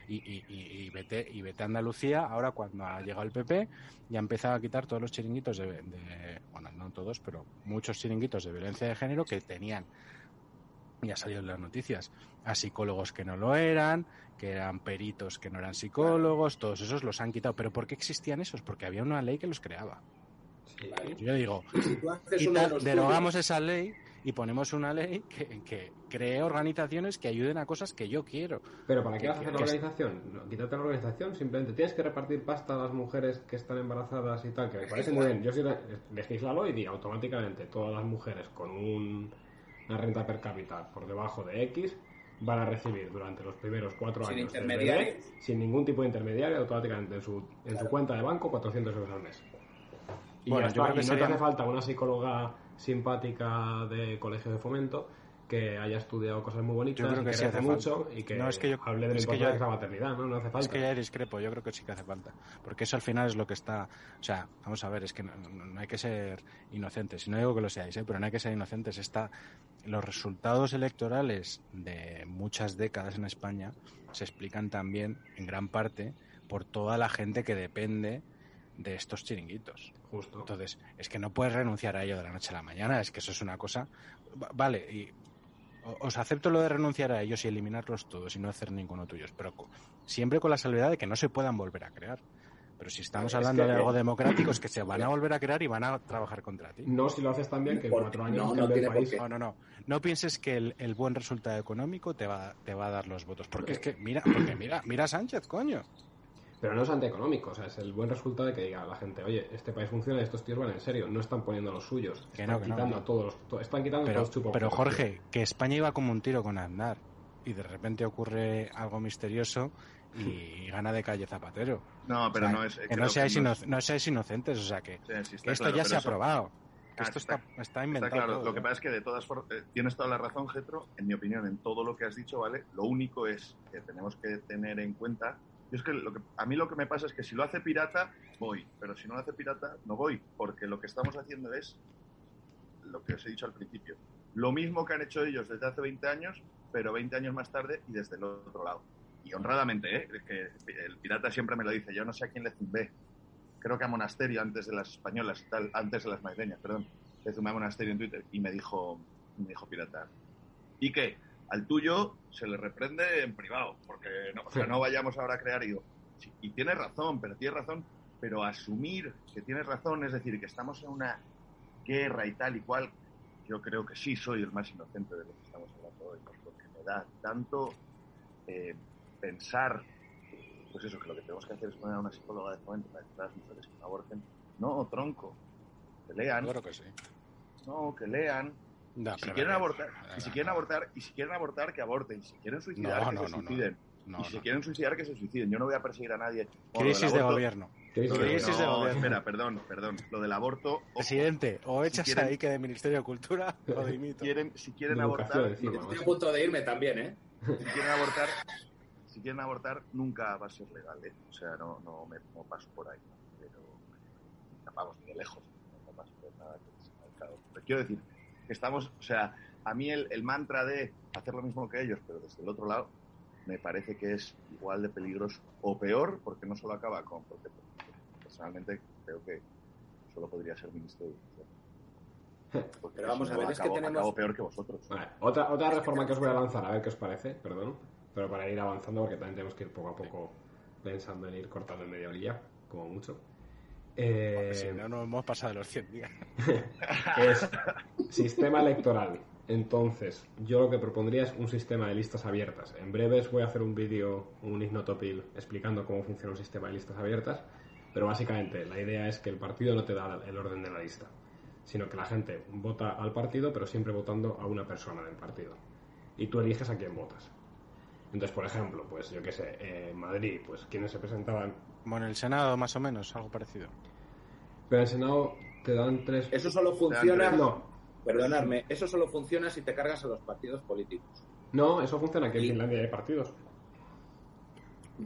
Speaker 2: Y, y, y, y vete, y vete a Andalucía, ahora cuando ha llegado el PP, ya ha empezado a quitar todos los chiringuitos de, de- bueno, no todos, pero muchos chiringuitos de violencia de género que tenían, ya salió en las noticias, a psicólogos que no lo eran, que eran peritos que no eran psicólogos, todos esos los han quitado. ¿Pero por qué existían esos? Porque había una ley que los creaba.
Speaker 1: Sí.
Speaker 2: Yo digo,
Speaker 6: Si
Speaker 2: derogamos esa ley y ponemos una ley que, que cree organizaciones que ayuden a cosas que yo quiero.
Speaker 1: Pero ¿para qué vas a hacer la organización? No, quítate la organización, simplemente tienes que repartir pasta a las mujeres que están embarazadas y tal, que me parece muy bien. Yo sí le- legislalo y di automáticamente todas las mujeres con un- una renta per cápita por debajo de X van a recibir durante los primeros cuatro
Speaker 6: Sin
Speaker 1: años bebé, sin ningún tipo de intermediario, automáticamente en su, en su cuenta de banco 400 euros al mes. Y,
Speaker 2: Bueno,
Speaker 1: ya
Speaker 2: yo
Speaker 1: está.
Speaker 2: creo que
Speaker 1: Y no
Speaker 2: sería-
Speaker 1: te hace falta una psicóloga simpática de colegio de fomento que haya estudiado cosas muy bonitas
Speaker 2: Yo creo
Speaker 1: y
Speaker 2: que
Speaker 1: que
Speaker 2: sí hace
Speaker 1: mucho
Speaker 2: falta.
Speaker 1: y que
Speaker 2: No, es que yo-
Speaker 1: hable de la
Speaker 2: es que yo-
Speaker 1: de esa maternidad, ¿no? No hace falta.
Speaker 2: Es que ya discrepo, yo creo que sí que hace falta. Porque eso al final es lo que está. O sea, vamos a ver, es que no, no- no hay que ser inocentes. Y no digo que lo seáis, ¿eh? pero no hay que ser inocentes. Está, los resultados electorales de muchas décadas en España se explican también, en gran parte, por toda la gente que depende de estos chiringuitos.
Speaker 1: Justo.
Speaker 2: Entonces, es que no puedes renunciar a ello de la noche a la mañana, es que eso es una cosa... Va- Vale, y os acepto lo de renunciar a ellos y eliminarlos todos y no hacer ninguno tuyos, pero siempre con la salvedad de que no se puedan volver a crear. Pero si estamos
Speaker 1: Es
Speaker 2: hablando
Speaker 1: que-
Speaker 2: de algo democrático, es que se van a volver a crear y van a trabajar contra ti.
Speaker 1: No si lo haces tan bien que en cuatro años
Speaker 6: no, tiene por
Speaker 1: país.
Speaker 6: qué.
Speaker 2: No, no, no. No pienses que el, el buen resultado económico te va, te va a dar los votos. Porque es que, mira, porque mira, mira a Sánchez, coño.
Speaker 1: Pero no es antieconómico, o sea, es el buen resultado de que diga la gente, oye, este país funciona y estos tíos van en serio, no están poniendo los suyos,
Speaker 2: Que
Speaker 1: están
Speaker 2: no, que no,
Speaker 1: quitando
Speaker 2: no.
Speaker 1: a todos los, to- están quitando
Speaker 2: Pero,
Speaker 1: todos chupos.
Speaker 2: pero Jorge, que España iba como un tiro con Aznar y de repente ocurre algo misterioso y [laughs] gana de calle Zapatero.
Speaker 3: No, pero
Speaker 2: O sea,
Speaker 3: no es.
Speaker 2: que no seáis,
Speaker 3: no
Speaker 2: ino-
Speaker 3: es-
Speaker 2: no seáis inocentes, o sea que,
Speaker 3: sí, sí, está
Speaker 2: que esto
Speaker 3: claro,
Speaker 2: ya se ha
Speaker 3: eso-
Speaker 2: probado. Que
Speaker 3: Ah,
Speaker 2: esto
Speaker 3: está-
Speaker 2: está, está
Speaker 3: Está
Speaker 2: inventado.
Speaker 3: claro,
Speaker 2: todo,
Speaker 3: lo que pasa es que de todas formas eh, tienes toda la razón, Getro. En mi opinión, en todo lo que has dicho, ¿vale? Lo único es que tenemos que tener en cuenta. Yo es que, lo que a mí lo que me pasa es que si lo hace pirata, voy. Pero si no lo hace pirata, no voy. Porque lo que estamos haciendo es lo que os he dicho al principio. Lo mismo que han hecho ellos desde hace 20 años, pero 20 años más tarde y desde el otro lado. Y honradamente, ¿eh? Que el pirata siempre me lo dice. Yo no sé a quién le zumbé. Creo que a Monasterio antes de las españolas, y tal, antes de las madrileñas, perdón. Le zumbé a Monasterio en Twitter y me dijo, me dijo pirata. ¿Y qué? Al tuyo se le reprende en privado, porque no, o sea, no vayamos ahora a crear. Y digo, sí, y tienes razón, pero tienes razón, pero asumir que tienes razón, es decir, que estamos en una guerra y tal y cual, yo creo que sí soy el más inocente de lo que estamos hablando hoy, porque me da tanto eh, pensar, pues eso, que lo que tenemos que hacer es poner a una psicóloga de momento para a las mujeres que no aborten. No, tronco, que lean,
Speaker 2: Claro que sí.
Speaker 3: no, que lean,
Speaker 2: No,
Speaker 3: y si quieren abortar, y si quieren abortar, y si quieren abortar, que aborten, y si quieren suicidar,
Speaker 2: No,
Speaker 3: que
Speaker 2: no,
Speaker 3: se suiciden.
Speaker 2: No,
Speaker 3: y si quieren suicidar, que se suiciden. Yo no voy a perseguir a nadie. Bueno, lo del
Speaker 2: Crisis de gobierno.
Speaker 1: ¿Queréis
Speaker 3: lo de-
Speaker 2: Crisis de
Speaker 3: no,
Speaker 2: gobierno.
Speaker 3: espera, perdón, perdón. Lo del aborto. ojo,
Speaker 2: Presidente, o echas
Speaker 3: quieren-
Speaker 2: ahí que de Ministerio de Cultura [laughs] o dimito.
Speaker 3: quieren, si quieren abortar,
Speaker 6: Estoy a punto de irme también, ¿eh?
Speaker 3: si quieren abortar, si quieren abortar, nunca va a ser legal, ¿eh? O sea, no, no me no paso por ahí, pero vamos ni de lejos, no paso por nada que. Pero quiero decir, estamos, o sea, a mí el, el mantra de hacer lo mismo que ellos, pero desde el otro lado, me parece que es igual de peligroso o peor, porque no solo acaba con, porque personalmente creo que solo podría ser ministro de Educación. [laughs] Porque
Speaker 6: Pero vamos a ver, es que
Speaker 3: acabo-
Speaker 6: tenemos-
Speaker 3: acabo peor que vosotros.
Speaker 1: Vale, otra, otra reforma que os voy a lanzar, a ver qué os parece, perdón, pero para ir avanzando porque también tenemos que ir poco a poco pensando en ir cortando en media orilla, como mucho. Eh,
Speaker 2: Si no, no hemos pasado de los 100 días. [laughs]
Speaker 1: es sistema electoral. Entonces, yo lo que propondría es un sistema de listas abiertas. En breves voy a hacer un vídeo, un ignotopil, explicando cómo funciona un sistema de listas abiertas, pero básicamente la idea es que el partido no te da el orden de la lista, sino que la gente vota al partido, pero siempre votando a una persona del partido. Y tú eliges a quién votas. Entonces, por ejemplo, pues yo qué sé, en Madrid, pues quienes se presentaban.
Speaker 2: Bueno, en el Senado más o menos, algo parecido.
Speaker 1: Pero en el Senado te dan tres.
Speaker 4: Eso solo funciona.
Speaker 1: No,
Speaker 4: Perdonadme, eso solo funciona si te cargas a los partidos políticos.
Speaker 1: no, eso funciona que en
Speaker 4: Y-
Speaker 1: Finlandia hay partidos.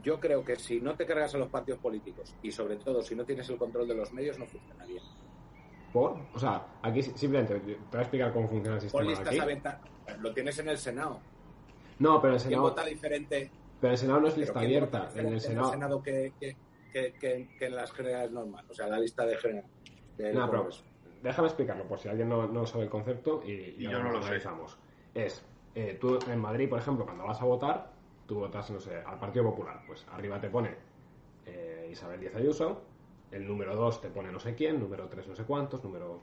Speaker 4: Yo creo que si no te cargas a los partidos políticos y sobre todo si no tienes el control de los medios no funcionaría.
Speaker 1: ¿Por? O sea, aquí si- simplemente te voy a explicar cómo funciona el sistema
Speaker 4: listas
Speaker 1: aquí.
Speaker 4: abiertas. Lo tienes en el Senado.
Speaker 1: No, pero el
Speaker 4: ¿Quién
Speaker 1: Senado,
Speaker 4: vota diferente?
Speaker 1: pero el Senado no es lista
Speaker 4: quién
Speaker 1: abierta. En el Senado,
Speaker 4: que, que, que, que- que en las generales normales? O sea, la lista de general. del
Speaker 1: No, pero déjame explicarlo por si alguien no, no sabe el concepto y, y
Speaker 3: Y yo
Speaker 1: ahora
Speaker 3: no
Speaker 1: lo
Speaker 3: sé.
Speaker 1: analizamos. Es, eh, tú en Madrid, por ejemplo, cuando vas a votar, tú votas, no sé, al Partido Popular. Pues arriba te pone eh, Isabel Díaz Ayuso, el número 2 te pone no sé quién, número 3 no sé cuántos, número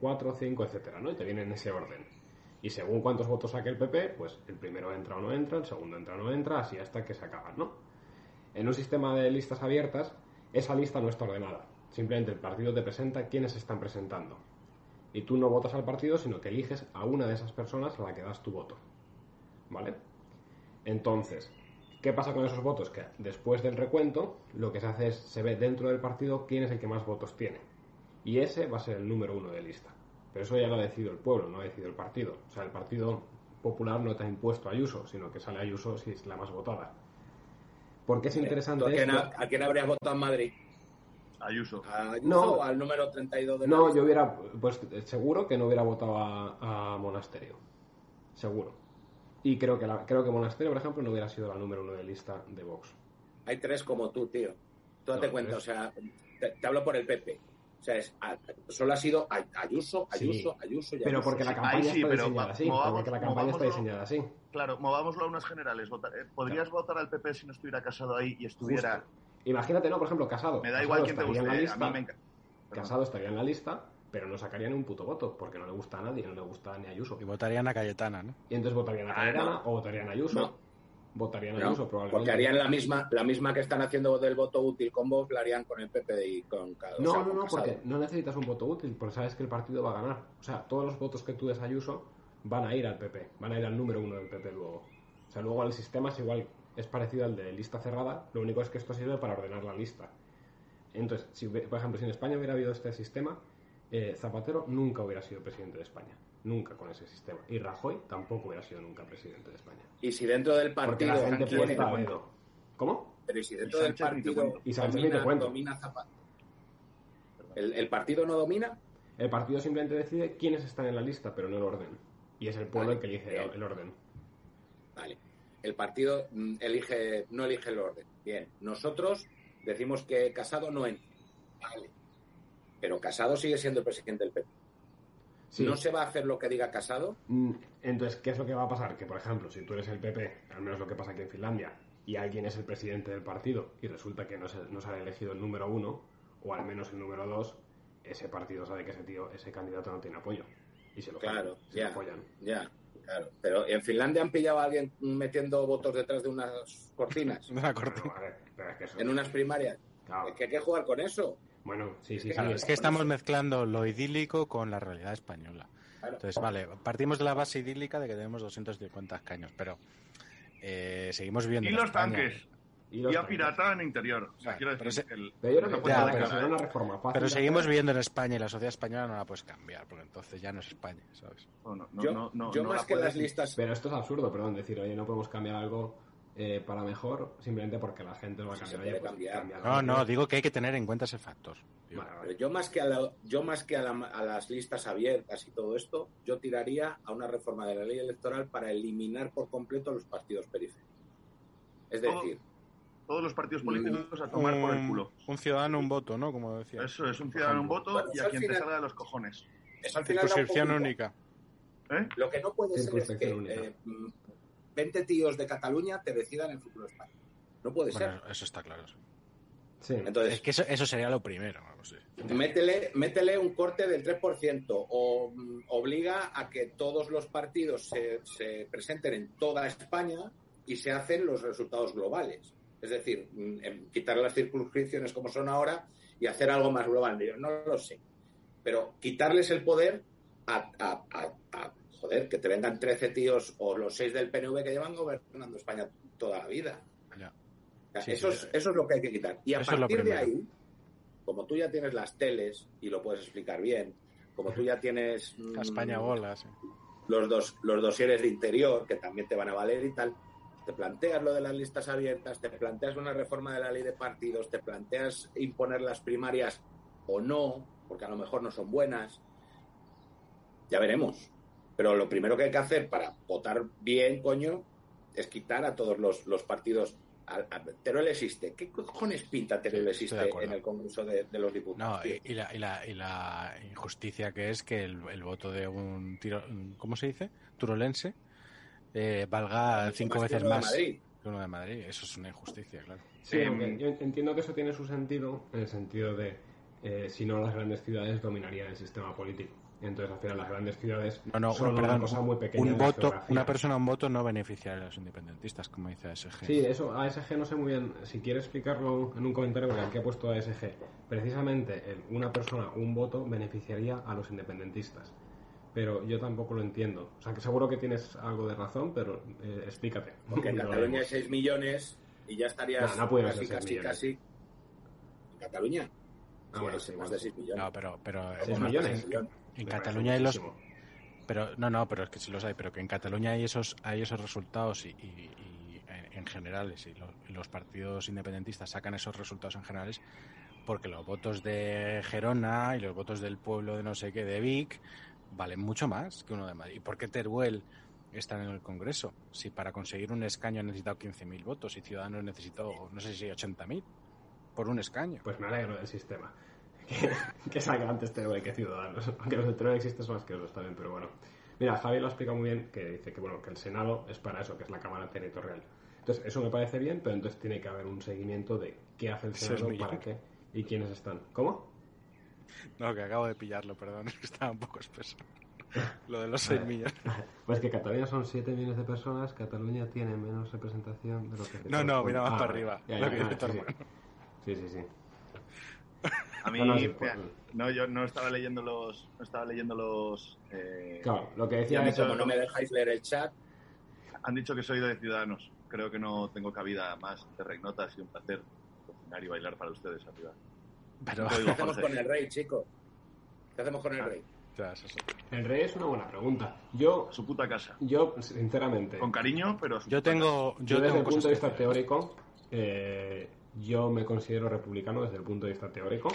Speaker 1: 4, 5, etcétera, ¿no? Y te viene en ese orden. Y según cuántos votos saque el PP, pues el primero entra o no entra, el segundo entra o no entra, así hasta que se acaban, ¿no? En un sistema de listas abiertas, esa lista no está ordenada. Simplemente el partido te presenta quiénes están presentando. Y tú no votas al partido, sino que eliges a una de esas personas a la que das tu voto. ¿Vale? Entonces, ¿qué pasa con esos votos? Que después del recuento, lo que se hace es, se ve dentro del partido quién es el que más votos tiene. Y ese va a ser el número uno de lista. Pero eso ya lo ha decidido el pueblo, no ha decidido el partido. O sea, el Partido Popular no te ha impuesto a Ayuso, sino que sale Ayuso si es la más votada. ¿Por qué es interesante
Speaker 4: ¿Tú a, quién,
Speaker 1: esto?
Speaker 4: ha- ¿A quién habrías votado en Madrid?
Speaker 3: Ayuso.
Speaker 4: ¿A Ayuso
Speaker 1: No.
Speaker 4: o al número 32 de la
Speaker 1: No, yo hubiera, pues seguro que no hubiera votado a, a Monasterio. Seguro. Y creo que, la, creo que Monasterio, por ejemplo, no hubiera sido la número uno de lista de Vox.
Speaker 4: Hay tres como tú, tío. Tú date
Speaker 1: No,
Speaker 4: cuenta,
Speaker 1: tres.
Speaker 4: o sea, te, te hablo por el PP. O sea, es, solo ha sido Ay- Ayuso. Ayuso, Ayuso y
Speaker 1: Pero
Speaker 4: Ayuso.
Speaker 1: porque la campaña
Speaker 3: ahí sí,
Speaker 1: está
Speaker 3: pero
Speaker 1: diseñada así.
Speaker 3: movamos-
Speaker 1: Porque la campaña está
Speaker 3: movámoslo-
Speaker 1: diseñada así.
Speaker 3: Claro, movámoslo a unas generales. Eh, ¿Podrías votar al PP si no estuviera casado ahí y estuviera...
Speaker 1: Justo. Imagínate, no, por ejemplo, Casado.
Speaker 3: Me da
Speaker 1: Casado
Speaker 3: igual quién te guste.
Speaker 1: en la
Speaker 3: eh, A
Speaker 1: lista,
Speaker 3: mí me encanta.
Speaker 1: Casado estaría en la lista, pero no sacaría ni un puto voto, porque no le gusta a nadie, no le gusta ni a Ayuso.
Speaker 2: Y votarían a Cayetana, ¿no?
Speaker 1: Y entonces votarían a
Speaker 4: Ah,
Speaker 1: Cayetana
Speaker 4: no.
Speaker 1: o votarían a Ayuso. Votarían a
Speaker 4: No,
Speaker 1: Ayuso, probablemente.
Speaker 4: porque harían la misma, la misma que están haciendo del voto útil con Vox, la harían con el PP y con cada
Speaker 1: No, no, no, porque no necesitas un voto útil, porque sabes que el partido va a ganar. O sea, todos los votos que tú des a Ayuso van a ir al PP, van a ir al número uno del PP luego. O sea, luego el sistema es igual, es parecido al de lista cerrada, lo único es que esto sirve para ordenar la lista. Entonces, si, por ejemplo, si en España hubiera habido este sistema, eh, Zapatero nunca hubiera sido presidente de España. Nunca con ese sistema. Y Rajoy tampoco hubiera sido nunca presidente de España.
Speaker 4: Y si dentro del
Speaker 1: Porque
Speaker 4: partido
Speaker 1: la gente dedo. ¿Cómo?
Speaker 4: pero y si dentro
Speaker 3: Y
Speaker 4: del partido.
Speaker 1: Y Sánchez ni te
Speaker 4: domina, domina Zapata. El, el partido no domina,
Speaker 1: El partido simplemente decide quiénes están en la lista, pero no el orden. Y es el pueblo
Speaker 4: Vale,
Speaker 1: el que elige
Speaker 4: bien.
Speaker 1: el orden.
Speaker 4: vale. El partido mm, elige, no elige el orden. Bien. Nosotros decimos que Casado no entra. Vale. Pero Casado sigue siendo el presidente del PP.
Speaker 1: Sí.
Speaker 4: ¿No se va a hacer lo que diga Casado?
Speaker 1: Mm, Entonces, ¿qué es lo que va a pasar? Que, por ejemplo, si tú eres el PP, al menos lo que pasa aquí en Finlandia, y alguien es el presidente del partido y resulta que no se, no se ha elegido el número uno, o al menos el número dos, ese partido sabe que ese tío, ese candidato no tiene apoyo. Y se lo
Speaker 4: Claro,
Speaker 1: se lo
Speaker 4: ya.
Speaker 1: apoyan.
Speaker 4: Ya, claro. Pero en Finlandia han pillado a alguien metiendo votos detrás de unas cortinas, [laughs]
Speaker 2: Una cortina.
Speaker 1: Bueno, vale, pero es que eso-
Speaker 4: en unas primarias.
Speaker 1: claro.
Speaker 4: Es que hay que jugar con eso.
Speaker 1: Bueno, sí, sí, sí.
Speaker 2: Es que estamos mezclando lo idílico con la realidad española.
Speaker 4: Claro.
Speaker 2: Entonces, vale, partimos de la base idílica de que tenemos 250 escaños, pero eh, seguimos viviendo
Speaker 3: Y los
Speaker 2: España.
Speaker 3: tanques.
Speaker 1: Y los
Speaker 3: Y a
Speaker 1: tanques.
Speaker 3: pirata en interior. O sea,
Speaker 2: pero
Speaker 3: el-
Speaker 2: seguimos viviendo en España y la sociedad española no la puedes cambiar, porque entonces ya no es España, ¿sabes?
Speaker 3: No, no, no,
Speaker 4: yo
Speaker 3: no, no,
Speaker 4: yo
Speaker 3: no
Speaker 4: más
Speaker 3: la
Speaker 4: que las listas...
Speaker 1: Pero esto es absurdo, perdón, decir, oye, no podemos cambiar algo eh, para mejor simplemente porque la gente lo va a
Speaker 4: Sí,
Speaker 1: cambiar.
Speaker 4: se
Speaker 1: Oye,
Speaker 4: puede
Speaker 1: pues,
Speaker 4: cambiar.
Speaker 2: No, no, digo que hay que tener en cuenta ese factor.
Speaker 4: Pero yo más que, a, la- yo más que a, la- a las listas abiertas y todo esto, yo tiraría a una reforma de la ley electoral para eliminar por completo los partidos periféricos. Es decir,
Speaker 3: Todos los partidos políticos a tomar por el culo.
Speaker 2: Un ciudadano, un voto, ¿no? Como decía.
Speaker 3: Eso es, un ciudadano, un voto
Speaker 4: Bueno,
Speaker 3: y a
Speaker 4: al
Speaker 3: quien te
Speaker 4: final-
Speaker 3: salga de los cojones.
Speaker 4: eso al final
Speaker 2: Circunscripción única.
Speaker 3: ¿Eh?
Speaker 4: Lo que no puede ser es que
Speaker 1: Circunscripción única.
Speaker 4: eh, mm, 20 tíos de Cataluña te decidan el futuro de España. No puede
Speaker 2: Bueno,
Speaker 4: ser.
Speaker 2: eso está claro. sí.
Speaker 4: Entonces,
Speaker 2: Es que eso, eso sería lo primero. sí.
Speaker 4: métele, métele un corte del 3% o mm, obliga a que todos los partidos se, se presenten en toda España y se hacen los resultados globales. Es decir, mm, quitar las circunscripciones como son ahora y hacer algo más global. Yo no lo sé. Pero quitarles el poder a, a- a- a- joder, que te vengan 13 tíos o los 6 del PNV que llevan gobernando España toda la vida.
Speaker 2: Ya. Sí,
Speaker 4: eso,
Speaker 2: sí,
Speaker 4: es, eso es lo que hay que quitar. Y a partir de ahí, como tú ya tienes las teles y lo puedes explicar bien, como tú ya tienes mm,
Speaker 2: España bola, sí.
Speaker 4: los dos los dosieres de interior que también te van a valer y tal, te planteas lo de las listas abiertas, te planteas una reforma de la ley de partidos, te planteas imponer las primarias o no, porque a lo mejor no son buenas. Ya veremos. Pero lo primero que hay que hacer para votar bien, coño, es quitar a todos los, los partidos. A- a- Teruel existe. ¿Qué cojones pinta Teruel
Speaker 2: Sí,
Speaker 4: existe en el Congreso de, de los
Speaker 2: No,
Speaker 4: Diputados? tío?
Speaker 2: y, y la, y, la, y la injusticia que es que el, el voto de un tiro, ¿cómo se dice? Turolense eh, valga cinco veces más
Speaker 4: Madrid.
Speaker 2: que uno de Madrid. Eso es una injusticia, claro.
Speaker 1: Sí, yo entiendo que eso tiene su sentido, en el sentido de, eh, si no las grandes ciudades dominarían el sistema político. Entonces, al final, las grandes ciudades
Speaker 2: No, no,
Speaker 1: son
Speaker 2: un,
Speaker 1: una
Speaker 2: perdón,
Speaker 1: cosa muy pequeña.
Speaker 2: un voto, una persona, un voto no beneficiaría a los independentistas, como dice ASG.
Speaker 1: Sí, eso, ASG no sé muy bien. Si quieres explicarlo en un comentario, porque aquí he puesto ASG. Precisamente, el una persona, un voto, beneficiaría a los independentistas. Pero yo tampoco lo entiendo. O sea, que seguro que tienes algo de razón, pero eh, explícate.
Speaker 4: Porque en Cataluña hay
Speaker 1: vemos.
Speaker 4: 6 millones y ya estarías
Speaker 1: No, no pudieron
Speaker 4: casi, casi,
Speaker 1: millones.
Speaker 4: casi. ¿En Cataluña?
Speaker 1: Ah, bueno, sí,
Speaker 4: más de 6 millones.
Speaker 2: No, pero, pero. En, Cataluña hay los, pero no, no, pero es que sí los hay, pero que en Cataluña hay esos, hay esos resultados y, y- y en, en generales y los, y los partidos independentistas sacan esos resultados en generales porque los votos de Gerona y los votos del pueblo de no sé qué de Vic valen mucho más que uno de Madrid. ¿Y por qué Teruel está en el Congreso? Si para conseguir un escaño ha necesitado 15.000 votos y Ciudadanos necesitó, no sé si 80.000 por un escaño.
Speaker 1: Pues me alegro del sistema. [laughs] Que, que salga antes Teruel que Ciudadanos. Aunque los de Teruel existen son asquerosos también, pero bueno. Mira, Javi lo ha explicado muy bien, que dice que bueno que el Senado es para eso, que es la Cámara Territorial. Entonces, eso me parece bien, pero entonces tiene que haber un seguimiento de qué hace el Senado, para qué y quiénes están. ¿Cómo?
Speaker 2: No, que acabo de pillarlo, perdón, [laughs] es que estaba un poco espeso. [laughs] Lo de los 6 millones.
Speaker 1: Pues que Cataluña son 7 millones de personas, Cataluña tiene menos representación de lo que...
Speaker 2: No, no, mira más
Speaker 1: Ah,
Speaker 2: para arriba.
Speaker 1: Ya,
Speaker 2: lo
Speaker 1: ya,
Speaker 2: que
Speaker 1: sí, sí. Sí, sí, sí.
Speaker 3: A mí,
Speaker 1: No, no, sí,
Speaker 3: mira,
Speaker 1: por-
Speaker 3: no, yo no estaba leyendo los, no estaba leyendo los. eh,
Speaker 1: Claro, lo que decía es...
Speaker 4: como no me dejáis leer el chat,
Speaker 3: Han dicho que soy de Ciudadanos. Creo que no tengo cabida más de Reignotas y un placer cocinar y bailar para ustedes arriba.
Speaker 2: Pero,
Speaker 4: ¿qué hacemos con el rey, chico? ¿Qué hacemos con el
Speaker 3: Ah.
Speaker 4: rey?
Speaker 1: El rey es una buena pregunta. Yo,
Speaker 3: su puta casa.
Speaker 1: yo sinceramente...
Speaker 3: Con cariño, pero
Speaker 2: Yo tengo,
Speaker 1: Yo,
Speaker 2: yo
Speaker 1: desde
Speaker 2: tengo
Speaker 1: el punto de vista teórico, eh, yo me considero republicano desde el punto de vista teórico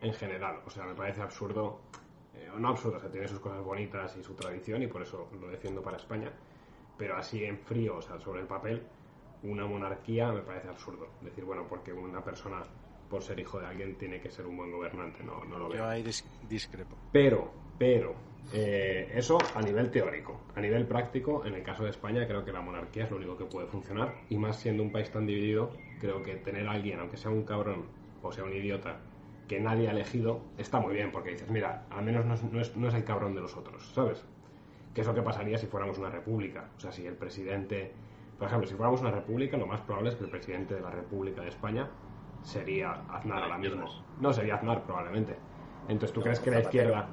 Speaker 1: en general. O sea, me parece absurdo, eh, o no absurdo, o sea, tiene sus cosas bonitas y su tradición y por eso lo defiendo para España. Pero así en frío, o sea, sobre el papel, una monarquía me parece absurdo. Decir, bueno, porque una persona, por ser hijo de alguien, tiene que ser un buen gobernante. No, no lo veo.
Speaker 2: Yo ahí dis- discrepo.
Speaker 1: Pero, pero, eh, eso a nivel teórico. A nivel práctico, en el caso de España, creo que la monarquía es lo único que puede funcionar. Y más siendo un país tan dividido, creo que tener a alguien, aunque sea un cabrón o sea un idiota, que nadie ha elegido, está muy bien, porque dices, mira, al menos no es, no es- no es el cabrón de los otros, ¿sabes? Que es lo que pasaría si fuéramos una república. O sea, si el presidente. Por ejemplo, si fuéramos una república, lo más probable es que el presidente de la República de España sería Aznar ahora mismo. No sería Aznar, probablemente. Entonces, ¿tú
Speaker 4: No,
Speaker 1: crees que la izquierda.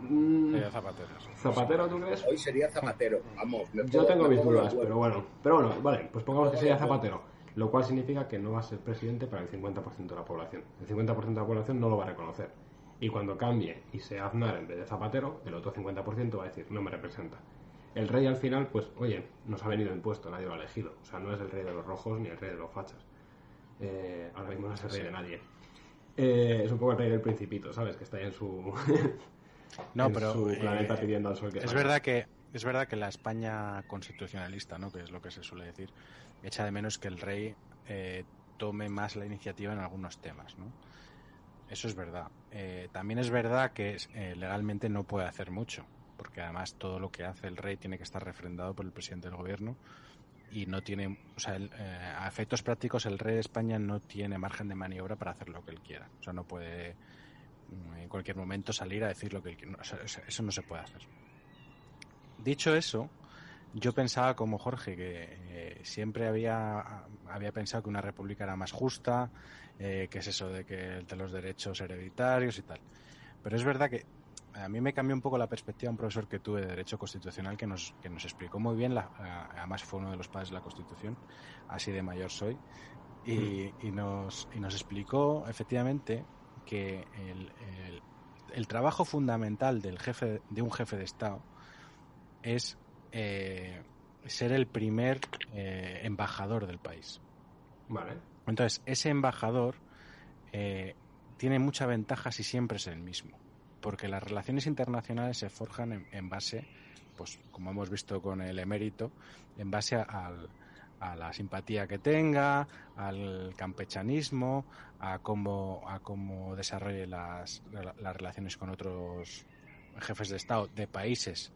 Speaker 1: Mm,
Speaker 2: Eh, Zapatero.
Speaker 1: ¿Zapatero, tú crees?
Speaker 4: Hoy sería Zapatero. Vamos, me
Speaker 1: Yo tengo mis dudas, pero bueno. Pero bueno, vale, pues pongamos que sería Zapatero. Lo cual significa que no va a ser presidente para el 50% de la población. El 50% de la población no lo va a reconocer. Y cuando cambie y sea Aznar en vez de Zapatero, el otro 50% va a decir, no me representa. El rey al final, pues, oye, nos ha venido impuesto, nadie lo ha elegido. O sea, no es el rey de los rojos ni el rey de los fachas. Eh, ahora mismo no es el rey de nadie. Eh, es un poco el rey del principito, ¿sabes? Que está ahí en su, [laughs]
Speaker 2: No,
Speaker 1: en
Speaker 2: pero
Speaker 1: su
Speaker 2: eh,
Speaker 1: planeta pidiendo al sol que
Speaker 2: es
Speaker 1: salga.
Speaker 2: verdad que es verdad que la España constitucionalista, ¿no? Que es lo que se suele decir, echa de menos que el rey eh, tome más la iniciativa en algunos temas, ¿no? Eso es verdad. Eh, también es verdad que eh, legalmente no puede hacer mucho, porque además todo lo que hace el rey tiene que estar refrendado por el presidente del gobierno y no tiene, o sea, el- eh, a efectos prácticos el rey de España no tiene margen de maniobra para hacer lo que él quiera. O sea, no puede en cualquier momento salir a decir lo que o sea, eso- no se puede hacer. Dicho eso, yo pensaba como Jorge que eh, siempre había, había pensado que una república era más justa, eh, que es eso de que de los derechos hereditarios y tal. Pero es verdad que a mí me cambió un poco la perspectiva un profesor que tuve de Derecho Constitucional que nos, que nos explicó muy bien, la, además fue uno de los padres de la Constitución, así de mayor soy, y, y nos, y nos explicó efectivamente que el, el- el trabajo fundamental del jefe, de un jefe de Estado es eh, ser el primer eh, embajador del país.
Speaker 1: Vale.
Speaker 2: Entonces, ese embajador eh, tiene mucha ventaja si siempre es el mismo, porque las relaciones internacionales se forjan en, en base, pues como hemos visto con el emérito, en base a, al- a la simpatía que tenga, al campechanismo, a cómo, a cómo desarrolle las, la- las relaciones con otros jefes de Estado de países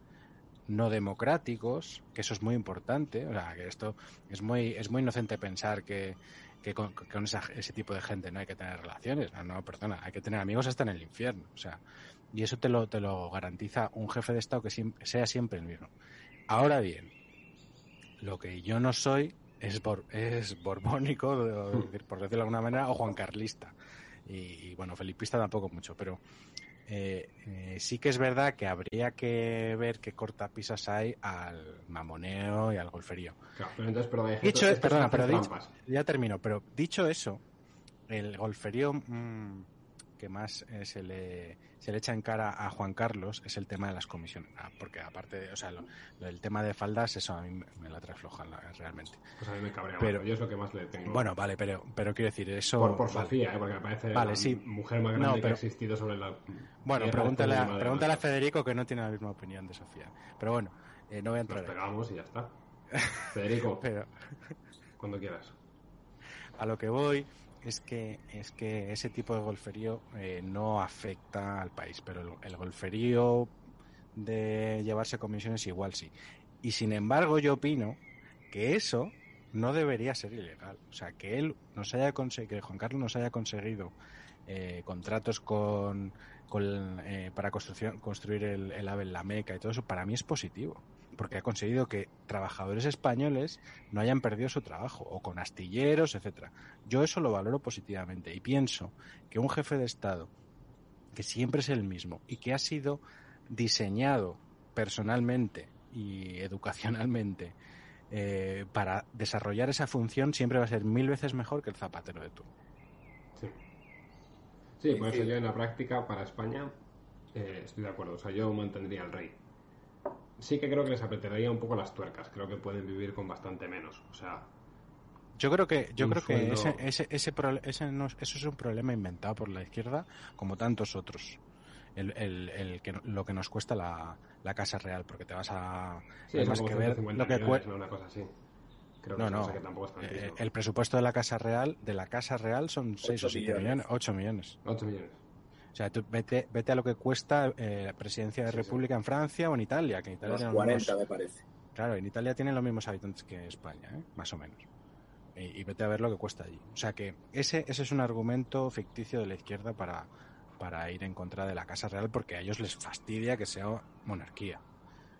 Speaker 2: no democráticos, que eso es muy importante, o sea, que esto es muy, es muy inocente pensar que, que con, esa- ese tipo de gente no hay que tener relaciones. No, no, perdona, hay que tener amigos hasta en el infierno. O sea, y eso te lo, te lo garantiza un jefe de Estado que sea siempre el mismo. Ahora bien, lo que yo no soy es, bor- es borbónico, por decirlo de alguna manera, o juancarlista. Y, y, bueno, felipista tampoco mucho, pero eh, eh, sí que es verdad que habría que ver qué cortapisas hay al mamoneo y al golferío.
Speaker 1: Claro, pero entonces, perdón,
Speaker 2: Dicho, perdona, pero dicho, ya termino, pero dicho eso, el golferío mm, que más eh, se, le, se le echa en cara a Juan Carlos es el tema de las comisiones. Ah, porque aparte, de- o sea, lo- lo- el tema de faldas, eso a mí me, me la trae floja la- realmente.
Speaker 1: Pues a mí me cabrea
Speaker 2: Pero-.
Speaker 1: Yo es lo que más le tengo.
Speaker 2: Bueno, vale, pero, pero quiero decir, eso...
Speaker 1: por, por
Speaker 2: vale.
Speaker 1: Sofía, ¿eh? porque me parece
Speaker 2: Vale,
Speaker 1: la
Speaker 2: sí.
Speaker 1: mujer más
Speaker 2: No,
Speaker 1: grande que
Speaker 2: pero-
Speaker 1: ha existido sobre la.
Speaker 2: Bueno, pregúntale a, pregúntale a. Federico que no tiene la misma opinión de Sofía. Pero bueno, eh, no voy a
Speaker 1: Nos
Speaker 2: entrar ahí.
Speaker 1: pegamos y ya está. [laughs] Federico,
Speaker 2: Pero
Speaker 1: cuando quieras.
Speaker 2: a lo que voy es que es que ese tipo de golferío eh, no afecta al país, pero el, el golferío de llevarse comisiones igual sí. Y sin embargo, yo opino que eso no debería ser ilegal. O sea, que él nos haya que Juan Carlos nos haya conseguido eh, contratos con, con, eh, para construcción, construir el, el AVE en la Meca y todo eso, para mí es positivo. Porque ha conseguido que trabajadores españoles no hayan perdido su trabajo, o con astilleros, etcétera. Yo eso lo valoro positivamente y pienso que un jefe de Estado que siempre es el mismo y que ha sido diseñado personalmente y educacionalmente eh, para desarrollar esa función siempre va a ser mil veces mejor que el zapatero de turno.
Speaker 1: Sí. Sí, por eso yo en la práctica para España eh, estoy de acuerdo. O sea, yo mantendría al rey. Sí que creo que les apretaría un poco las tuercas. Creo que pueden vivir con bastante menos. O sea,
Speaker 2: Yo creo que yo creo que ese, ese, ese, prole- ese no es- eso es un problema inventado por la izquierda como tantos otros. El, el, el que, lo que nos cuesta la, la casa real, porque te vas a
Speaker 1: sí, son
Speaker 2: más que ver
Speaker 1: 150
Speaker 2: lo que
Speaker 1: millones, ¿no? Una cosa así. Creo que
Speaker 2: No,
Speaker 1: es que tampoco es
Speaker 2: eh, el presupuesto de la casa real de la casa real son 6 o
Speaker 6: Ocho
Speaker 2: 7
Speaker 6: millones.
Speaker 2: millones, 8 millones.
Speaker 1: 8 millones.
Speaker 2: O sea, tú vete, vete a lo que cuesta eh, la presidencia de
Speaker 1: Sí, sí.
Speaker 2: República en Francia o en Italia, que en Italia
Speaker 6: Los
Speaker 2: tienen
Speaker 6: 40,
Speaker 2: unos-
Speaker 6: me parece.
Speaker 2: Claro, en Italia tienen los mismos habitantes que España, ¿eh? más o menos. Y, y vete a ver lo que cuesta allí. O sea que ese, ese es un argumento ficticio de la izquierda para, para ir en contra de la Casa Real porque a ellos les fastidia que sea monarquía.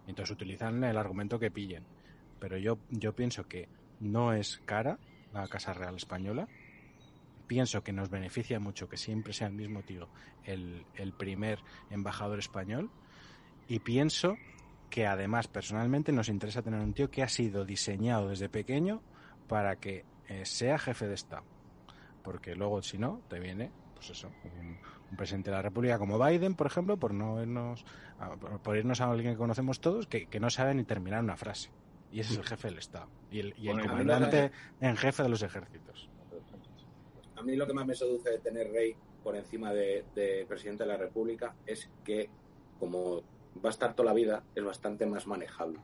Speaker 2: Entonces utilizan el argumento que pillen. Pero yo, yo pienso que no es cara la Casa Real española. Pienso que nos beneficia mucho que siempre sea el mismo tío el, el primer embajador español. Y pienso que además personalmente nos interesa tener un tío que ha sido diseñado desde pequeño para que eh, sea jefe de Estado. Porque luego, si no, te viene, pues eso, un, un presidente de la República como Biden, por ejemplo, por no irnos a, por- irnos a alguien que conocemos todos, que, que no sabe ni terminar una frase. Y ese es el jefe del Estado. Y el, y el
Speaker 5: Bueno,
Speaker 2: comandante en jefe de los ejércitos.
Speaker 6: A mí lo que más me seduce de tener rey por encima de, de presidente de la República es que, como va a estar toda la vida, es bastante más manejable.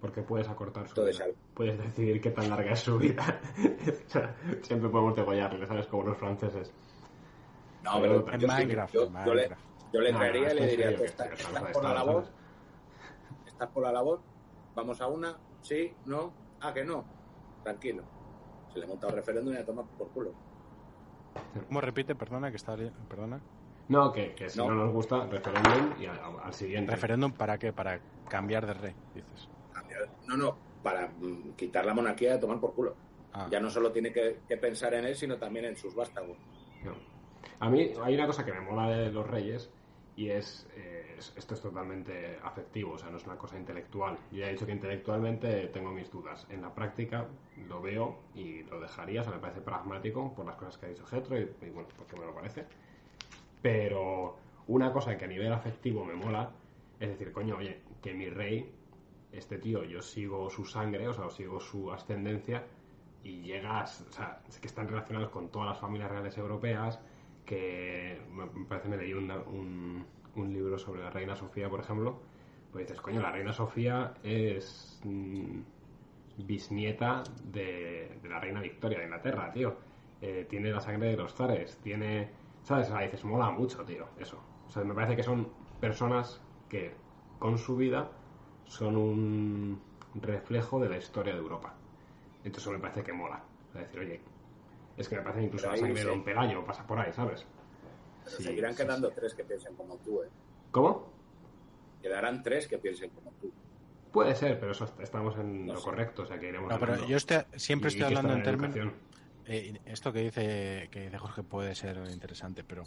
Speaker 1: Porque puedes acortar su
Speaker 6: Todo
Speaker 1: vida.
Speaker 6: es
Speaker 1: Puedes decidir qué tan larga es su vida. [laughs] O sea, siempre podemos degollarle, ¿sabes? Como los franceses.
Speaker 6: No,
Speaker 1: Pero
Speaker 6: pero
Speaker 2: En
Speaker 6: yo
Speaker 2: Minecraft,
Speaker 6: yo, le, yo le
Speaker 1: No,
Speaker 6: traería
Speaker 1: no,
Speaker 6: y le diría, tú estás, por la labor, estás por la labor, vamos a una, Sí, no, ah, que no. Tranquilo. Se le monta un referéndum y a tomar por culo.
Speaker 2: ¿Cómo repite? Perdona, que está... Perdona.
Speaker 1: No, que, que si no.
Speaker 6: No.
Speaker 1: nos gusta, referéndum y al, al siguiente.
Speaker 2: ¿Referéndum para qué? Para cambiar de rey, dices.
Speaker 6: No, no, para mm, quitar la monarquía y a tomar por culo.
Speaker 2: Ah,
Speaker 6: Ya no solo tiene que, que pensar en él, sino también en sus vástagos.
Speaker 1: No. A mí hay una cosa que me mola de los reyes y es, eh, es- esto es totalmente afectivo, o sea, no es una cosa intelectual. Yo ya he dicho que intelectualmente tengo mis dudas. En la práctica lo veo y lo dejaría, o sea, me parece pragmático por las cosas que ha dicho Getro y, y bueno, porque me lo parece. Pero una cosa que a nivel afectivo me mola es decir, coño, oye, que mi rey, este tío, yo sigo su sangre, o sea, sigo su ascendencia y llegas, o sea, es que están relacionados con todas las familias reales europeas, que me parece me leí una- un, un libro sobre la reina Sofía, por ejemplo, pues dices, coño, la reina Sofía es mm, bisnieta de, de la reina Victoria de Inglaterra, tío. Eh, tiene la sangre de los zares, tiene, ¿sabes? O sea, dices, mola mucho, tío, eso. O sea, me parece que son personas que con su vida son un reflejo de la historia de Europa. Entonces me parece que mola. Sea, decir, oye, es que me parece que incluso la sangre de
Speaker 6: sí.
Speaker 1: Don Pelayo pasa por ahí, ¿sabes?
Speaker 6: Pero
Speaker 1: Sí,
Speaker 6: seguirán
Speaker 1: sí,
Speaker 6: quedando
Speaker 1: sí.
Speaker 6: tres que piensen como tú, ¿eh?
Speaker 1: ¿Cómo?
Speaker 6: Quedarán tres que piensen como tú.
Speaker 1: Puede ser, pero eso est- estamos en
Speaker 6: No
Speaker 1: lo
Speaker 6: sé.
Speaker 1: correcto, o sea que iremos
Speaker 2: No, pero yo estoy- siempre estoy hablando en términos... Eh, esto que dice, que dice Jorge puede ser interesante, pero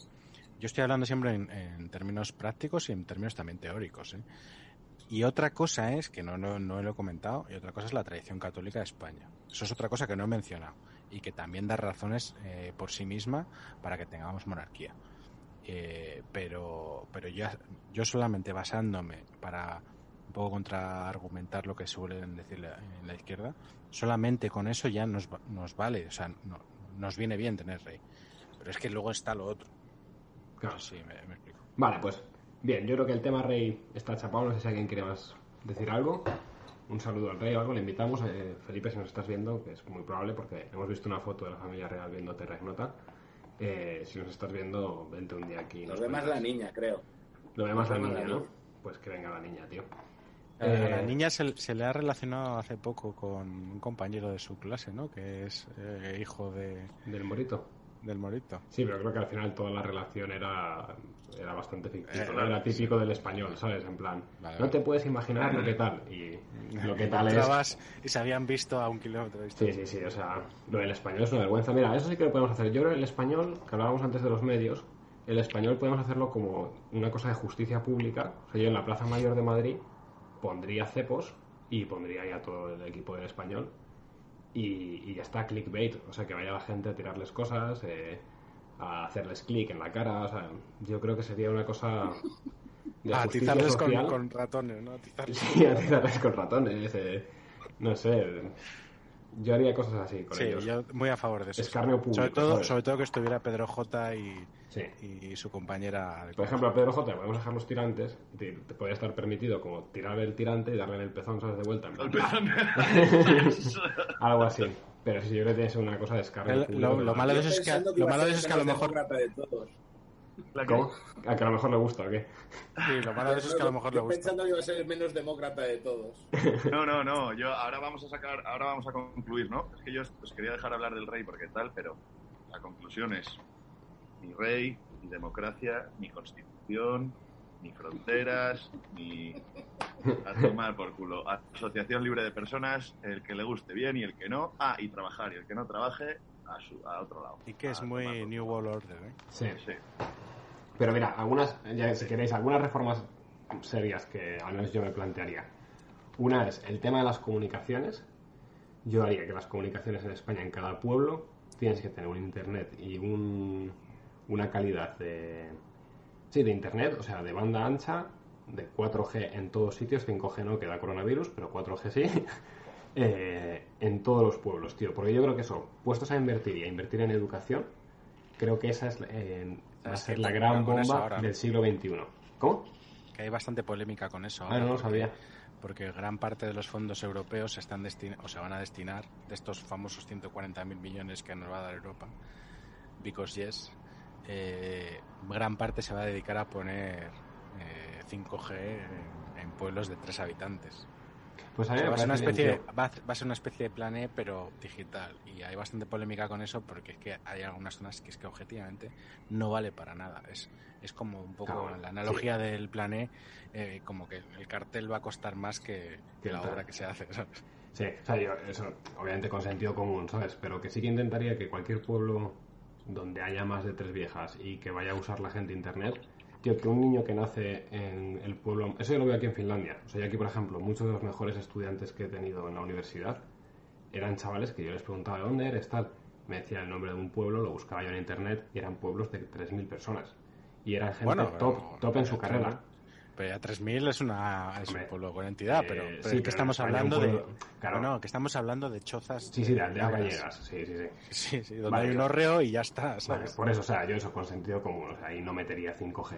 Speaker 2: yo estoy hablando siempre en, en términos prácticos y en términos también teóricos. ¿eh? Y otra cosa es, que no, no, no lo he comentado, y otra cosa es la tradición católica de España. Eso es otra cosa que no he mencionado y que también da razones eh, por sí misma para que tengamos monarquía. Eh, pero pero ya, yo solamente basándome para un poco contraargumentar lo que suelen decir la- en la izquierda, solamente con eso ya nos, nos vale, o sea, no- nos viene bien tener rey. Pero es que luego está lo otro.
Speaker 1: Claro.
Speaker 2: No sé si me, me explico.
Speaker 1: Vale, pues bien, yo creo que el tema rey está chapado, no sé si alguien quiere más decir algo. Un saludo al rey o algo, le invitamos. Eh, Felipe, si nos estás viendo, que es muy probable porque hemos visto una foto de la familia real viendo Terra Ignota. Eh, si nos estás viendo, vente un día aquí.
Speaker 6: Nos
Speaker 1: nos
Speaker 6: ve más la niña, creo.
Speaker 1: Lo ve más la niña,
Speaker 6: la
Speaker 1: ¿no?
Speaker 6: niña.
Speaker 1: Pues que venga la niña, tío.
Speaker 2: A la
Speaker 1: Eh,
Speaker 2: niña se, se le ha relacionado hace poco con un compañero de su clase, ¿no? Que es eh, hijo de,
Speaker 1: Del morito.
Speaker 2: Del Morito.
Speaker 1: Sí, pero creo que al final toda la relación era, era bastante ficticia.
Speaker 2: Eh,
Speaker 1: ¿no? Era típico del español, ¿sabes? En plan,
Speaker 2: Vale,
Speaker 1: no
Speaker 2: vale.
Speaker 1: te puedes imaginar lo que tal. Y lo que tal es.
Speaker 2: Y se habían visto a un kilómetro de
Speaker 1: Sí,
Speaker 2: distancia.
Speaker 1: sí, sí, o sea, lo del español es una vergüenza. Mira, eso sí que lo podemos hacer. Yo creo que el español, que hablábamos antes de los medios, el español podemos hacerlo como una cosa de justicia pública. O sea, yo en la Plaza Mayor de Madrid pondría cepos y pondría ahí a todo el equipo del español. Y, y ya está, clickbait. O sea, que vaya la gente a tirarles cosas, eh, a hacerles clic en la cara. O sea, yo creo que sería una cosa [laughs] de
Speaker 2: A atizarles con, con ratones, ¿no? Atizarles
Speaker 1: Sí, a tirarles con ratones. eh, no sé. Yo haría cosas así con
Speaker 2: Sí,
Speaker 1: ellos.
Speaker 2: yo muy a favor de eso.
Speaker 1: Escarnio público,
Speaker 2: sobre todo,
Speaker 1: ¿sabes?
Speaker 2: sobre todo que estuviera Pedro J y,
Speaker 1: Sí.
Speaker 2: y su compañera. de
Speaker 1: Por ejemplo, a Pedro J podemos dejar los tirantes. Te, te podría estar permitido como tirar el tirante y darle en el pezón, ¿sabes? De vuelta. [laughs] Algo así. Pero sí, yo creo que tiene que ser una cosa de escarnio
Speaker 2: El-
Speaker 1: público.
Speaker 2: lo- lo malo de eso es que- lo
Speaker 6: a
Speaker 2: malo de
Speaker 6: ser
Speaker 2: eso es que a lo mejor-
Speaker 6: de todos.
Speaker 1: ¿Cómo? A que a lo mejor le gusta, ¿o qué?
Speaker 2: Sí, lo malo de eso es que a lo mejor le gusta.
Speaker 6: pensando que iba a ser el menos demócrata de todos.
Speaker 3: No, no, no. Yo ahora vamos a sacar, ahora vamos a concluir, ¿no? Es que yo os quería dejar hablar del rey porque tal, pero la conclusión es ni rey, ni democracia, ni constitución, ni fronteras, ni a tomar por culo. Asociación libre de personas, el que le guste bien y el que no. Ah, y trabajar y el que no trabaje a, su, a otro lado.
Speaker 2: Y que es muy New. World Order, ¿eh?
Speaker 1: Sí.
Speaker 3: Sí.
Speaker 1: Pero mira, algunas, ya si queréis, algunas reformas serias que al menos yo me plantearía. Una es el tema de las comunicaciones. Yo haría que las comunicaciones en España, en cada pueblo, tienes que tener un internet y un, una calidad de, sí, de internet, o sea, de banda ancha, de 4G en todos sitios, 5G no, que da coronavirus, pero 4G sí, eh, en todos los pueblos, tío. Porque yo creo que eso, puestos a invertir y a invertir en educación, creo que esa es, eh, va a
Speaker 2: Es
Speaker 1: ser la gran bomba del siglo XXI. ¿Cómo?
Speaker 2: Que hay bastante polémica con eso.
Speaker 1: Ah,
Speaker 2: ahora,
Speaker 1: no lo sabía.
Speaker 2: Porque gran parte de los fondos europeos se están o se van a destinar de estos famosos 140.000 millones que nos va a dar Europa, because yes, eh, gran parte se va a dedicar a poner eh, 5G en, en pueblos de tres habitantes.
Speaker 1: Pues a
Speaker 2: O
Speaker 1: mí
Speaker 2: sea,
Speaker 1: me
Speaker 2: va, a ser una especie,
Speaker 1: tío.
Speaker 2: va, a, ser una especie de plan E, pero digital. Y hay bastante polémica con eso porque es que hay algunas zonas que es que objetivamente no vale para nada. Es, es como un poco la analogía del plan E, eh, como que el cartel va a costar más que, que la obra que se hace. ¿sabes?
Speaker 1: Sí, o sea, yo, eso, obviamente con sentido común, ¿sabes? Pero que sí que intentaría que cualquier pueblo donde haya más de tres viejas y que vaya a usar la gente internet, tío, que un niño que nace en el pueblo. Eso yo lo veo aquí en Finlandia. O sea, yo aquí, por ejemplo, muchos de los mejores estudiantes que he tenido en la universidad eran chavales que yo les preguntaba de dónde eres, tal. Me decía el nombre de un pueblo, lo buscaba yo en internet y eran pueblos de 3.000 personas. Y eran gente
Speaker 2: Bueno,
Speaker 1: top,
Speaker 2: pero-
Speaker 1: top en su carrera.
Speaker 2: Pero ya 3.000 es, una, es un
Speaker 1: Hombre,
Speaker 2: pueblo con entidad,
Speaker 1: eh,
Speaker 2: pero, pero
Speaker 1: sí,
Speaker 2: que estamos hablando
Speaker 1: un
Speaker 2: de...
Speaker 1: pueblo- claro.
Speaker 2: No, que estamos hablando de chozas...
Speaker 1: Sí, sí, de aldeas
Speaker 2: gallegas.
Speaker 1: Sí, sí, sí. [laughs]
Speaker 2: Sí, sí, donde
Speaker 1: Vale,
Speaker 2: hay un horreo y ya está,
Speaker 1: por eso, o sea, yo eso con sentido común, o sea, ahí no metería 5G.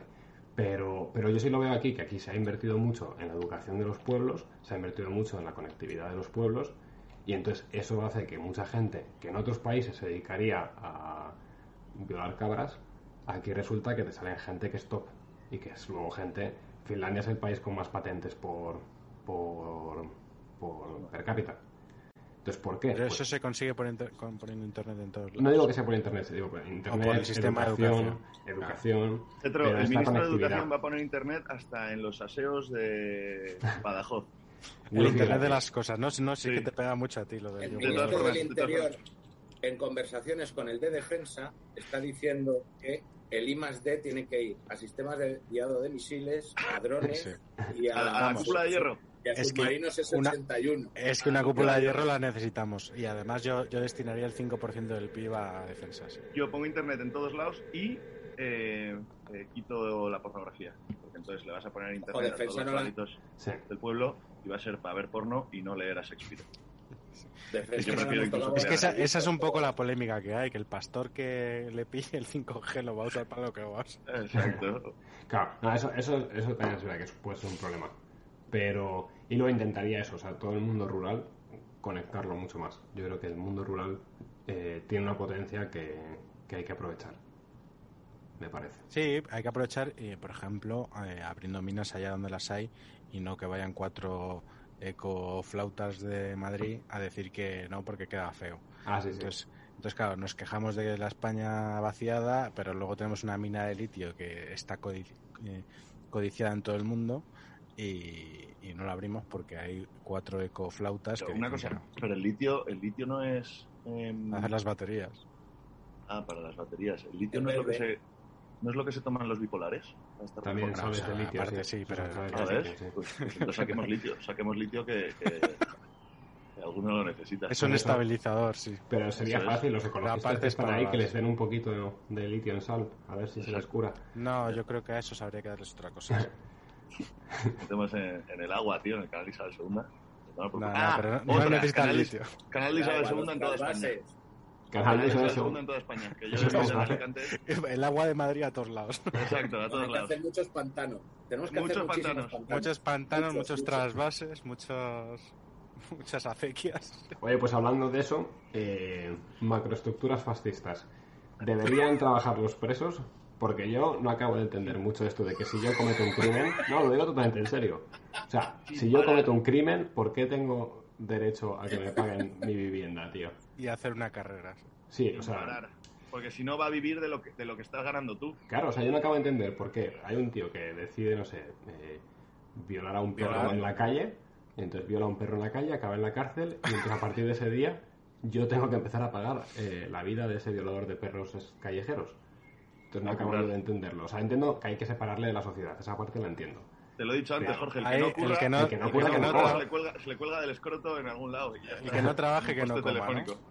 Speaker 1: Pero, pero yo sí lo veo aquí, que aquí se ha invertido mucho en la educación de los pueblos, se ha invertido mucho en la conectividad de los pueblos, y entonces eso hace que mucha gente que en otros países se dedicaría a violar cabras, aquí resulta que te salen gente que es top, y que es luego gente... Finlandia es el país con más patentes por, por, por per cápita. Entonces, ¿por qué?
Speaker 2: Pero
Speaker 1: Pues-
Speaker 2: eso se consigue por inter- con- poniendo internet en todos lados.
Speaker 1: no digo que sea por internet, digo por internet,
Speaker 2: por el sistema de
Speaker 1: educación,
Speaker 2: educación.
Speaker 1: pero
Speaker 3: el ministro de
Speaker 1: conectividad.
Speaker 3: Educación va a poner internet hasta en los aseos de Badajoz. [laughs]
Speaker 2: El internet de las cosas, ¿no? No sí,
Speaker 3: Sí.
Speaker 2: que te pega mucho a ti lo del
Speaker 6: El
Speaker 3: De todas
Speaker 6: ministro del Interior, en conversaciones con el de Defensa, está diciendo que el I más D tiene que ir a sistemas de guiado de misiles, a drones
Speaker 2: Sí.
Speaker 6: y a,
Speaker 3: A, a la cúpula de hierro.
Speaker 6: Y a
Speaker 2: Es que
Speaker 6: submarinos
Speaker 2: una-
Speaker 6: S-81.
Speaker 2: Es que una cúpula de hierro la necesitamos. Y además yo, yo destinaría el 5% del PIB a defensas.
Speaker 3: Yo pongo internet en todos lados y eh, eh, quito la pornografía. Porque entonces le vas a poner internet
Speaker 6: Joder,
Speaker 3: a todos los palitos
Speaker 1: Sí.
Speaker 3: del pueblo y va a ser para ver porno y no leer a Shakespeare.
Speaker 2: Es que esa, es un poco la polémica que hay, que el pastor que le pille el 5G lo va a usar para lo que va a usar.
Speaker 3: Exacto.
Speaker 1: Claro, no, eso, eso, eso también es verdad que puede ser un problema. Pero, y luego intentaría eso, o sea, todo el mundo rural, conectarlo mucho más. Yo creo que el mundo rural eh, tiene una potencia que, que hay que aprovechar. Me parece.
Speaker 2: Sí, hay que aprovechar, y, por ejemplo, eh, abriendo minas allá donde las hay y no que vayan cuatro ecoflautas de Madrid a decir que no porque queda feo.
Speaker 1: Ah, sí, sí.
Speaker 2: Entonces, entonces, claro, nos quejamos de la España vaciada, pero luego tenemos una mina de litio que está eh, codiciada en todo el mundo y, y no la abrimos porque hay cuatro ecoflautas que
Speaker 3: Una cosa,
Speaker 2: que
Speaker 3: pero el litio, el litio no es.
Speaker 2: no. hacer las baterías.
Speaker 3: Ah, para las baterías. El litio no es lo que se. ¿No es lo que se toman los bipolares?
Speaker 1: También
Speaker 2: Bueno,
Speaker 1: sales
Speaker 2: o sea,
Speaker 1: de litio.
Speaker 2: aparte sí, pero-
Speaker 1: Sales de
Speaker 3: ¿Ah,
Speaker 1: sí.
Speaker 3: Pues, pues saquemos litio. Saquemos litio que, que, alguno lo necesita.
Speaker 2: Es un
Speaker 1: eso-
Speaker 2: estabilizador, sí.
Speaker 1: Pero sería
Speaker 3: Eso es.
Speaker 1: fácil, los ecologistas
Speaker 2: aparte
Speaker 1: que
Speaker 2: es
Speaker 1: están
Speaker 2: para
Speaker 1: ahí, que les den un poquito de litio en sal, a ver si se les cura.
Speaker 2: No, yo creo que a esos habría que darles otra cosa. [laughs]
Speaker 3: Metemos en, en el agua, tío, en el canal Isabel II. No, porque-
Speaker 2: No, no,
Speaker 3: Ah,
Speaker 2: pero no, no
Speaker 3: otra,
Speaker 2: necesitan
Speaker 3: canal,
Speaker 2: litio.
Speaker 3: Canal de Isabel II en toda España.
Speaker 1: Canal de
Speaker 3: de
Speaker 1: Isabel
Speaker 3: II en toda España. Que yo en. Alicante.
Speaker 2: El agua de Madrid a todos lados.
Speaker 3: Exacto, a
Speaker 6: Hay
Speaker 3: todos
Speaker 6: que
Speaker 3: lados.
Speaker 6: hacer muchos pantanos. Tenemos que
Speaker 3: Muchos
Speaker 6: hacer
Speaker 3: pantanos.
Speaker 6: pantanos.
Speaker 2: Muchos pantanos,
Speaker 6: Muchos,
Speaker 2: muchos
Speaker 6: muchos.
Speaker 2: trasvases, muchos, [laughs] muchas acequias.
Speaker 1: Oye, pues hablando de eso, eh, macroestructuras fascistas. ¿Deberían trabajar los presos? Porque yo no acabo de entender mucho esto de que si yo cometo un crimen... No, lo digo totalmente en serio. O sea, si yo cometo un crimen, ¿por qué tengo derecho a que me paguen mi vivienda, tío?
Speaker 2: Y hacer una carrera.
Speaker 1: Sí, o sea...
Speaker 3: Porque si no va a vivir de lo que, de lo que estás ganando tú.
Speaker 1: Claro, o sea, yo no acabo de entender por qué hay un tío que decide, no sé, eh, violar a un perro en la calle, y entonces viola a un perro en la calle, acaba en la cárcel, y entonces a partir de ese día yo tengo que empezar a pagar eh, la vida de ese violador de perros es- callejeros. Entonces no acabo
Speaker 3: Natural.
Speaker 1: de entenderlo. O sea, entiendo que hay que separarle de la sociedad, esa parte la entiendo.
Speaker 3: Te lo he dicho antes. Jorge. El que
Speaker 2: Ahí,
Speaker 3: no
Speaker 2: el
Speaker 3: ocurra,
Speaker 2: que no-
Speaker 1: el que no
Speaker 3: el que
Speaker 1: que
Speaker 3: no
Speaker 1: no
Speaker 3: se, le cuelga, se le cuelga del escroto en algún lado. Y ya
Speaker 2: El
Speaker 3: está.
Speaker 2: que no trabaje, que no
Speaker 3: poste
Speaker 2: coma, ¿no?
Speaker 3: telefónico.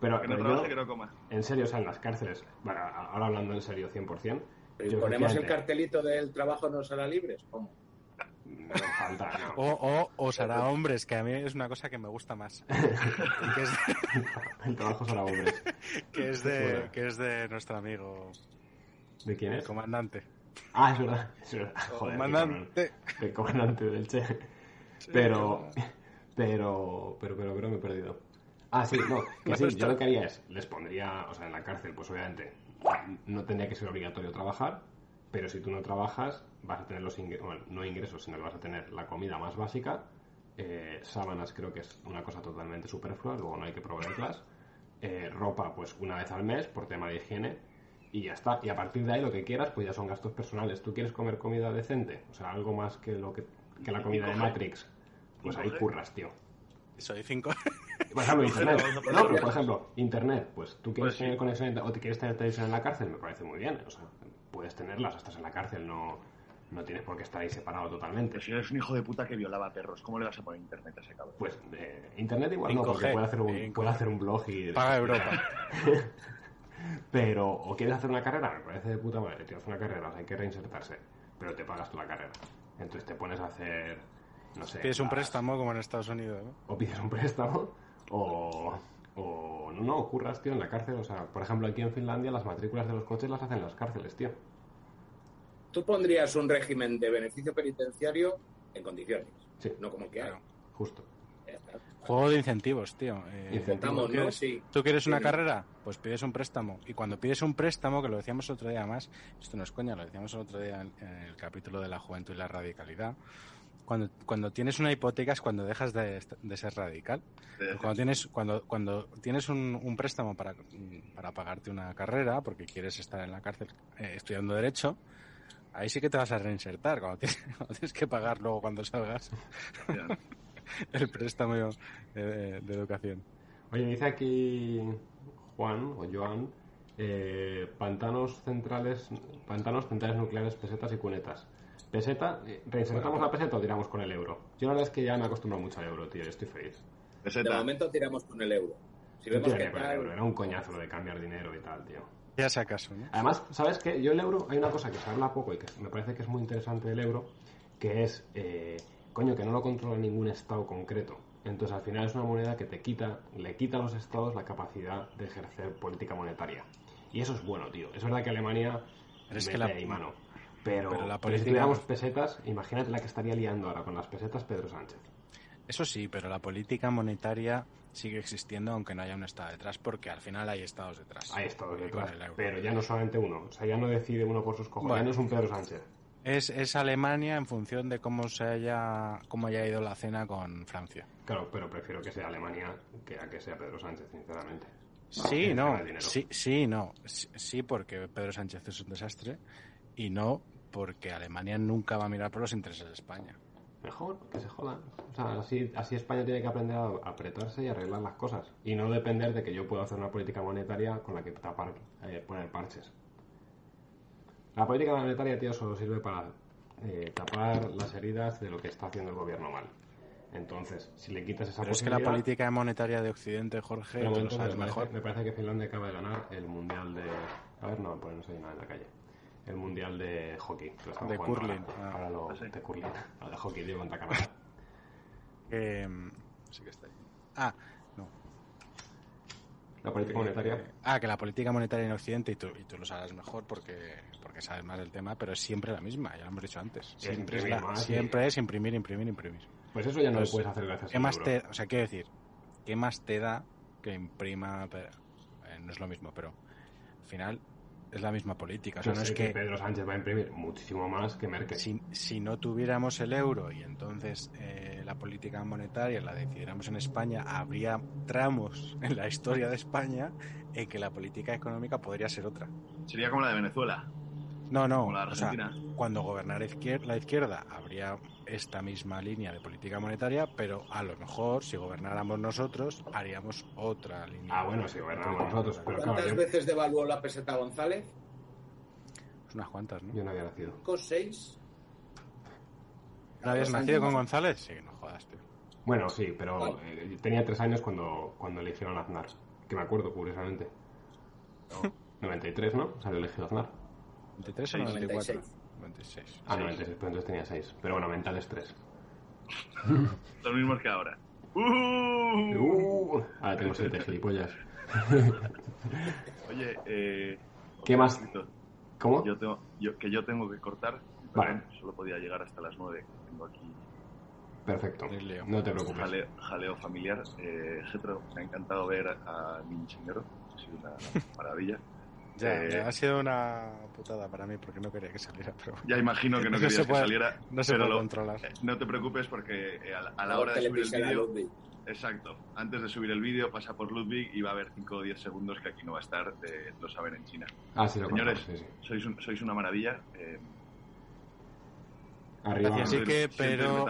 Speaker 1: Pero,
Speaker 3: Que no
Speaker 1: pero
Speaker 3: trabaje,
Speaker 1: yo,
Speaker 3: que no coma.
Speaker 1: en serio, o sea, en las cárceles, bueno, ahora hablando en serio 100%,
Speaker 6: Pero
Speaker 1: yo
Speaker 6: ponemos el cartelito del trabajo no será libres. ¿Cómo?
Speaker 1: No falta, no.
Speaker 2: O, o os hará hombres, que a mí es una cosa que me gusta más. que, es,
Speaker 1: El trabajo será hombres.
Speaker 2: que, es de, [laughs] que es de nuestro amigo,
Speaker 1: ¿De quién
Speaker 2: el
Speaker 1: es?
Speaker 2: comandante.
Speaker 1: Ah, es verdad. Es verdad. Joder,
Speaker 2: comandante.
Speaker 1: el comandante del Che. Pero, pero, pero, pero, pero me he perdido. Ah, sí, no, que sí, yo lo que haría es, les pondría, o sea, en la cárcel, pues obviamente, no tendría que ser obligatorio trabajar, pero si tú no trabajas, vas a tener los ingresos, bueno, no ingresos, sino que vas a tener la comida más básica Eh, sábanas creo que es una cosa totalmente superflua, luego no hay que proveerlas. Eh, ropa, pues una vez al mes por tema de higiene. Y ya está. Y a partir de ahí lo que quieras, pues ya son gastos personales. ¿Tú quieres comer comida decente? O sea, algo más que lo que, que la comida de Matrix. Pues ahí
Speaker 3: 5G.
Speaker 1: curras, tío.
Speaker 2: Soy 5.
Speaker 1: Por ejemplo, internet. No, pero por ejemplo, internet. Pues tú quieres
Speaker 3: Pues sí.
Speaker 1: tener conexión o te quieres tener televisión en la cárcel, me parece muy bien. O sea, puedes tenerlas, estás en la cárcel, no, no tienes por qué estar ahí separado totalmente.
Speaker 3: Pero si eres un hijo de puta que violaba perros, ¿cómo le vas a poner internet a ese cabrón?
Speaker 1: Pues eh, internet igual no,
Speaker 2: 5G,
Speaker 1: porque puede hacer un,
Speaker 2: 5G.
Speaker 1: puede hacer un blog y...
Speaker 2: Paga Europa. [laughs]
Speaker 1: Pero, o quieres hacer una carrera, me parece de puta madre, tío, es una carrera, o sea, hay que reinsertarse, pero te pagas tú la carrera. Entonces te pones a hacer, no sé...
Speaker 2: Pides un
Speaker 1: las-
Speaker 2: préstamo como en Estados Unidos, ¿no?
Speaker 1: O pides un préstamo, o... O no, no, curras, tío, en la cárcel. O sea, por ejemplo, aquí en Finlandia las matrículas de los coches las hacen en las cárceles, tío.
Speaker 6: Tú pondrías un régimen de beneficio penitenciario en condiciones,
Speaker 1: Sí,
Speaker 6: no como el que hay.
Speaker 2: Claro.
Speaker 1: justo.
Speaker 2: Juego de incentivos, tío. Eh,
Speaker 1: Incentivos.
Speaker 2: ¿tú
Speaker 6: Vamos, ¿no? Sí.
Speaker 2: ¿Tú quieres una
Speaker 6: Sí.
Speaker 2: carrera? Pues pides un préstamo. Y cuando pides un préstamo, que lo decíamos el otro día más, esto no es coña, lo decíamos el otro día en, en el capítulo de la juventud y la radicalidad. Cuando, cuando tienes una hipoteca es cuando dejas de, de ser radical. Cuando tienes, cuando, cuando tienes un, un préstamo para, para pagarte una carrera, porque quieres estar en la cárcel eh, estudiando Derecho, ahí sí que te vas a reinsertar. Cuando [laughs] tienes, cuando tienes que pagar luego cuando salgas. [laughs] el préstamo de, educación.
Speaker 1: Oye, dice aquí Juan o Joan, eh, pantanos centrales, pantanos centrales nucleares, pesetas y cunetas. Peseta, eh, ¿reinsertamos la peseta o tiramos con el euro? Yo la verdad es que ya me acostumbro mucho al euro, tío, yo estoy feliz.
Speaker 6: De momento tiramos con el euro. Si vemos que
Speaker 1: con el euro, era un coñazo lo de cambiar dinero y tal, tío.
Speaker 2: Ya si acaso, ¿no?
Speaker 1: Además, ¿sabes qué? Yo el euro, hay una cosa que se habla poco y que me parece que es muy interesante del euro, que es, eh, coño, que no lo controla ningún estado concreto. Entonces, al final es una moneda que te quita, le quita a los estados la capacidad de ejercer política monetaria. Y eso es bueno, tío. Es verdad que Alemania
Speaker 2: Pero es
Speaker 1: mete
Speaker 2: que la-
Speaker 1: ahí mano. Pero,
Speaker 2: pero la
Speaker 1: pero si tuviéramos pesetas, imagínate la que estaría liando ahora con las pesetas Pedro Sánchez.
Speaker 2: Eso sí, pero la política monetaria sigue existiendo aunque no haya un Estado detrás, porque al final hay Estados detrás.
Speaker 1: Hay estados detrás, pero ya no solamente uno. O sea, ya no decide uno por sus cojones,
Speaker 2: Bueno.
Speaker 1: ya no es un Pedro Sánchez.
Speaker 2: Es, es Alemania en función de cómo se haya cómo haya ido la cena con Francia.
Speaker 1: Claro, pero prefiero que sea Alemania que a que sea Pedro Sánchez, sinceramente.
Speaker 2: Sí, no, sí, sí, no, sí, sí, porque Pedro Sánchez es un desastre y no porque Alemania nunca va a mirar por los intereses de España.
Speaker 1: Mejor, que se jodan. O sea, así, así España tiene que aprender a apretarse y arreglar las cosas. Y no depender de que yo pueda hacer una política monetaria con la que tapar, eh, poner parches. La política monetaria, tío, solo sirve para eh, tapar las heridas de lo que está haciendo el gobierno mal. Entonces, si le quitas esa
Speaker 2: Pero es que la política monetaria de Occidente, Jorge,
Speaker 1: Pero
Speaker 2: tú lo
Speaker 1: entonces
Speaker 2: sabes
Speaker 1: me, parece,
Speaker 2: mejor.
Speaker 1: me parece que Finlandia acaba de ganar el mundial de. A ver, no, pues no sé nada en la calle. El mundial de hockey. que lo están
Speaker 2: De curling,
Speaker 1: Ahora,
Speaker 2: ah.
Speaker 1: ahora lo,
Speaker 3: Ah, sí.
Speaker 1: de curling. Ahora de hockey, tío, contra Canadá.
Speaker 2: Mm, sí que está ahí. Ah.
Speaker 1: La política monetaria.
Speaker 2: Eh, ah, que la política monetaria en Occidente, y tú, y tú lo sabrás mejor porque, porque sabes más del tema, pero es siempre la misma, ya lo hemos dicho antes. Siempre es,
Speaker 1: imprimir
Speaker 2: la-
Speaker 1: y-
Speaker 2: siempre es imprimir, imprimir, imprimir.
Speaker 1: Pues eso ya no lo puedes hacer gracias
Speaker 2: ¿Qué
Speaker 1: al
Speaker 2: más te, o sea, quiero decir, ¿qué más te da que imprima? pero, eh, no es lo mismo, pero al final es la misma política. O sea, no es que
Speaker 1: Pedro Sánchez va a imprimir muchísimo más que Merkel.
Speaker 2: si, si no tuviéramos el euro y entonces eh, la política monetaria la decidiéramos en España, habría tramos en la historia de España en que la política económica podría ser otra.
Speaker 3: Sería como la de Venezuela,
Speaker 2: No, no,
Speaker 3: como la de
Speaker 2: o sea,
Speaker 3: Argentina.
Speaker 2: cuando gobernara izquier- la izquierda habría esta misma línea de política monetaria, pero a lo mejor si gobernáramos nosotros haríamos otra línea.
Speaker 1: Ah, bueno, si gobernáramos nosotros, pero claro,
Speaker 6: ¿Cuántas
Speaker 1: yo,
Speaker 6: veces devaluó la peseta González?
Speaker 2: Pues unas cuantas, ¿no?
Speaker 1: yo no había nacido.
Speaker 6: ¿Cinco, seis?
Speaker 2: ¿No habías nacido con González? Sí, no jodas, tío.
Speaker 1: Bueno, sí, pero eh, tenía tres años cuando, cuando eligieron a Aznar. Que me acuerdo, curiosamente. 93, [laughs] ¿no? Salió elegido Aznar.
Speaker 2: ¿23 o 94? 96.
Speaker 1: Ah, 96, pero entonces tenía 6. Pero bueno, mentales 3.
Speaker 3: Los mismos que ahora. [laughs] ¡Uh!
Speaker 1: Uh, ahora tengo 7 gilipollas. [laughs]
Speaker 3: Oye, eh,
Speaker 1: ¿Qué más? ¿Cómo?
Speaker 3: Yo tengo, yo, que yo tengo que cortar.
Speaker 1: Vale.
Speaker 3: Solo podía llegar hasta las 9. Tengo aquí
Speaker 1: Perfecto. No te preocupes.
Speaker 3: jaleo, jaleo familiar. Eh, Getro, me ha encantado ver a mi señor. Ha sido una [laughs] maravilla.
Speaker 2: Ya,
Speaker 3: Eh,
Speaker 2: ya ha sido una putada para mí porque no quería que saliera, pero
Speaker 3: Ya imagino que no, [laughs]
Speaker 2: No
Speaker 3: querías
Speaker 2: se
Speaker 3: que saliera.
Speaker 2: no se puede
Speaker 3: lo-
Speaker 2: controlar.
Speaker 3: eh, no te preocupes porque eh, a la, a la hora de subir el vídeo. Exacto. Antes de subir el vídeo pasa por Ludwig y va a haber 5 o 10 segundos que aquí no va a estar. eh, lo saben en China.
Speaker 1: Ah, sí, lo
Speaker 3: Señores,
Speaker 1: cortamos, sí, sí.
Speaker 3: Sois, un- sois una maravilla. eh,
Speaker 1: Arriba.
Speaker 2: así que, pero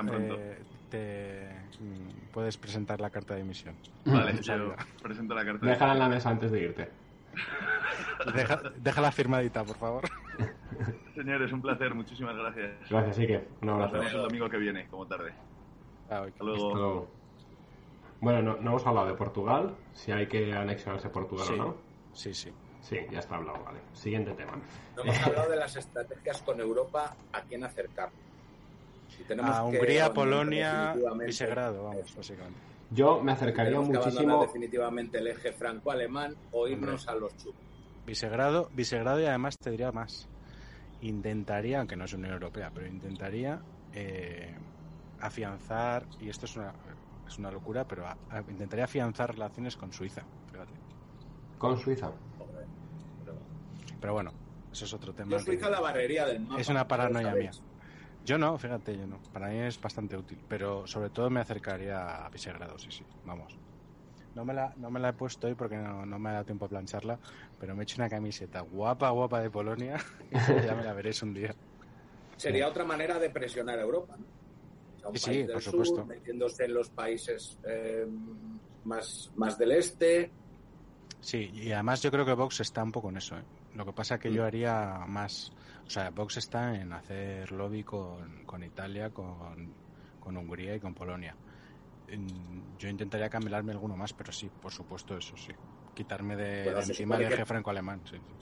Speaker 2: te mm, puedes presentar la carta de emisión.
Speaker 3: vale, [laughs] yo presento la carta. de-
Speaker 1: Déjala en la mesa antes de irte.
Speaker 2: Deja, déjala firmadita, por favor.
Speaker 3: Señores, un placer. Muchísimas gracias.
Speaker 1: Gracias, Ike. Un
Speaker 3: Nos
Speaker 1: abrazo.
Speaker 3: vemos el domingo que viene, como tarde.
Speaker 2: Ah.
Speaker 3: Hasta luego.
Speaker 1: Hasta luego. Bueno, no, no hemos hablado de Portugal, si hay que anexionarse Portugal
Speaker 2: Sí.
Speaker 1: o no.
Speaker 2: Sí, sí.
Speaker 1: Sí, ya está hablado, vale. Siguiente tema.
Speaker 6: No hemos [laughs] hablado de las estrategias con Europa a quién acercar. Si tenemos
Speaker 2: A
Speaker 6: que
Speaker 2: Hungría, Polonia, Visegrado, vamos, básicamente.
Speaker 1: Yo me acercaría
Speaker 6: tenemos que abandonar
Speaker 1: muchísimo.
Speaker 6: definitivamente el eje franco-alemán o irnos a los chupos.
Speaker 2: Visegrado, Visegrado y además te diría más. Intentaría, aunque no es Unión Europea, pero intentaría eh, afianzar, y esto es una, es una locura, pero a- a- intentaría afianzar relaciones con Suiza. Fíjate.
Speaker 1: Con Suiza.
Speaker 6: Pero-
Speaker 2: bueno, eso es otro tema.
Speaker 6: Yo Suiza la barrería del mapa.
Speaker 2: Es una paranoia
Speaker 6: ¿sabéis?
Speaker 2: mía. Yo no, fíjate, yo no. Para mí es bastante útil, pero sobre todo me acercaría a Visegrado, sí, sí, vamos. No me la, no me la he puesto hoy porque no, no me ha dado tiempo a plancharla, pero me he hecho una camiseta guapa, guapa de Polonia. [laughs] ya me la veréis un día.
Speaker 6: Sería otra manera de presionar a Europa. ¿no? O sea, un
Speaker 2: Sí,
Speaker 6: país
Speaker 2: sí,
Speaker 6: del
Speaker 2: por
Speaker 6: sur,
Speaker 2: supuesto.
Speaker 6: metiéndose en los países eh, más, más del este.
Speaker 2: Sí, y además yo creo que Vox está un poco en eso. ¿eh? Lo que pasa que yo haría más... O sea, Vox está en hacer lobby con, con Italia, con, con Hungría y con Polonia. Yo intentaría camelarme alguno más, pero sí, por supuesto, eso sí. Quitarme de,
Speaker 6: Bueno,
Speaker 2: de encima
Speaker 6: supone
Speaker 2: el
Speaker 6: que-
Speaker 2: eje franco-alemán. Sí, sí.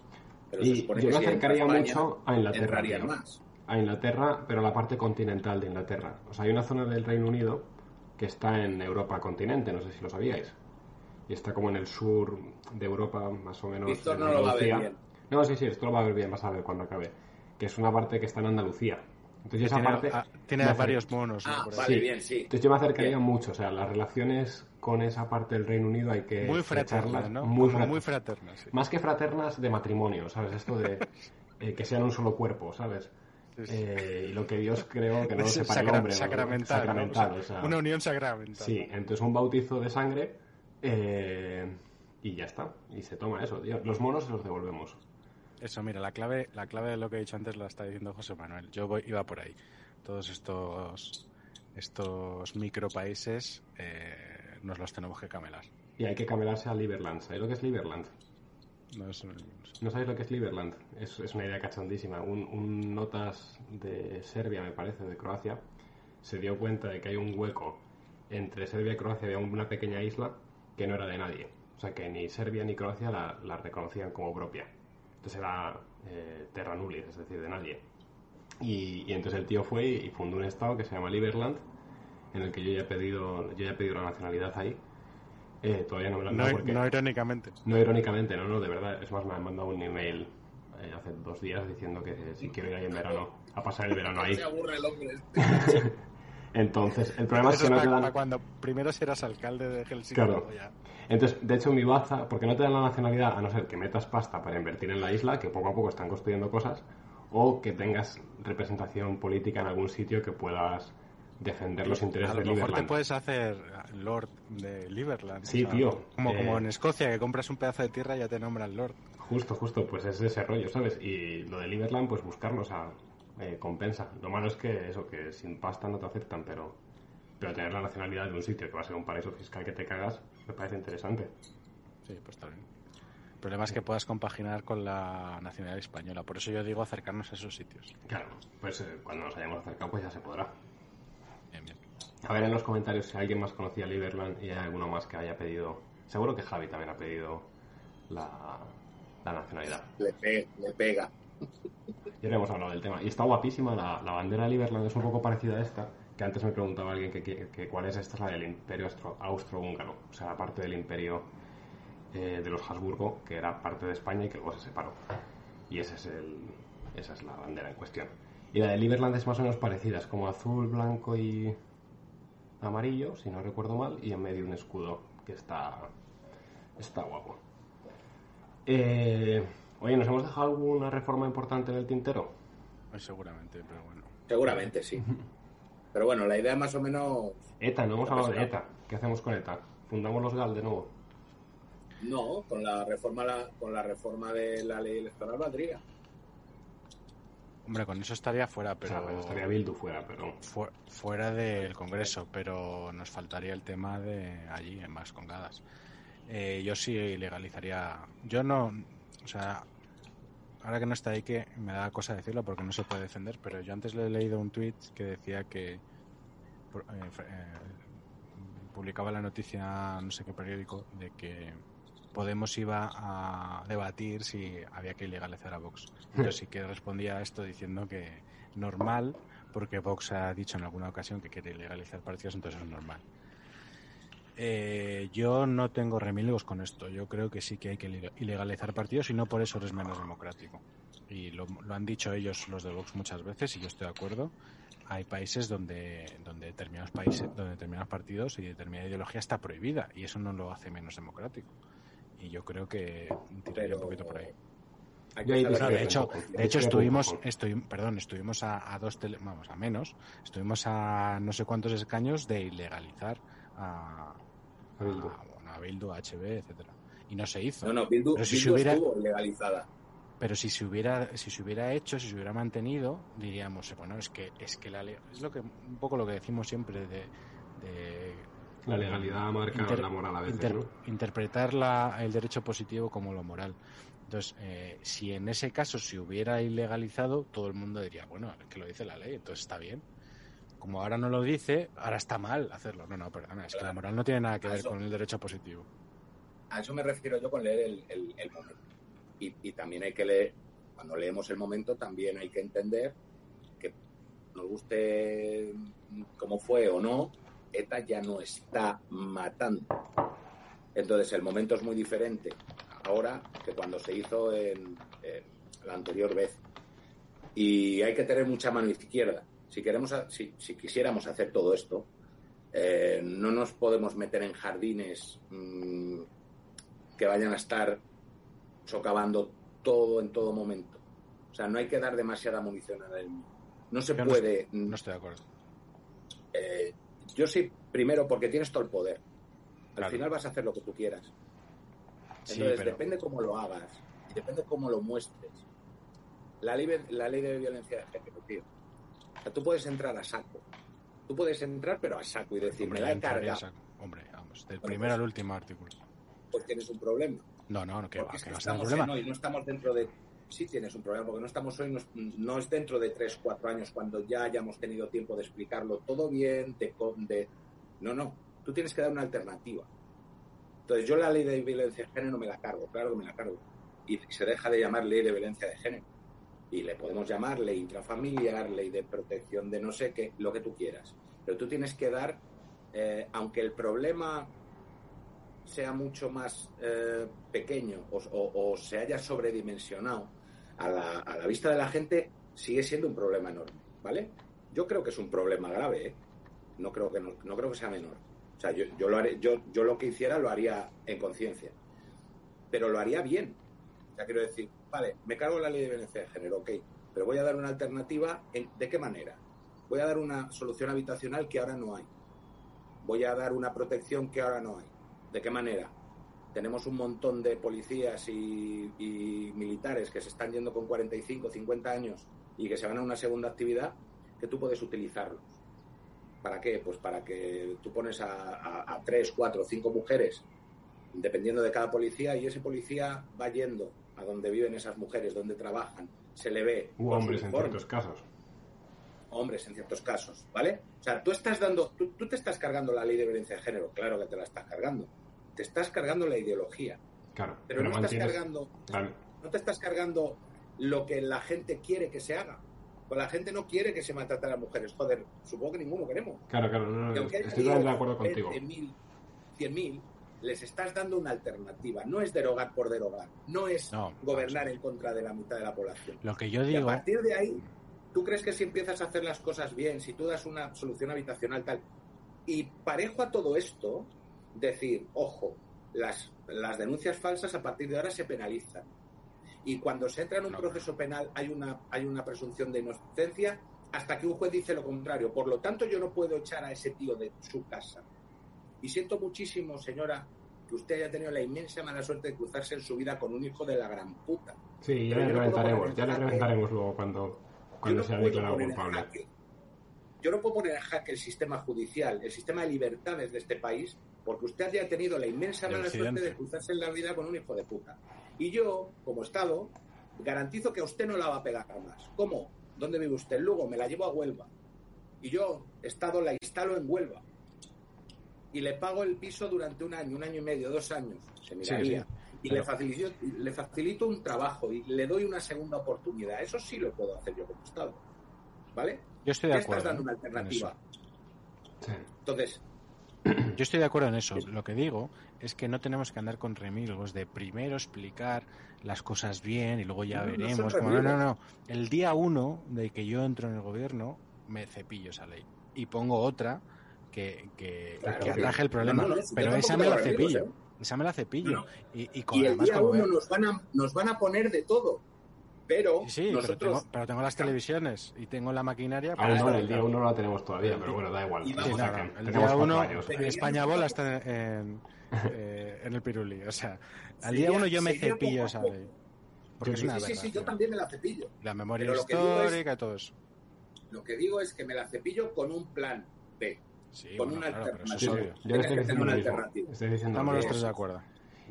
Speaker 6: Pero
Speaker 1: Y yo me acercaría
Speaker 6: España,
Speaker 1: mucho a Inglaterra. tío.
Speaker 6: más.
Speaker 1: A Inglaterra, pero a la parte continental de Inglaterra. O sea, hay una zona del Reino Unido que está en Europa continente, no sé si lo sabíais. Y está como en el sur de Europa, más o menos. En
Speaker 6: no lo va a ver bien.
Speaker 1: No, sí, sí, esto lo va a ver bien, vas a ver cuando acabe. Que es una parte que está en Andalucía. Entonces, esa
Speaker 2: Tiene,
Speaker 1: parte.
Speaker 2: tiene
Speaker 1: acer-
Speaker 2: varios monos. ¿no?
Speaker 6: Ah, vale,
Speaker 1: Sí.
Speaker 6: bien, sí.
Speaker 1: Entonces yo me acercaría
Speaker 6: Bien.
Speaker 1: mucho, o sea, las relaciones con esa parte del Reino Unido hay que
Speaker 2: Muy fraternas, ¿no?
Speaker 1: muy,
Speaker 2: muy fraternas, sí.
Speaker 1: más que fraternas de matrimonio, ¿sabes? Esto de [laughs] eh, que sean un solo cuerpo, ¿sabes?
Speaker 2: Sí.
Speaker 1: Eh, y lo que Dios creo que no [laughs] lo
Speaker 2: Es
Speaker 1: separa el hombre. ¿no?
Speaker 2: sacramental. ¿no?
Speaker 1: Sacramental,
Speaker 2: O
Speaker 1: o
Speaker 2: sea,
Speaker 1: sea,
Speaker 2: Una unión sacramental.
Speaker 1: Sí, entonces un bautizo de sangre eh, y ya está. Y se toma eso, tío. Los monos se los devolvemos.
Speaker 2: Eso, mira, la clave, la clave de lo que he dicho antes la está diciendo José Manuel. Yo voy, iba por ahí. Todos estos, estos micropaíses eh, nos los tenemos que camelar.
Speaker 1: Y hay que camelarse a Liberland. ¿Sabéis lo que es Liberland?
Speaker 2: No es-
Speaker 1: ¿No sabéis lo que es Liberland? Es, es una idea cachondísima. Un, un notas de Serbia, me parece, de Croacia, se dio cuenta de que hay un hueco entre Serbia y Croacia, había una pequeña isla que no era de nadie. O sea, que ni Serbia ni Croacia la, la reconocían como propia. Entonces era eh, terra nullius, es decir, de nadie. Y, y entonces el tío fue y fundó un estado que se llama Liberland, en el que yo ya he pedido, yo ya he pedido la nacionalidad ahí. Eh, todavía no me la han
Speaker 2: no,
Speaker 1: porque...
Speaker 2: no irónicamente.
Speaker 1: No irónicamente, no, no, de verdad. Es más, me han mandado un email eh, hace dos días diciendo que si quiero ir ahí en verano, a pasar el verano ahí. [laughs]
Speaker 6: Se aburre el hombre. [laughs]
Speaker 1: Entonces, el problema es que no te dan...
Speaker 2: cuando primero serás alcalde de Helsinki.
Speaker 1: Claro.
Speaker 2: ya.
Speaker 1: Entonces, de hecho, mi baza, porque no te dan la nacionalidad, a no ser que metas pasta para invertir en la isla, que poco a poco están construyendo cosas, o que tengas representación política en algún sitio que puedas defender los intereses
Speaker 2: A lo
Speaker 1: de
Speaker 2: mejor te
Speaker 1: Liberland.
Speaker 2: puedes hacer Lord de Liberland.
Speaker 1: Sí, tío.
Speaker 2: Como,
Speaker 1: Eh,
Speaker 2: como en Escocia, que compras un pedazo de tierra y ya te nombran Lord.
Speaker 1: Justo, justo, pues es ese rollo, ¿sabes? Y lo de Liberland, pues buscarlo, o sea, eh, compensa. Lo malo es que eso, que sin pasta no te aceptan, pero, pero tener la nacionalidad de un sitio que va a ser un paraíso fiscal que te cagas, me parece interesante.
Speaker 2: Sí, pues está bien. El problema es que puedas compaginar con la nacionalidad española. Por eso yo digo acercarnos a esos sitios.
Speaker 1: Claro, pues eh, cuando nos hayamos acercado, pues ya se podrá.
Speaker 2: Bien, bien.
Speaker 1: A ver en los comentarios si alguien más conocía Liberland y hay alguno más que haya pedido. Seguro que Javi también ha pedido la, la nacionalidad.
Speaker 6: Le, pe- le pega.
Speaker 1: Ya hemos hablado del tema. Y está guapísima la, bandera de Liberland, es un poco parecida a esta, que antes me preguntaba alguien que, cuál es esta, es la del Imperio Austro- Austrohúngaro, o sea, la parte del Imperio eh, de los Habsburgo, que era parte de España y que luego se separó. Y ese es el, esa es la bandera en cuestión. Y la de Liberland es más o menos parecida, es como azul, blanco y amarillo, si no recuerdo mal, y en medio un escudo que está, está guapo. Eh, Oye, ¿nos hemos dejado alguna reforma importante en el tintero?
Speaker 2: Pues seguramente, pero bueno.
Speaker 4: Seguramente sí. Pero bueno, la idea más o menos.
Speaker 1: ETA, no hemos hablado de ETA. ¿Qué hacemos con ETA? ¿Fundamos los GAL de nuevo?
Speaker 4: No, con la reforma la, con la reforma de la ley electoral valdría.
Speaker 2: Hombre, con eso estaría fuera, pero.
Speaker 1: O sea, bueno, estaría Bildu fuera, pero.
Speaker 2: fu- fuera del Congreso, pero nos faltaría el tema de allí, en más congadas. Eh, yo sí legalizaría. Yo no. O sea, ahora que no está ahí, que me da cosa decirlo porque no se puede defender, pero yo antes le he leído un tweet que decía que. eh, eh, publicaba la noticia, no sé qué periódico, de que Podemos iba a debatir si había que ilegalizar a Vox. Yo sí que respondía a esto diciendo que normal, porque Vox ha dicho en alguna ocasión que quiere ilegalizar partidos, entonces es normal. Eh, yo no tengo remilgos con esto. Yo creo que sí que hay que ileg- ilegalizar partidos y no por eso eres menos democrático. Y lo, lo han dicho ellos, los de Vox, muchas veces y yo estoy de acuerdo. Hay países donde, donde determinados países, donde determinados partidos y determinada ideología está prohibida y eso no lo hace menos democrático. Y yo creo que tiraría
Speaker 4: Pero.
Speaker 2: un poquito por ahí. de hecho, de hecho estuvimos, estuvimos, perdón, estuvimos a, a dos, tele- vamos, a menos, estuvimos a no sé cuántos escaños de ilegalizar A
Speaker 1: Bildu.
Speaker 2: a, bueno, a Bildu, a HB, etcétera, y no se hizo.
Speaker 4: No, no, Bildu,
Speaker 2: Pero si
Speaker 4: Bildu
Speaker 2: se hubiera-
Speaker 4: estuvo legalizada.
Speaker 2: Pero si se hubiera, si se hubiera hecho, si se hubiera mantenido, diríamos, bueno, es que, es que la ley, es lo que, un poco lo que decimos siempre de, de
Speaker 1: La legalidad marca
Speaker 2: Inter-
Speaker 1: la moral a veces,
Speaker 2: inter-
Speaker 1: ¿no?
Speaker 2: interpretar la- el derecho positivo como lo moral. Entonces, eh, si en ese caso se hubiera ilegalizado, todo el mundo diría, bueno, es que lo dice la ley, entonces está bien. Como ahora no lo dice, ahora está mal hacerlo. No, no, perdona, es que la moral no tiene nada que ver
Speaker 4: Eso-
Speaker 2: con el derecho positivo.
Speaker 4: A eso me refiero yo con leer el, el- el momento. Y, y también hay que leer, cuando leemos el momento, también hay que entender que nos guste cómo fue o no, ETA ya no está matando. Entonces el momento es muy diferente ahora que cuando se hizo en, en la anterior vez. Y hay que tener mucha mano izquierda. Si, queremos, si, si quisiéramos hacer todo esto, eh, no nos podemos meter en jardines mm, que vayan a estar socavando todo en todo momento. O sea, no hay que dar demasiada munición a él. No se
Speaker 2: Yo
Speaker 4: puede.
Speaker 2: No estoy de acuerdo.
Speaker 4: eh, yo sí, primero, porque tienes todo el poder. Al
Speaker 2: Claro.
Speaker 4: final vas a hacer lo que tú quieras.
Speaker 2: Sí,
Speaker 4: Entonces,
Speaker 2: pero-
Speaker 4: depende cómo lo hagas y depende cómo lo muestres. La ley, de- la ley de violencia de género, tío. O sea, tú puedes entrar a saco. Tú puedes entrar, pero a saco y decir,
Speaker 2: Hombre,
Speaker 4: me la he cargado.
Speaker 2: Hombre, vamos, del
Speaker 4: Bueno,
Speaker 2: primero
Speaker 4: pues-
Speaker 2: al último artículo.
Speaker 4: Pues tienes un problema.
Speaker 2: No, no, no, que va,
Speaker 4: es
Speaker 2: que un
Speaker 4: estamos
Speaker 2: problema.
Speaker 4: en hoy, no estamos dentro de... Sí tienes un problema, porque no estamos hoy, no es, no es dentro de tres, cuatro años, cuando ya hayamos tenido tiempo de explicarlo todo bien, de, de... No, no, tú tienes que dar una alternativa. Entonces yo la ley de violencia de género me la cargo, claro que me la cargo. Y se deja de llamar ley de violencia de género. Y le podemos llamar ley intrafamiliar, ley de protección de no sé qué, lo que tú quieras. Pero tú tienes que dar, eh, aunque el problema sea mucho más eh, pequeño o, se haya sobredimensionado a la, a la vista de la gente, sigue siendo un problema enorme, ¿vale? Yo creo que es un problema grave, ¿eh? No creo que no, no creo que sea menor. O sea, yo, yo lo haré, yo, yo lo que hiciera lo haría en conciencia. Pero lo haría bien. Sea, quiero decir, vale, me cargo la ley de violencia de género, ok, pero voy a dar una alternativa, en- ¿de qué manera? Voy a dar una solución habitacional que ahora no hay. Voy a dar una protección que ahora no hay. ¿De qué manera? Tenemos un montón de policías y, y militares que se están yendo con 45, 50 años y que se van a una segunda actividad que tú puedes utilizarlos. ¿Para qué? Pues para que tú pones a, a, a tres, cuatro, cinco mujeres, dependiendo de cada policía, y ese policía va yendo a donde viven esas mujeres, donde trabajan, se le ve.
Speaker 1: U hombres en ciertos casos.
Speaker 4: hombres en ciertos casos, ¿vale? O sea, tú estás dando, tú, tú te estás cargando la ley de violencia de género, claro que te la estás cargando. Te estás cargando la ideología,
Speaker 1: Claro,
Speaker 4: pero, no estás
Speaker 1: mantienes-
Speaker 4: cargando,
Speaker 1: Claro,
Speaker 4: no te estás cargando lo que la gente quiere que se haga. Pues la gente no quiere que se maltrate a las mujeres. Joder, supongo que ninguno queremos.
Speaker 1: claro, claro, no, no, estoy de acuerdo contigo.
Speaker 4: 20.000, 100.000, les estás dando una alternativa. No es derogar por derogar. No es
Speaker 2: No,
Speaker 4: gobernar en contra de la mitad de la población.
Speaker 2: Lo que yo
Speaker 4: Y a
Speaker 2: digo,
Speaker 4: partir de ahí, ¿tú crees que si empiezas a hacer las cosas bien, si tú das una solución habitacional tal, y parejo a todo esto, decir, ojo, las, las denuncias falsas a partir de ahora se penalizan. Y cuando se entra en un
Speaker 2: No.
Speaker 4: proceso penal hay una, hay una presunción de inocencia hasta que un juez dice lo contrario. Por lo tanto, yo no puedo echar a ese tío de su casa. Y siento muchísimo, señora, que usted haya tenido la inmensa mala suerte de cruzarse en su vida con un hijo de la gran puta.
Speaker 1: Sí, ya le
Speaker 4: yo no puedo
Speaker 1: reventaremos,
Speaker 4: poner
Speaker 1: ya le reventaremos luego cuando, cuando
Speaker 4: no
Speaker 1: sea
Speaker 4: puedo
Speaker 1: declarado culpable.
Speaker 4: jaque- Yo no puedo poner en jaque el sistema judicial, el sistema de libertades de este país, porque usted haya tenido la inmensa mala suerte de cruzarse en la vida con un hijo de puta. Y yo, como Estado, garantizo que a usted no la va a pegar más. ¿Cómo? ¿Dónde vive usted? En Lugo, me la llevo a Huelva. Y yo, Estado, la instalo en Huelva. Y le pago el piso durante un año, un año y medio, dos años. Se miraría. Y
Speaker 2: Pero-
Speaker 4: le, facilito, le facilito un trabajo y le doy una segunda oportunidad. Eso sí lo puedo hacer yo como Estado. ¿Vale?
Speaker 2: Yo estoy de
Speaker 4: Ya estás
Speaker 2: acuerdo.
Speaker 4: dando una
Speaker 2: en
Speaker 4: alternativa.
Speaker 1: Sí.
Speaker 4: Entonces, [clears throat]
Speaker 2: Yo estoy de acuerdo en eso. Lo que digo es que no tenemos que andar con remilgos de primero explicar las cosas bien y luego ya
Speaker 4: No, no, no
Speaker 2: veremos. Como, no, no,
Speaker 4: remilgos.
Speaker 2: no. El día uno de que yo entro en el gobierno, me cepillo esa ley. Y pongo otra que, que,
Speaker 4: Claro,
Speaker 2: que
Speaker 4: pero-
Speaker 2: ataje el problema.
Speaker 4: no, no, no, yo
Speaker 2: Pero
Speaker 4: tampoco
Speaker 2: esa me la cepillo.
Speaker 4: ¿eh?
Speaker 2: Esa me la cepillo. Y, y con,
Speaker 4: y el
Speaker 2: además
Speaker 4: día
Speaker 2: como
Speaker 4: uno
Speaker 2: veo-
Speaker 4: nos van, a, nos van a poner de todo. Pero
Speaker 2: Sí, sí, pero tengo, pero tengo las televisiones y tengo la maquinaria
Speaker 1: Aún no,
Speaker 2: para
Speaker 1: el día uno no la tenemos todavía, pero bueno, da igual.
Speaker 2: Sí, nada, el
Speaker 1: Tenemos
Speaker 2: día uno,
Speaker 1: años.
Speaker 2: España Bola está en, [laughs] eh, en el piruli. O sea, al día uno yo me cepillo ley. Porque es
Speaker 4: sí,
Speaker 2: una
Speaker 4: sí, sí, yo también me la cepillo.
Speaker 2: La memoria
Speaker 4: Pero es-
Speaker 2: histórica todo eso.
Speaker 4: Lo que digo es que me la cepillo con un plan B.
Speaker 2: Sí,
Speaker 4: con
Speaker 2: bueno,
Speaker 4: una
Speaker 2: claro, pero eso es
Speaker 1: Sí,
Speaker 4: alternativa.
Speaker 2: obvio.
Speaker 1: yo le estoy
Speaker 4: que tener
Speaker 1: diciendo
Speaker 4: una alternativa.
Speaker 1: Estoy diciendo
Speaker 2: Estamos
Speaker 1: lo
Speaker 2: los tres de acuerdo.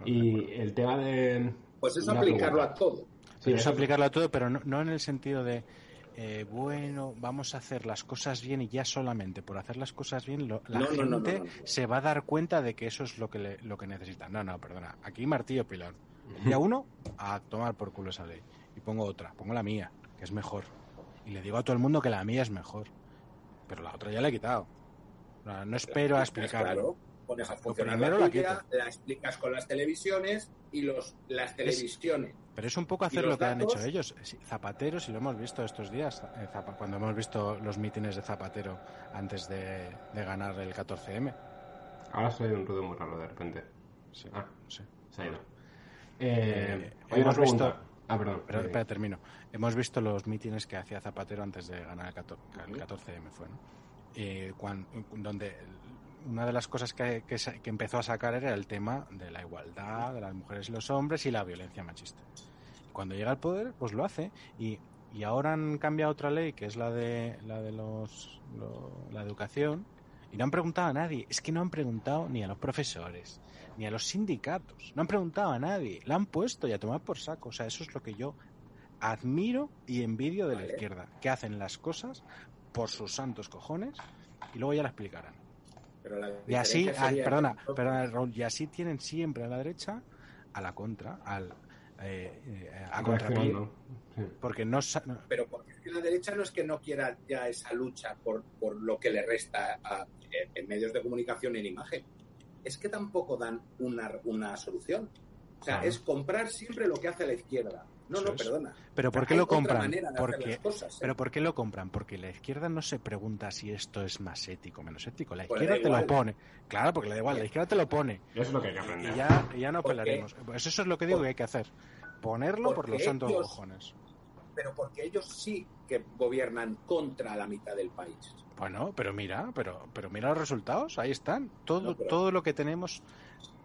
Speaker 1: Y el tema de.
Speaker 4: Pues eso
Speaker 1: Una
Speaker 4: aplicarlo
Speaker 1: pregunta.
Speaker 4: a todo.
Speaker 1: Sí,
Speaker 2: eso- aplicarlo a todo, pero no, no en el sentido de, eh, bueno, vamos a hacer las cosas bien y ya solamente por hacer las cosas bien lo- la
Speaker 4: No,
Speaker 2: gente
Speaker 4: no, no, no, no.
Speaker 2: se va a dar cuenta de que eso es lo que, le- lo que necesita. No, no, perdona. Aquí martillo pilón. Día uno, a tomar por culo esa ley. Y pongo otra, pongo la mía, que es mejor. Y le digo a todo el mundo que la mía es mejor. Pero la otra ya la he quitado. No, no espero a explicarlo.
Speaker 4: Claro, pones a
Speaker 2: Lo
Speaker 4: funcionar
Speaker 2: primero
Speaker 4: la
Speaker 2: la
Speaker 4: tuya, la explicas con las televisiones y los las televisiones.
Speaker 2: Pero es un poco hacer lo que han hecho ellos. Sí, Zapatero, si lo hemos visto estos días, cuando hemos visto los mítines de Zapatero antes de, de ganar el 14M.
Speaker 1: Ahora soy un ruido muy raro de repente.
Speaker 2: Sí,
Speaker 1: Ah.
Speaker 2: sí.
Speaker 1: Se ha ido.
Speaker 2: Eh,
Speaker 1: Eh,
Speaker 2: hemos visto-
Speaker 1: Ah, perdón.
Speaker 2: Pero
Speaker 1: Eh,
Speaker 2: espera, termino. Hemos visto los mítines que hacía Zapatero antes de ganar el 14, el 14M, fue, ¿no? Eh, cuan- donde una de las cosas que, que que empezó a sacar era el tema de la igualdad de las mujeres y los hombres y la violencia machista. Cuando llega al poder, pues lo hace. Y, y ahora han cambiado otra ley, que es la de la de los lo- la educación, y no han preguntado a nadie. Es que no han preguntado ni a los profesores, ni a los sindicatos. No han preguntado a nadie. La han puesto y a tomar por saco. O sea, eso es lo que yo admiro y envidio de la izquierda. Que hacen las cosas por sus santos cojones y luego ya la explicarán.
Speaker 4: Pero la
Speaker 2: Y así, perdona, Raúl, y así tienen siempre a la derecha a la contra, al, eh, eh, a contrapié.
Speaker 1: Sí.
Speaker 2: porque no, no-
Speaker 4: Pero porque la derecha no es que no quiera ya esa lucha por, por lo que le resta a- en- en medios de comunicación y en imagen. Es que tampoco dan una, una solución. O sea,
Speaker 1: Claro.
Speaker 4: es comprar siempre lo que hace la izquierda. No,
Speaker 2: Eso
Speaker 4: no,
Speaker 2: es.
Speaker 4: perdona.
Speaker 2: pero ¿por qué lo compran? Porque,
Speaker 4: cosas, ¿eh?
Speaker 2: pero ¿por qué lo compran? Porque la izquierda no se pregunta si esto es más ético o menos ético. La
Speaker 4: Pues le
Speaker 2: izquierda
Speaker 4: da
Speaker 2: te lo pone. Claro, porque le da igual, la izquierda te lo pone.
Speaker 1: Eso es lo que hay que
Speaker 2: Y
Speaker 1: aprender.
Speaker 2: ya, y ya no
Speaker 4: ¿Por qué?
Speaker 2: pelaremos. Pues eso es lo que digo
Speaker 4: Por-
Speaker 2: que hay que hacer. Ponerlo por los santos
Speaker 4: ellos-
Speaker 2: cojones.
Speaker 4: Pero porque ellos sí que gobiernan contra la mitad del país.
Speaker 2: Bueno, pero mira, pero, pero mira los resultados, ahí están. Todo,
Speaker 4: No, pero-
Speaker 2: todo lo que tenemos,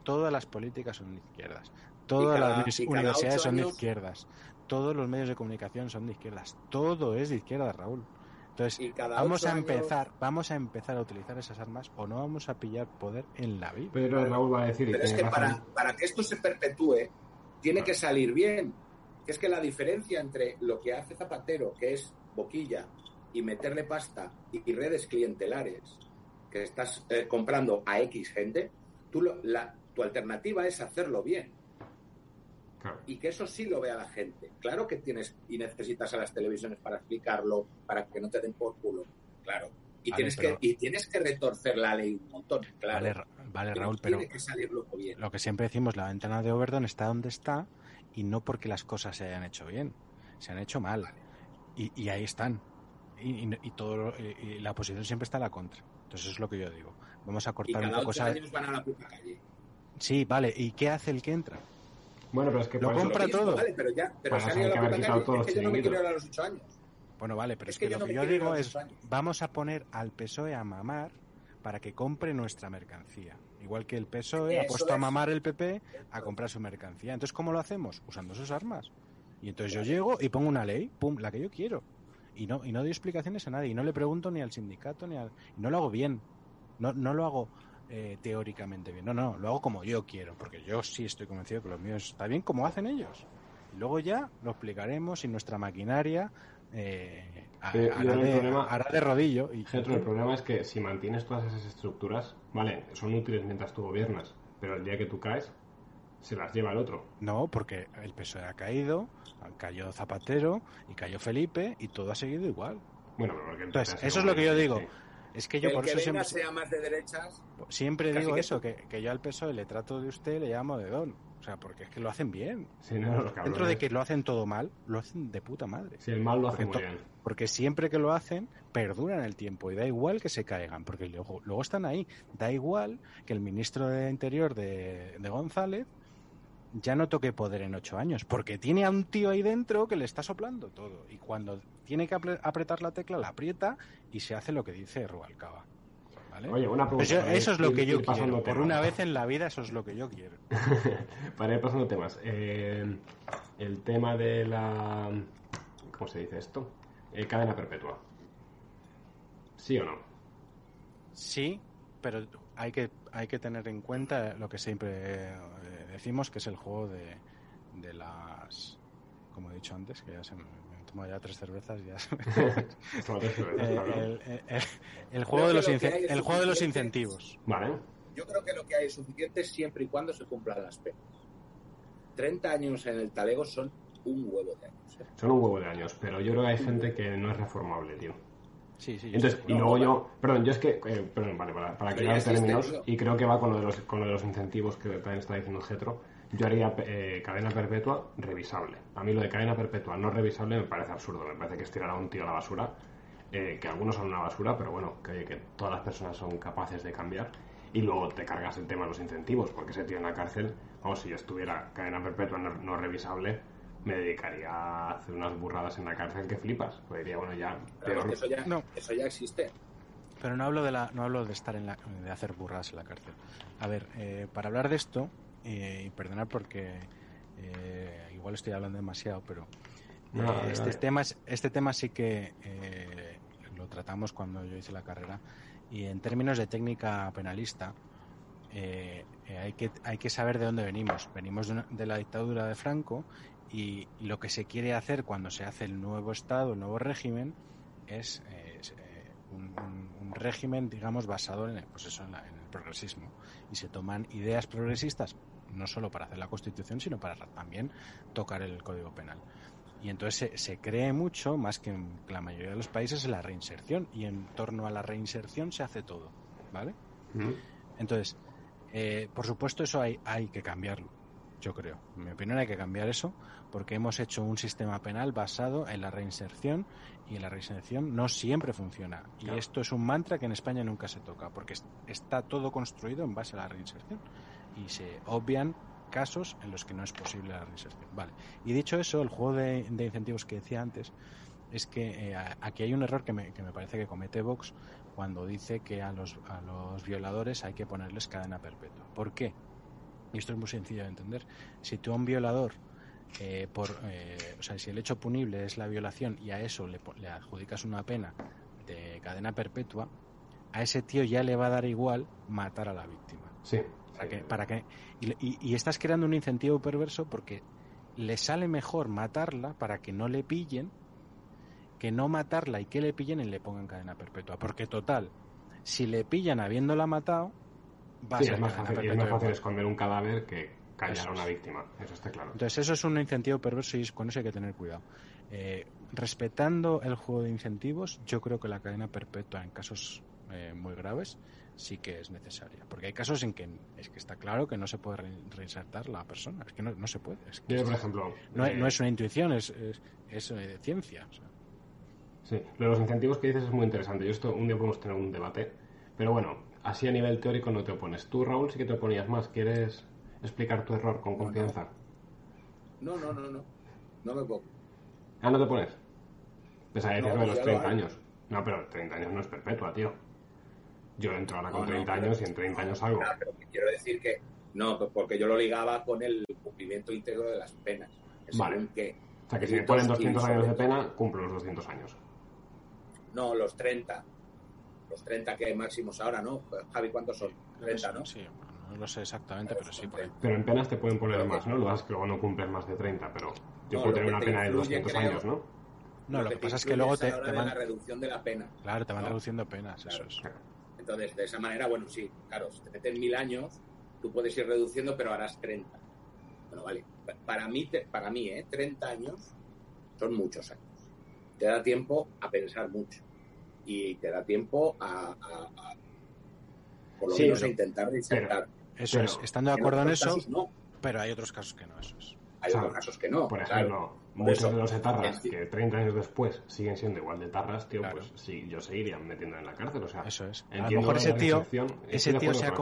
Speaker 2: todas las políticas son de izquierdas. Todas
Speaker 4: cada-
Speaker 2: las universidades son de izquierdas. Todos los medios de comunicación son de izquierdas. Todo es de izquierdas, Raúl. Entonces, vamos a
Speaker 4: años-
Speaker 2: empezar, vamos a empezar a utilizar esas armas o no vamos a pillar poder en la vida.
Speaker 1: Pero Raúl va a decir,
Speaker 4: es que para, para que esto se perpetúe, tiene que salir bien. Que es que la diferencia entre lo que hace Zapatero, que es boquilla, y meterle pasta y, y redes clientelares, que estás eh, comprando a X gente, tú lo- la, tu alternativa es hacerlo bien.
Speaker 1: Claro.
Speaker 4: Y que eso sí lo vea la gente. Claro que tienes y necesitas a las televisiones para explicarlo, para que no te den por culo. Claro. Y,
Speaker 2: Vale,
Speaker 4: tienes,
Speaker 2: pero-
Speaker 4: que, y tienes que retorcer la ley un montón. Claro.
Speaker 2: Vale, vale,
Speaker 4: Pero
Speaker 2: Raúl, pero
Speaker 4: que salir loco bien.
Speaker 2: lo que siempre decimos, la ventana de Overdon está donde está y no porque las cosas se hayan hecho bien, se han hecho mal. Y, y ahí están. Y, y- y todo, y, y la oposición siempre está a la contra. Entonces eso es lo que yo digo. Vamos a
Speaker 4: Y
Speaker 2: cortar un
Speaker 4: cada
Speaker 2: poco
Speaker 4: ocho
Speaker 2: esa...
Speaker 4: años van a la puta calle.
Speaker 2: Sí, vale. ¿Y qué hace el que entra?
Speaker 1: Bueno, pero es que
Speaker 2: Lo compra
Speaker 6: Lo mismo,
Speaker 2: todo.
Speaker 6: Vale, pero ya, pero se ido la
Speaker 1: que todos
Speaker 6: Es que yo no me quiero ir a los ocho años.
Speaker 2: Bueno, vale, pero es,
Speaker 6: Es que
Speaker 2: que,
Speaker 6: yo
Speaker 2: lo
Speaker 6: no
Speaker 2: que yo digo es, vamos a poner al PSOE a mamar para que compre nuestra mercancía. Igual que el PSOE ha puesto a mamar el PP a comprar su mercancía. Entonces, ¿cómo lo hacemos? Usando sus armas. Y entonces yo llego y pongo una ley, pum, la que yo quiero. Y no, y no doy explicaciones a nadie. Y no le pregunto ni al sindicato ni al... Y no lo hago bien. No, no lo hago eh, teóricamente bien. No, no, lo hago como yo quiero. Porque yo sí estoy convencido que lo mío está bien como hacen ellos. Y luego ya lo explicaremos y nuestra maquinaria eh, hará, de,
Speaker 1: problema-
Speaker 2: hará de rodillo. Y,
Speaker 1: Getro, el problema es que si mantienes todas esas estructuras, vale, son útiles mientras tú gobiernas, pero el día que tú caes, se las lleva el otro.
Speaker 2: No, porque el PSOE ha caído, cayó Zapatero y cayó Felipe y todo ha seguido igual.
Speaker 1: Bueno, pero
Speaker 2: Entonces, eso es lo que yo digo.
Speaker 1: sí.
Speaker 2: Es que yo
Speaker 6: el
Speaker 2: por
Speaker 6: que
Speaker 2: eso
Speaker 6: venga
Speaker 2: siempre,
Speaker 6: sea más de derechas.
Speaker 2: siempre digo
Speaker 6: que-
Speaker 2: eso, que, que yo al PSOE le trato de usted, le llamo de don. O sea, porque es que lo hacen bien.
Speaker 1: Sí, no.
Speaker 2: Dentro de que lo hacen todo mal, lo hacen de puta madre.
Speaker 1: Si el mal lo hace
Speaker 2: Porque
Speaker 1: muy
Speaker 2: to-
Speaker 1: bien.
Speaker 2: Porque siempre que lo hacen, perduran el tiempo y da igual que se caigan, porque luego, luego están ahí. Da igual que el ministro de Interior de, de González ya no toque poder en ocho años, porque tiene a un tío ahí dentro que le está soplando todo. Y cuando tiene que apre- apretar la tecla, la aprieta y se hace lo que dice Rubalcaba. ¿Vale?
Speaker 1: Oye, una pregunta.
Speaker 2: Pues eso es lo que yo quiero. Por
Speaker 1: temas.
Speaker 2: una vez en la vida, eso es lo que yo quiero. [laughs]
Speaker 1: Para ir pasando temas. eh, el tema de la. ¿Cómo se dice esto? Eh, cadena perpetua. ¿Sí o no?
Speaker 2: Sí, pero hay que, hay que tener en cuenta lo que siempre eh, decimos, que es el juego de, de las... Como he dicho antes, que ya se me, me he tomado ya tres cervezas, ya se me- [laughs] Eh, el, el- el- el juego de los, el juego de los incentivos.
Speaker 1: Vale.
Speaker 6: Yo creo que lo que hay es suficiente siempre y cuando se cumplan las penas. 30 años en el talego son un huevo de años. ¿eh?
Speaker 1: Son un huevo de años, pero yo creo que hay gente que no es reformable, tío.
Speaker 2: Sí, sí. yo
Speaker 1: Entonces, y
Speaker 6: No,
Speaker 1: luego yo, perdón, yo es que, eh, perdón, vale, para, para
Speaker 6: ya existe,
Speaker 1: términos, y creo que va con lo de los, con lo de los incentivos que también está diciendo Getro, yo haría eh, cadena perpetua revisable. A mí lo de cadena perpetua no revisable me parece absurdo, me parece que es tirar a un tío a la basura, eh, que algunos son una basura, pero bueno, que, oye, que todas las personas son capaces de cambiar. Y luego te cargas el tema de los incentivos, porque ese tío en la cárcel, vamos, si yo estuviera cadena perpetua no, no revisable, me dedicaría a hacer unas burradas en la cárcel que flipas. Pues diría, bueno, ya,
Speaker 6: Pero
Speaker 1: peor,
Speaker 6: eso, ya,
Speaker 2: No.
Speaker 6: eso ya existe.
Speaker 2: Pero no hablo de la, no hablo de estar en la, de hacer burras en la cárcel. A ver, eh, para hablar de esto eh, y perdonar porque eh, igual estoy hablando demasiado, pero
Speaker 1: No,
Speaker 2: eh, este
Speaker 1: dale.
Speaker 2: tema es- este tema sí que eh, lo tratamos cuando yo hice la carrera y en términos de técnica penalista eh, eh, hay que hay que saber de dónde venimos. Venimos de, una- de la dictadura de Franco y, lo que se quiere hacer cuando se hace el nuevo Estado, el nuevo régimen, es, eh, es, eh, un, un- un régimen, digamos, basado en, el- pues eso, en, la- en el progresismo. Y se toman ideas progresistas, no solo para hacer la Constitución, sino para también tocar el Código Penal. Y entonces se, se cree mucho, más que en la mayoría de los países, en la reinserción. Y en torno a la reinserción se hace todo. ¿Vale? Entonces, eh, por supuesto, eso hay, hay que cambiarlo, yo creo. En mi opinión, hay que cambiar eso porque hemos hecho un sistema penal basado en la reinserción y la reinserción no siempre funciona. Y esto es un mantra que en España nunca se toca porque es- está todo construido en base a la reinserción y se obvian casos en los que no es posible la reinserción. Vale. Y dicho eso, el juego de, de incentivos que decía antes es que eh, aquí hay un error que me, que me parece que comete Vox cuando dice que a los, a los violadores hay que ponerles cadena perpetua. ¿Por qué? Y esto es muy sencillo de entender. Si tú a un violador, eh, por, eh, o sea, si el hecho punible es la violación y a eso le, adjudicas una pena de cadena perpetua, a ese tío ya le va a dar igual matar a la víctima.
Speaker 1: Sí.
Speaker 2: ¿Para. Y, y- y estás creando un incentivo perverso porque le sale mejor matarla para que no le pillen que no matarla y que le pillen y le pongan cadena perpetua. Porque total, si le pillan habiéndola matado, va
Speaker 1: Sí,
Speaker 2: a ser
Speaker 1: es más fácil, es más esconder un cadáver que callar a una víctima. Eso está claro.
Speaker 2: Entonces eso es un incentivo perverso y con eso hay que tener cuidado. Eh, respetando el juego de incentivos, yo creo que la cadena perpetua en casos eh, muy graves sí que es necesaria. Porque hay casos en que es que está claro que no se puede re- reinsertar la persona. Es que no, no se puede. Es que
Speaker 1: Yo, por ejemplo,
Speaker 2: no,
Speaker 1: eh,
Speaker 2: no es una intuición, es, es, es, eh, ciencia. o sea.
Speaker 1: Sí, lo de los incentivos que dices es muy interesante. Yo esto un día podemos tener un debate. Pero bueno, así a nivel teórico no te opones. Tú, Raúl, sí que te oponías más. ¿Quieres explicar tu error con confianza?
Speaker 4: No, no, no, no. No me pongo.
Speaker 1: Ah, no te pones. Pensaba que
Speaker 4: No,
Speaker 1: de los
Speaker 4: pues ya lo
Speaker 1: 30
Speaker 4: hago.
Speaker 1: años. No, pero 30 años no es perpetua, tío. Yo entro ahora con
Speaker 4: No, no,
Speaker 1: 30
Speaker 4: pero-
Speaker 1: años y en 30 años salgo.
Speaker 4: Ah, pero que quiero decir que no, porque yo lo ligaba con el cumplimiento íntegro de las penas. Que
Speaker 1: Vale.
Speaker 4: qué.
Speaker 1: O sea que si me ponen 200 años de pena, cumplo los 200 años.
Speaker 4: No, los 30. Los 30 que hay máximos ahora, ¿no? Javi, ¿cuántos son? 30, ¿no?
Speaker 2: Sí, no lo sé exactamente, pero sí, por ahí.
Speaker 1: Pero en penas te pueden poner más, ¿no? Lo es que luego no cumples más de 30, pero yo
Speaker 4: No,
Speaker 1: puedo tener una
Speaker 4: te
Speaker 1: pena de
Speaker 4: influye,
Speaker 1: 200
Speaker 4: creo-
Speaker 1: años, ¿no?
Speaker 2: No, lo que pasa es que luego te,
Speaker 4: la hora
Speaker 2: te
Speaker 4: de
Speaker 2: van,
Speaker 4: la reducción de la pena.
Speaker 2: claro, te van
Speaker 4: ¿no?
Speaker 2: reduciendo penas,
Speaker 4: Claro.
Speaker 2: eso es.
Speaker 4: Entonces, de esa manera, bueno, sí, claro, si te meten mil años, tú puedes ir reduciendo, pero harás 30. Bueno, vale. Pa- Para mí, te- para mí, ¿eh? 30 años son muchos años. Te da tiempo a pensar mucho. Y te da tiempo a, a- a- por lo
Speaker 1: Sí,
Speaker 4: menos
Speaker 1: pero-
Speaker 4: a intentar disertar.
Speaker 2: Eso
Speaker 1: Pero-
Speaker 2: es, estando de acuerdo en
Speaker 4: otros
Speaker 2: eso,
Speaker 4: casos no.
Speaker 2: pero hay otros casos que no, eso es.
Speaker 4: Hay
Speaker 1: O sea,
Speaker 4: otros casos que no.
Speaker 1: Por
Speaker 4: claro.
Speaker 1: ejemplo,
Speaker 4: Por
Speaker 1: muchos
Speaker 4: eso,
Speaker 1: de los etarras que 30 años después siguen siendo igual de tarras, tío,
Speaker 2: Claro.
Speaker 1: pues sí, yo seguiría metiendo en la cárcel. O sea,
Speaker 2: Eso es. A lo mejor ese tío, ese tío se ha,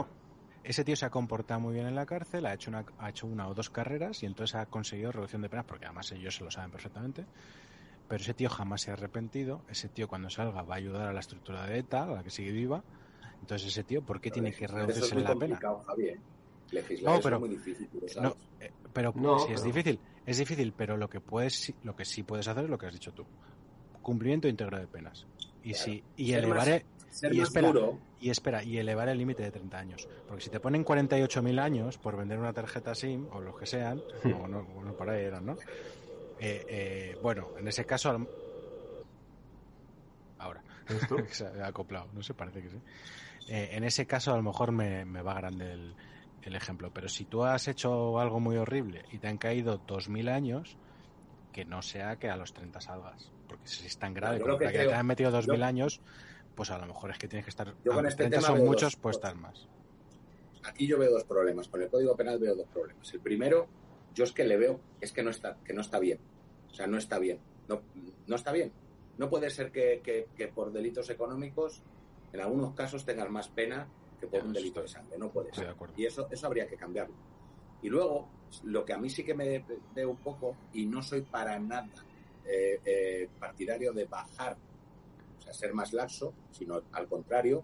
Speaker 2: ese tío se ha comportado muy bien en la cárcel, ha hecho una, ha hecho una o dos carreras y entonces ha conseguido reducción de penas, porque además ellos se lo saben perfectamente. Pero ese tío jamás se ha arrepentido. Ese tío cuando salga va a ayudar a la estructura de ETA, a la que sigue viva. Entonces ese tío, ¿por qué tiene que
Speaker 4: es
Speaker 2: reducirse
Speaker 4: muy
Speaker 2: la pena?
Speaker 4: Legislar
Speaker 2: No, pero-
Speaker 4: es muy difícil, lo.
Speaker 2: No, eh, pero
Speaker 1: No,
Speaker 2: si es
Speaker 1: pero-
Speaker 2: difícil, es difícil, pero lo que puedes, lo que sí puedes hacer es lo que has dicho tú. Cumplimiento íntegro de penas. Y
Speaker 4: Claro.
Speaker 2: si y
Speaker 4: Ser más-
Speaker 2: elevaré
Speaker 4: Ser
Speaker 2: y espera,
Speaker 4: duro,
Speaker 2: y espera, y elevar el límite de 30 años. Porque si te ponen 48.000 años por vender una tarjeta SIM, o los que sean, o no, no por ahí eran, ¿no? Eh, eh, bueno, en ese caso... al- Ahora,
Speaker 1: ¿Esto?
Speaker 2: que [laughs] se ha acoplado, no sé, parece que sí. Eh, en ese caso a lo mejor me, me va grande el, el ejemplo, pero si tú has hecho algo muy horrible y te han caído 2.000 años, que no sea que a los 30 salgas. Porque si es tan grave como
Speaker 4: lo que
Speaker 2: para que te han metido 2.000
Speaker 4: yo-
Speaker 2: años, pues a lo mejor es que tienes que estar...
Speaker 4: Yo con este
Speaker 2: 30
Speaker 4: tema
Speaker 2: son muchos,
Speaker 4: dos cosas.
Speaker 2: estar más.
Speaker 4: aquí yo veo dos problemas. Con el Código Penal veo dos problemas. El primero, yo es que le veo, es que no está, que no está bien. O sea, no está bien. No, no está bien. No puede ser que, que- que por delitos económicos, en algunos casos, tengas más pena que por
Speaker 2: Ya,
Speaker 4: un delito de sangre. No puede ser. Y eso, eso habría que cambiarlo. Y luego, lo que a mí sí que me veo un poco, y no soy para nada eh, eh, partidario de bajar, o sea, ser más laxo, sino al contrario,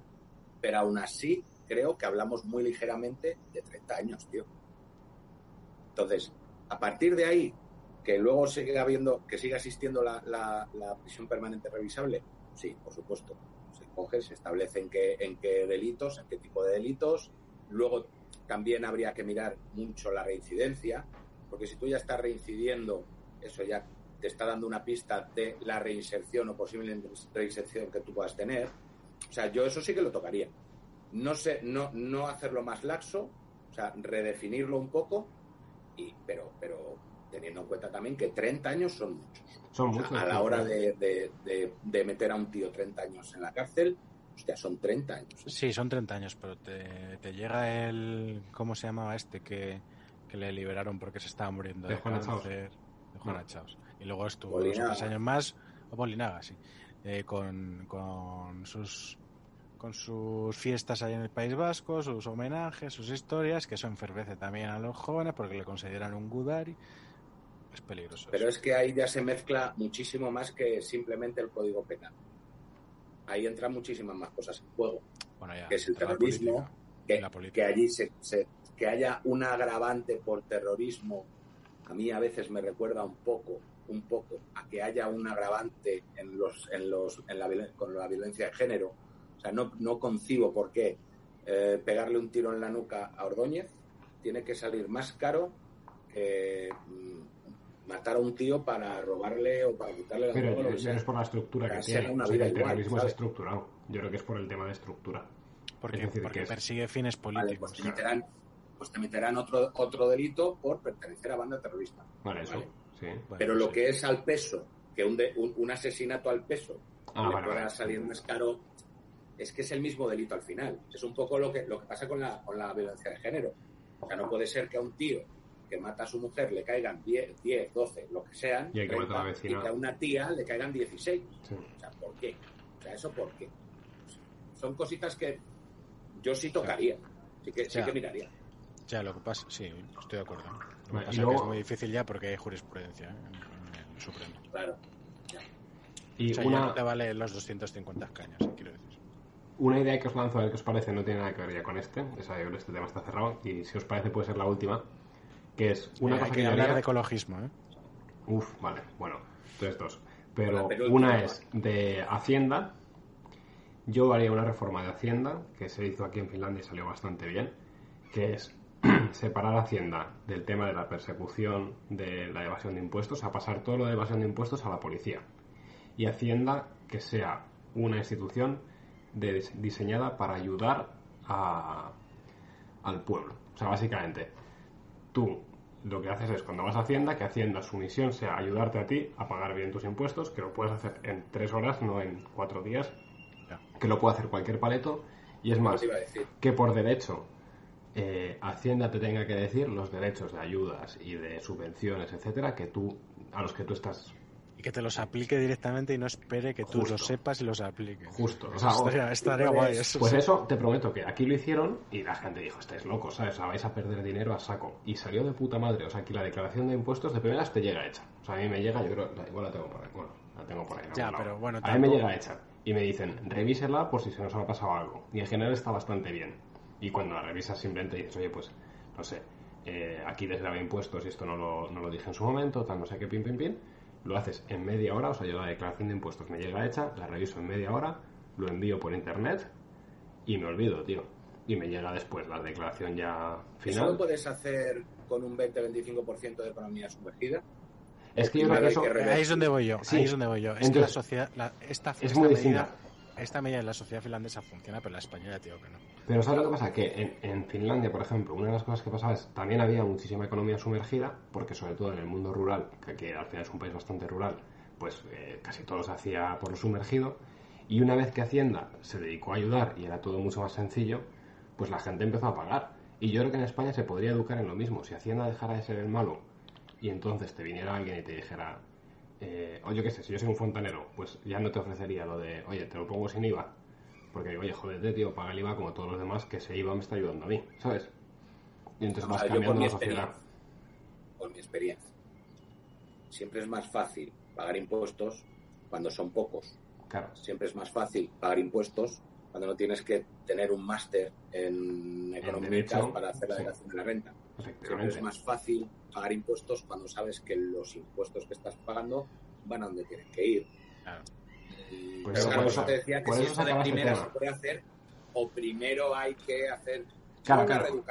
Speaker 4: pero aún así creo que hablamos muy ligeramente de 30 años, tío. Entonces, a partir de ahí, que luego siga habiendo, que siga existiendo la, prisión permanente revisable, sí, por supuesto. Se coge, se establece en qué, en qué delitos, en qué tipo de delitos. Luego también habría que mirar mucho la reincidencia, porque si tú ya estás reincidiendo, eso ya te está dando una pista de la reinserción o posible reinserción que tú puedas tener. O sea, yo eso sí que lo tocaría. No sé, no, no hacerlo más laxo, o sea, redefinirlo un poco, y, pero, pero teniendo en cuenta también que 30 años son muchos.
Speaker 1: Son
Speaker 4: O sea,
Speaker 1: muchos.
Speaker 4: a la hora de, de- de- de meter a un tío 30 años en la cárcel, hostia, son 30 años.
Speaker 2: Sí, son 30 años, pero te, te llega el... ¿Cómo se llamaba este que, que le liberaron porque se estaba muriendo
Speaker 1: De Chaos.
Speaker 2: cáncer? De Juana Chaos. Y luego estuvo tres años más, o Bolinaga, sí, eh, con, con sus con sus fiestas ahí en el País Vasco, sus homenajes, sus historias, que eso enfervece también a los jóvenes porque le consideran un Gudari. Es peligroso.
Speaker 4: Pero es que ahí ya se mezcla muchísimo más que simplemente el código penal. Ahí entran muchísimas más cosas en juego.
Speaker 2: Bueno, ya,
Speaker 4: que es el
Speaker 2: la
Speaker 4: terrorismo,
Speaker 2: política.
Speaker 4: que,
Speaker 2: La política.
Speaker 4: que allí se, se- que haya un agravante por terrorismo a mí a veces me recuerda un poco un poco a que haya un agravante en los en los en la con la violencia de género o sea no, no concibo por qué eh, pegarle un tiro en la nuca a Ordóñez tiene que salir más caro que mm, matar a un tío para robarle o para quitarle la
Speaker 1: Pero
Speaker 4: droga o lo que
Speaker 1: ya
Speaker 4: sea.
Speaker 1: es por la estructura que tiene.
Speaker 4: una
Speaker 1: O sea,
Speaker 4: vida
Speaker 1: el
Speaker 4: igual,
Speaker 1: terrorismo es estructurado. Yo creo que es por el tema de estructura.
Speaker 2: Porque,
Speaker 1: es decir,
Speaker 2: porque
Speaker 1: que es-
Speaker 2: persigue fines
Speaker 4: Vale,
Speaker 2: políticos.
Speaker 4: pues te meterán pues te meterán otro otro delito por pertenecer a banda terrorista
Speaker 1: Vale, eso.
Speaker 4: Vale.
Speaker 1: Sí.
Speaker 4: Pero lo
Speaker 2: sí.
Speaker 4: que es al peso, que un, de- un, un asesinato al peso
Speaker 1: Ah,
Speaker 4: le
Speaker 1: vale,
Speaker 4: pueda
Speaker 1: vale.
Speaker 4: salir más caro, es que es el mismo delito al final. Es un poco lo que, lo que pasa con la, con la violencia de género. O sea, no puede ser que a un tío que mata a su mujer le caigan 10, 10 12, lo que sean,
Speaker 1: Y que a la
Speaker 4: 30,
Speaker 1: vecina.
Speaker 4: y que a una tía le caigan 16.
Speaker 1: Sí.
Speaker 4: O sea, ¿por qué? O sea, ¿eso por qué? Son cositas que yo sí tocaría, sí que, sí que miraría.
Speaker 2: Ya, lo que pasa, sí, estoy de acuerdo. Lo que pasa es que es muy difícil ya porque hay jurisprudencia ¿eh? en el Supremo.
Speaker 6: Claro.
Speaker 1: Y
Speaker 2: O sea, ya no te vale los 250 caños, quiero decir.
Speaker 1: Una idea que os lanzo a ver qué os parece, no tiene nada que ver ya con este, este tema está cerrado, y si os parece puede ser la última, que es una
Speaker 2: Eh,
Speaker 1: cosa
Speaker 2: hay
Speaker 1: que,
Speaker 2: que hablar
Speaker 1: haría-
Speaker 2: de ecologismo, ¿eh?
Speaker 1: Uf, vale, bueno, entonces dos. Pero una es de Hacienda. Yo haría una reforma de Hacienda, que se hizo aquí en Finlandia y salió bastante bien, que es [clears throat] separar Hacienda del tema de la persecución de la evasión de impuestos, a pasar todo lo de evasión de impuestos a la policía. Y Hacienda que sea una institución de- diseñada para ayudar a- al pueblo. O sea, básicamente, tú lo que haces es cuando vas a Hacienda, que Hacienda su misión sea ayudarte a ti a pagar bien tus impuestos, que lo puedes hacer en tres horas, no en cuatro días, que lo puede hacer cualquier paleto, y es más, que por derecho eh, Hacienda te tenga que decir los derechos de ayudas y de subvenciones, etcétera, que tú a los que tú estás
Speaker 2: Y que te los aplique directamente y no espere que tú
Speaker 1: Justo.
Speaker 2: los sepas y los apliques.
Speaker 1: justo. O sea, [laughs]
Speaker 2: estaría, estaría
Speaker 6: pues-
Speaker 2: guay eso.
Speaker 1: Pues eso, te prometo que aquí lo hicieron y la gente dijo, estáis locos, ¿sabes? O sea, vais a perder dinero a saco. Y salió de puta madre. O sea, aquí la declaración de impuestos de primeras te llega hecha. O sea, a mí me llega, yo creo, igual la tengo por ahí. Bueno, la tengo por ahí. en
Speaker 2: Ya,
Speaker 1: lado.
Speaker 2: pero bueno,
Speaker 1: A mí me llega hecha. Y me dicen, revísela por si se nos ha pasado algo. Y en general está bastante bien. Y cuando la revisas simplemente dices, oye, pues, no sé, eh, aquí desgraba impuestos y esto no lo, no lo dije en su momento, tal, no sé qué, pin, pin, pin. Lo haces en media hora, o sea, yo la declaración de impuestos me llega hecha, la reviso en media hora, lo envío por internet y me olvido, tío. Y me llega después la declaración ya
Speaker 6: ¿Eso lo
Speaker 1: final.
Speaker 6: puedes hacer con un 20-25% de economía sumergida?
Speaker 1: Es que yo creo que eso...
Speaker 6: que
Speaker 2: Ahí es donde voy yo.
Speaker 1: Sí.
Speaker 2: Ahí es donde voy yo. Es que
Speaker 1: Entonces,
Speaker 2: la sociedad, la- esta,
Speaker 1: es
Speaker 2: esta
Speaker 1: muy
Speaker 2: medida,
Speaker 1: distinta.
Speaker 2: Esta medida en la sociedad finlandesa funciona, pero en la española digo que no.
Speaker 1: Pero ¿sabes lo que pasa? Que en, en Finlandia, por ejemplo, una de las cosas que pasaba es también había muchísima economía sumergida, porque sobre todo en el mundo rural, que aquí al final es un país bastante rural, pues eh, casi todo se hacía por lo sumergido. Y una vez que Hacienda se dedicó a ayudar y era todo mucho más sencillo, pues la gente empezó a pagar. Y yo creo que en España se podría educar en lo mismo. Si Hacienda dejara de ser el malo y entonces te viniera alguien y te dijera, eh, o yo qué sé, si yo soy un fontanero, pues ya no te ofrecería lo de, oye, te lo pongo sin IVA. Porque, oye, jodete, tío, paga el IVA como todos los demás, que ese IVA me está ayudando a mí, ¿sabes? Y entonces vas
Speaker 6: Ah,
Speaker 1: cambiando
Speaker 6: mi
Speaker 1: la sociedad.
Speaker 6: experiencia, por mi experiencia, siempre es más fácil pagar impuestos cuando son pocos.
Speaker 1: Claro,
Speaker 6: Siempre es más fácil pagar impuestos cuando no tienes que tener un máster en economía para hacer la
Speaker 1: sí.
Speaker 6: declaración de la renta. Es más fácil pagar impuestos cuando sabes que los impuestos que estás pagando van a donde tienen que ir.
Speaker 2: Claro.
Speaker 6: Y-
Speaker 1: Pues
Speaker 6: claro, eso te decía que si
Speaker 1: eso
Speaker 6: de primera se puede hacer, o primero hay que hacer
Speaker 1: Claro,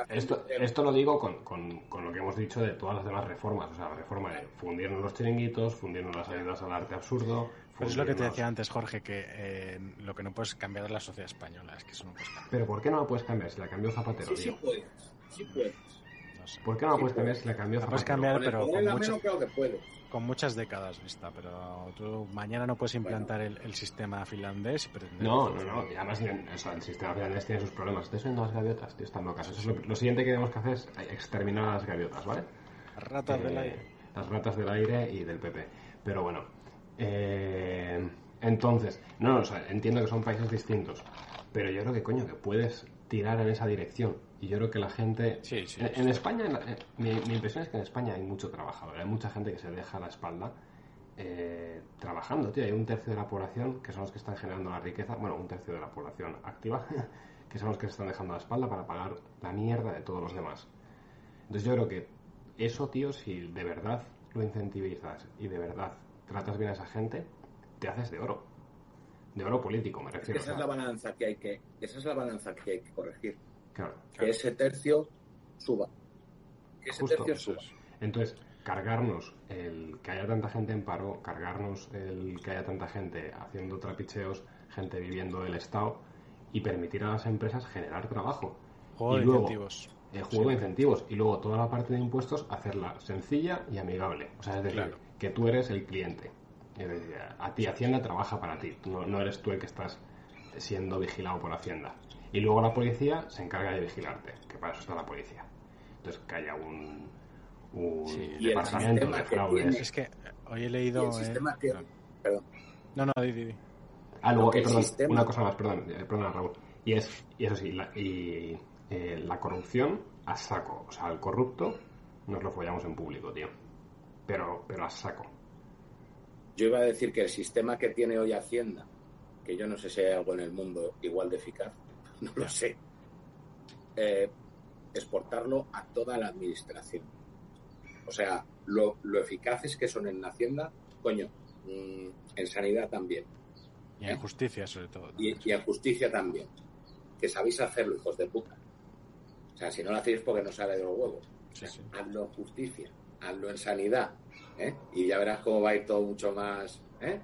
Speaker 1: Esto, esto lo digo con, con- con lo que hemos dicho de todas las demás reformas. O sea, la reforma de fundirnos los chiringuitos, fundirnos las ayudas al arte absurdo.
Speaker 2: Pero es lo que te decía antes, Jorge, que eh, lo que no puedes cambiar es la sociedad española. Es que eso no puedes cambiar.
Speaker 1: Pero ¿por qué no la puedes cambiar si la cambió Zapatero,
Speaker 6: Sí, puedes, sí puedes.
Speaker 2: No sé.
Speaker 1: ¿Por qué no la puedes cambiar si la cambió
Speaker 2: La puedes cambiar, pero con. Con muchas décadas vista, pero tú mañana no puedes implantar el, el sistema finlandés y pretender...
Speaker 1: No, no, no. Y además o sea, el sistema finlandés tiene sus problemas. Estoy viendo las gaviotas, tío, están locas. Eso es lo, lo siguiente que tenemos que hacer es exterminar a las gaviotas, ¿vale?
Speaker 2: Ratas
Speaker 1: Eh,
Speaker 2: del aire.
Speaker 1: Las ratas del aire y del PP. Pero bueno. eh, entonces, no, no, o sea, entiendo que son países distintos. Pero yo creo que, coño, que puedes tirar en esa dirección. Y yo creo que la gente...
Speaker 2: Sí, sí,
Speaker 1: en, España, en la- en- mi, mi impresión es que en España hay mucho trabajador. Hay mucha gente que se deja la espalda eh, trabajando, tío. Hay un tercio de la población que son los que están generando la riqueza. Bueno, un tercio de la población activa, [laughs] que son los que se están dejando la espalda para pagar la mierda de todos los demás. Entonces yo creo que eso, tío, si de verdad lo incentivizas y de verdad tratas bien a esa gente, te haces de oro. De oro político, me
Speaker 6: Es que
Speaker 1: refiero.
Speaker 6: esa es la balanza que hay que, esa es la balanza que hay que corregir.
Speaker 1: Claro.
Speaker 6: Que ese tercio suba. Que ese
Speaker 1: Justo,
Speaker 6: tercio suba.
Speaker 2: es.
Speaker 1: Entonces, cargarnos el que haya tanta gente en paro, cargarnos el que haya tanta gente haciendo trapicheos, gente viviendo del Estado y permitir a las empresas generar trabajo.
Speaker 2: Juego
Speaker 1: y
Speaker 2: de
Speaker 1: luego,
Speaker 2: incentivos.
Speaker 1: El juego de incentivos. Y luego toda la parte de impuestos, hacerla sencilla y amigable. O sea, es decir,
Speaker 2: Claro.
Speaker 1: que tú eres el cliente. Es decir, a ti Hacienda trabaja para ti. No, no eres tú el que estás siendo vigilado por Hacienda. Y luego la policía se encarga de vigilarte, que para eso está la policía. Entonces, que haya un,
Speaker 2: Sí.
Speaker 1: Departamento
Speaker 6: sistema
Speaker 1: de
Speaker 6: que
Speaker 1: fraudes.
Speaker 6: tiene-
Speaker 2: Es que hoy he leído...
Speaker 6: el sistema
Speaker 2: eh,
Speaker 6: que,
Speaker 2: no.
Speaker 6: perdón,
Speaker 2: No, no, di, di, di.
Speaker 1: Ah, luego, eh, perdón,
Speaker 6: sistema-
Speaker 1: una cosa más, perdón, eh, perdona Raúl. Y es, y eso sí, la- y eh, la corrupción a saco. O sea, al corrupto nos lo follamos en público, tío. Pero, pero a saco.
Speaker 6: Yo iba a decir que el sistema que tiene hoy Hacienda, que yo no sé si hay algo en el mundo igual de eficaz, no lo sé, eh, exportarlo a toda la administración. O sea, lo, lo eficaces que son en Hacienda, coño, mm, en sanidad también.
Speaker 2: Y en justicia, sobre todo.
Speaker 6: Y, y en justicia también. Que sabéis hacerlo, hijos de puta. O sea, si no lo hacéis porque no sale de los huevos.
Speaker 2: Sí, sí.
Speaker 6: Hazlo en justicia, hazlo en sanidad. ¿eh? Y ya verás cómo va a ir todo mucho más. ¿eh?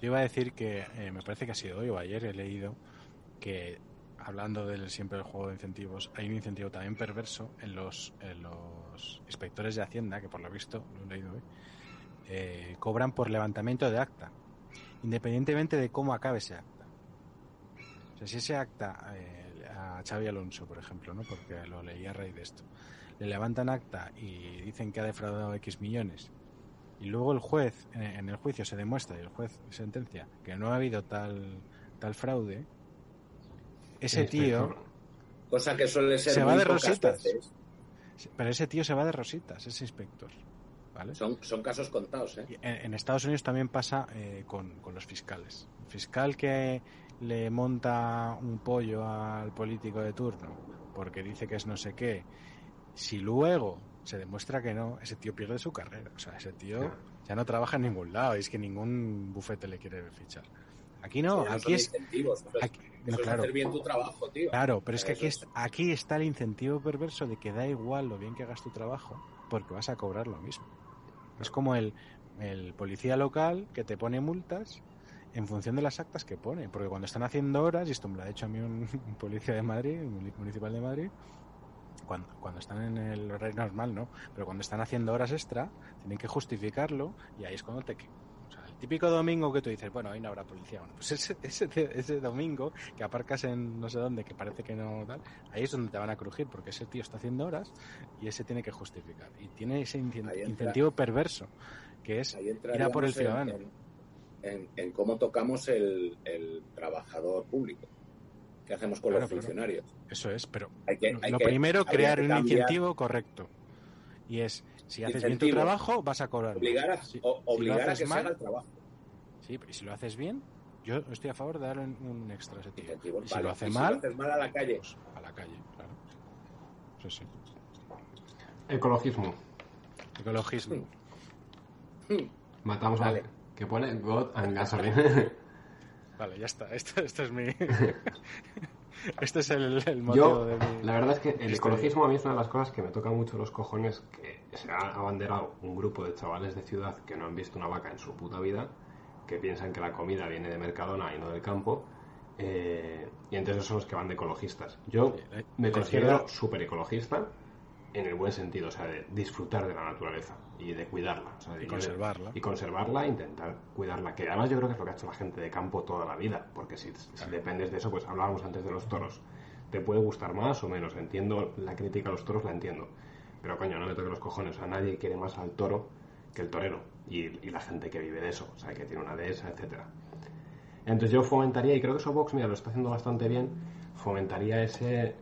Speaker 2: Yo iba a decir que me parece que ha sido hoy o ayer he leído que hablando del siempre el juego de incentivos, hay un incentivo también perverso en los, en los inspectores de Hacienda, que por lo visto, lo he leído hoy, eh, cobran por levantamiento de acta, independientemente de cómo acabe ese acta. O sea, si ese acta eh, a Xavi Alonso, por ejemplo, ¿no? porque lo leí a raíz de esto, le levantan acta y dicen que ha defraudado X millones, y luego el juez, en el juicio se demuestra y el juez sentencia que no ha habido tal, tal fraude, ese
Speaker 1: Este,
Speaker 2: tío,
Speaker 6: Cosa que suele ser
Speaker 2: Se va
Speaker 6: muy
Speaker 2: de
Speaker 6: pocas
Speaker 2: rositas.
Speaker 6: veces.
Speaker 2: pero ese tío se va de rositas, ese inspector. ¿Vale?
Speaker 6: Son, son casos contados, ¿eh?
Speaker 2: En, en Estados Unidos también pasa eh, con, con los fiscales. El fiscal que le monta un pollo al político de turno porque dice que es no sé qué, si luego se demuestra que no, ese tío pierde su carrera. O sea, ese tío ya no trabaja en ningún lado, y es que ningún bufete le quiere fichar. Aquí no, aquí es...
Speaker 6: incentivos. Eso es-
Speaker 2: aquí- no, claro.
Speaker 6: hacer bien tu trabajo, tío.
Speaker 2: Claro, pero es que aquí,
Speaker 6: es-
Speaker 2: aquí está el incentivo perverso de que da igual lo bien que hagas tu trabajo, porque vas a cobrar lo mismo. Es como el, el policía local que te pone multas en función de las actas que pone, porque cuando están haciendo horas, y esto me lo ha dicho a mí un, un policía de Madrid, un muni- municipal de Madrid, cuando, cuando están en el horario normal, ¿no? Pero cuando están haciendo horas extra, tienen que justificarlo y ahí es cuando te... Típico domingo que tú dices, bueno, hoy no habrá policía. Bueno, pues ese, ese, ese domingo que aparcas en no sé dónde, que parece que no tal, ahí es donde te van a crujir, porque ese tío está haciendo horas y ese tiene que justificar. Y tiene ese
Speaker 6: entra-
Speaker 2: incentivo perverso, que es ir a por el ciudadano.
Speaker 6: En, en- en cómo tocamos el, el trabajador público. ¿Qué hacemos con
Speaker 2: Claro,
Speaker 6: los funcionarios?
Speaker 2: Eso es, pero
Speaker 6: Hay que,
Speaker 2: lo
Speaker 6: hay
Speaker 2: lo
Speaker 6: que-
Speaker 2: primero, crear
Speaker 6: que
Speaker 2: un incentivo correcto. Y es, si haces bien tu trabajo, vas a cobrar.
Speaker 6: Obligar a,
Speaker 2: Si-
Speaker 6: o-
Speaker 2: si lo
Speaker 6: obligar a que se
Speaker 2: mal,
Speaker 6: haga el trabajo.
Speaker 2: Sí, pero si lo haces bien, yo estoy a favor de darle un, un extra ese tío.
Speaker 6: Incentivos,
Speaker 2: Y si
Speaker 6: vale.
Speaker 2: lo hace
Speaker 6: Y
Speaker 2: mal,
Speaker 6: Si lo haces mal a la calle.
Speaker 2: pues a la calle, claro. Sí, sí.
Speaker 1: Ecologismo.
Speaker 2: Ecologismo.
Speaker 1: Matamos
Speaker 6: Vale.
Speaker 1: a... Que pone God and [laughs] Gasoline.
Speaker 2: Vale, ya está. Esto, esto es mi. [laughs] este es el, el motivo
Speaker 1: Yo,
Speaker 2: de mi.
Speaker 1: la verdad es que el
Speaker 2: Este-
Speaker 1: ecologismo a mí es una de las cosas que me toca mucho los cojones, que se ha abanderado un grupo de chavales de ciudad que no han visto una vaca en su puta vida, que piensan que la comida viene de Mercadona y no del campo, eh, y entonces son los que van de ecologistas. Yo
Speaker 2: la-
Speaker 1: me considero súper ecologista en el buen sentido, o sea, de disfrutar de la naturaleza y de cuidarla. o sea, de-
Speaker 2: Y conservarla.
Speaker 1: Y conservarla, intentar cuidarla, que además yo creo que es lo que ha hecho la gente de campo toda la vida, porque si, si dependes de eso, pues hablábamos antes de los toros. Te puede gustar más o menos, entiendo la crítica a los toros, la entiendo. Pero coño, no me toque los cojones, o sea, nadie quiere más al toro que el torero y, y la gente que vive de eso, o sea, que tiene una dehesa, etcétera. Entonces yo fomentaría, y creo que eso Vox, mira, lo está haciendo bastante bien, fomentaría ese,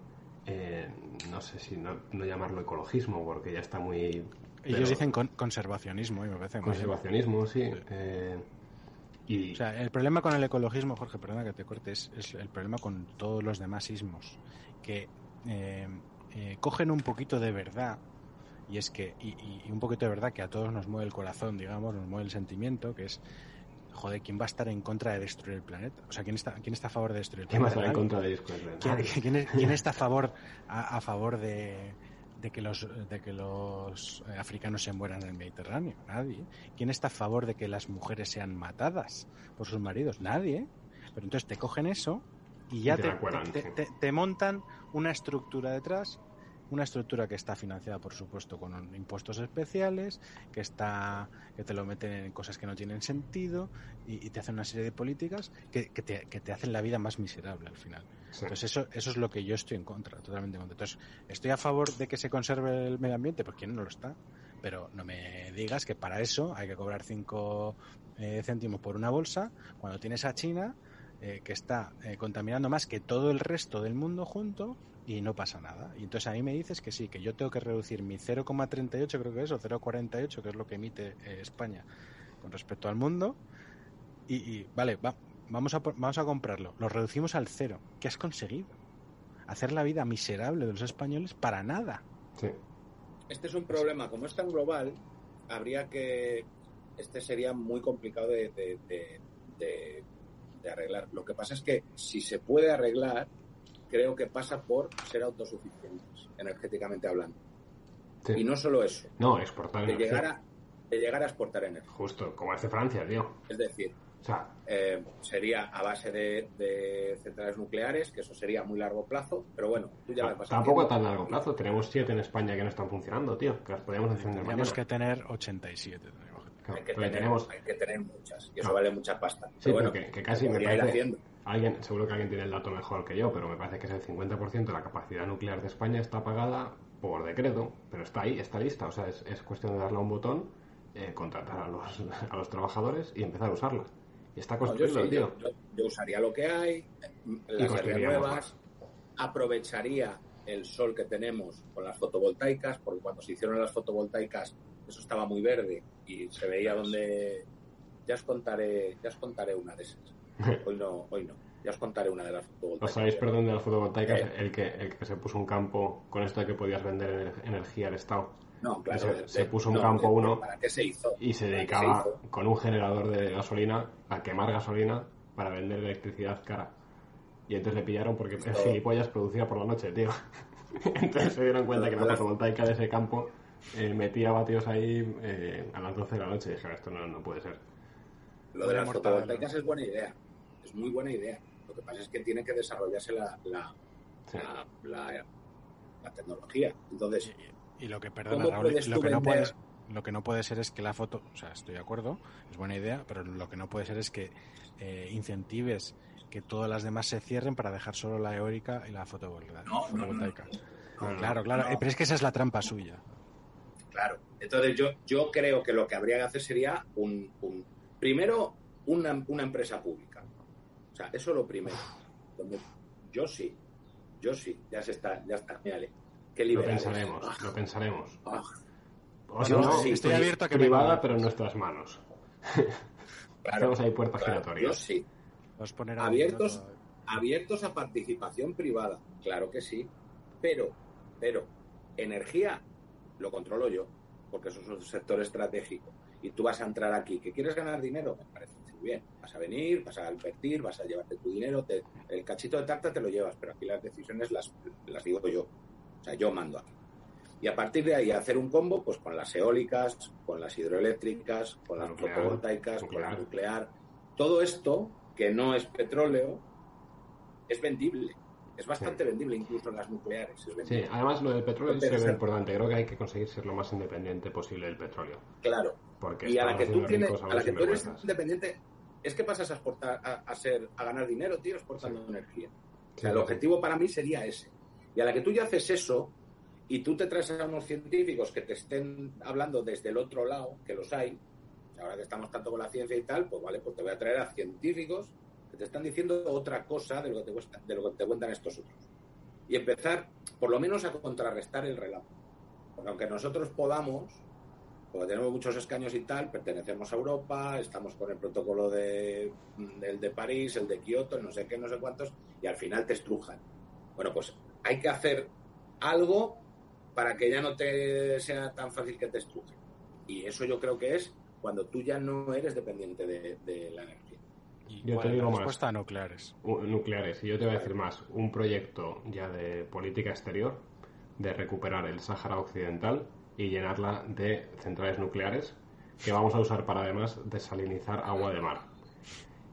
Speaker 1: eh, no sé si no, no llamarlo ecologismo, porque ya está muy...
Speaker 2: Ellos
Speaker 1: pero
Speaker 2: dicen con- conservacionismo y me parece muy.
Speaker 1: Conservacionismo, sí. eh, y
Speaker 2: O sea, el problema con el ecologismo, Jorge, perdona que te corte, es, es el problema con todos los demás ismos, que eh, eh, cogen un poquito de verdad, y es que, y, un poquito de verdad que a todos nos mueve el corazón, digamos, nos mueve el sentimiento, que es, joder, ¿quién va a estar en contra de destruir el planeta? O sea, ¿quién está, quién está a favor de destruir el
Speaker 1: ¿Quién va a
Speaker 2: planeta?
Speaker 1: estar en contra de Discord?
Speaker 2: ¿Quién,
Speaker 1: Nadie.
Speaker 2: quién es- [laughs] quién está a favor a, a favor de, de que los de que los eh, africanos se mueran en el Mediterráneo? Nadie. ¿Quién está a favor de que las mujeres sean matadas por sus maridos? Nadie. Pero entonces te cogen eso y ya
Speaker 1: Y te
Speaker 2: te, te- te montan una estructura detrás. Una estructura que está financiada, por supuesto, con impuestos especiales, que está que te lo meten en cosas que no tienen sentido y, y te hacen una serie de políticas que, que te, que te hacen la vida más miserable al final.
Speaker 1: Sí.
Speaker 2: Entonces eso, eso es lo que yo estoy en contra, totalmente en contra. Entonces, ¿estoy a favor de que se conserve el medio ambiente? Pues quién no lo está. Pero no me digas que para eso hay que cobrar 5 céntimos por una bolsa cuando tienes a China eh, que está eh, contaminando más que todo el resto del mundo junto y no pasa nada. Y entonces a mí me dices que sí, que yo tengo que reducir mi 0,38 creo que es, o 0,48 que es lo que emite eh, España con respecto al mundo. Y, y, vale, va, vamos, a, vamos a comprarlo. Lo reducimos al cero. ¿Qué has conseguido? Hacer la vida miserable de los españoles para nada.
Speaker 1: Sí.
Speaker 4: Este es un problema, como es tan global, habría que... Este sería muy complicado de, de, de, de, de arreglar. Lo que pasa es que si se puede arreglar, creo que pasa por ser autosuficientes, energéticamente hablando.
Speaker 1: Sí.
Speaker 4: Y no solo eso,
Speaker 1: No, exportar
Speaker 4: de
Speaker 1: energía.
Speaker 4: llegar, a, de llegar a exportar energía.
Speaker 1: Justo, como hace Francia, tío.
Speaker 4: Es decir,
Speaker 1: O sea,
Speaker 4: eh, sería a base de, de centrales nucleares, que eso sería a muy largo plazo, pero bueno, tú ya vas
Speaker 1: tampoco a tan largo plazo. Tenemos siete en España que no están funcionando, tío. Que las podríamos encender mañana.
Speaker 2: que tener 87. tendríamos que tener.
Speaker 1: Claro,
Speaker 4: Hay que, tener,
Speaker 1: tenemos...
Speaker 4: hay que tener muchas, y eso
Speaker 1: Claro.
Speaker 4: vale mucha pasta.
Speaker 1: Sí,
Speaker 4: Pero bueno,
Speaker 1: porque que casi me parece... Alguien, seguro que alguien tiene el dato mejor que yo, pero me parece que es el 50% de la capacidad nuclear de España está pagada por decreto, pero está ahí, está lista. O sea, es, es cuestión de darle a un botón, eh, contratar a los, [laughs] a los trabajadores y empezar a usarla. Y está
Speaker 4: No, yo, sí,
Speaker 1: tío.
Speaker 4: yo, usaría lo que hay, las nuevas, aprovecharía el sol que tenemos con las fotovoltaicas, porque cuando se hicieron las fotovoltaicas eso estaba muy verde y se veía donde... Ya os contaré, ya os contaré una de esas. Hoy no, hoy no. Ya os contaré una de las
Speaker 1: ¿Os
Speaker 4: fotovoltaicas.
Speaker 1: sabéis, perdón, de las fotovoltaicas?
Speaker 4: Eh.
Speaker 1: El, que, el que se puso un campo con esto de que podías vender ener- energía al Estado.
Speaker 4: No, claro.
Speaker 1: Se-
Speaker 4: de-
Speaker 1: se puso un
Speaker 4: no,
Speaker 1: campo
Speaker 4: de-
Speaker 1: uno
Speaker 4: ¿Para qué se hizo?
Speaker 1: Y se
Speaker 4: ¿Para qué
Speaker 1: dedicaba
Speaker 4: hizo?
Speaker 1: con un generador de gasolina a quemar gasolina para vender electricidad cara. Y entonces le pillaron porque el gilipollas producía por la noche, tío. [laughs] entonces se dieron cuenta que la fotovoltaica de ese campo eh, metía vatios ahí eh, a las 12 de la noche. Y dijeron, esto no, no puede ser.
Speaker 4: Lo de las fotovoltaicas es buena idea. Es muy buena idea. Lo que pasa es que tiene que desarrollarse la, la,
Speaker 1: Sí.
Speaker 4: la, la- la tecnología. Entonces,
Speaker 2: Y, y lo que, perdona,
Speaker 4: ¿Cómo
Speaker 2: Raúl, lo que, no puedes, lo que no puede ser es que la foto, o sea, estoy de acuerdo, es buena idea, pero lo que no puede ser es que eh, incentives que todas las demás se cierren para dejar solo la eólica y la fotovol-
Speaker 4: No, no,
Speaker 2: fotovoltaica.
Speaker 1: No, no,
Speaker 2: claro, claro, eh, pero es que esa es la trampa suya.
Speaker 4: claro. Entonces yo, yo creo que lo que habría que hacer sería un, un- primero una, una empresa pública. O sea, eso lo primero. Donde- yo sí, yo sí, ya se está, ya está, mírale. Qué
Speaker 1: Lo pensaremos,
Speaker 4: Ah,
Speaker 1: lo pensaremos.
Speaker 4: ah,
Speaker 1: O si
Speaker 4: Yo
Speaker 1: no,
Speaker 4: sí,
Speaker 2: estoy abierto a que
Speaker 1: privada, pero en nuestras manos. [laughs]
Speaker 4: claro,
Speaker 1: Tenemos ahí puertas
Speaker 4: claro, yo
Speaker 1: giratorias.
Speaker 4: sí.
Speaker 2: Vamos a
Speaker 4: Abiertos. abiertos a participación privada, claro que sí, pero, pero, energía lo controlo yo, porque eso es un sector estratégico. Y tú vas a entrar aquí, que quieres ganar dinero, me parece muy bien. Vas a venir, vas a invertir, vas a llevarte tu dinero, te- el cachito de tarta te lo llevas, pero aquí las decisiones las, las digo yo. O sea, yo mando aquí. Y a partir de ahí hacer un combo, pues con las eólicas, con las hidroeléctricas, con las
Speaker 1: Nuclear,
Speaker 4: fotovoltaicas, con la nuclear. Todo esto, que no es petróleo, es vendible. Es bastante vendible incluso en las nucleares. Es
Speaker 1: Sí, además lo del petróleo es
Speaker 4: ser-
Speaker 1: importante. Creo que hay que conseguir ser lo más independiente posible del petróleo.
Speaker 4: Claro.
Speaker 1: Porque
Speaker 4: Y a la que tú tienes, a la que tú eres independiente, es que pasas a exportar, a, a ser, a ganar dinero, tío, exportando energía. O sea,
Speaker 1: Sí,
Speaker 4: el
Speaker 1: sí.
Speaker 4: objetivo para mí sería ese. Y a la que tú ya haces eso y tú te traes a unos científicos que te estén hablando desde el otro lado, que los hay, ahora que estamos tanto con la ciencia y tal, pues vale, pues te voy a traer a científicos que te están diciendo otra cosa de lo que te, cuesta- de lo que te cuentan estos otros. Y empezar, por lo menos, a contrarrestar el relato. Porque aunque nosotros podamos, porque tenemos muchos escaños y tal, pertenecemos a Europa, estamos con el protocolo de, del de París, el de Kioto, no sé qué, no sé cuántos, y al final te estrujan. Bueno, pues hay que hacer algo para que ya no te sea tan fácil que te estrujen. Y eso yo creo que es cuando tú ya no eres dependiente de, de la energía.
Speaker 2: Y
Speaker 1: Yo te
Speaker 2: es
Speaker 1: digo
Speaker 2: la
Speaker 1: más.
Speaker 2: respuesta a nucleares.
Speaker 1: Nucleares. Y yo te voy a decir más. Un proyecto ya de política exterior de recuperar el Sáhara Occidental y llenarla de centrales nucleares que vamos a usar para además desalinizar agua de mar.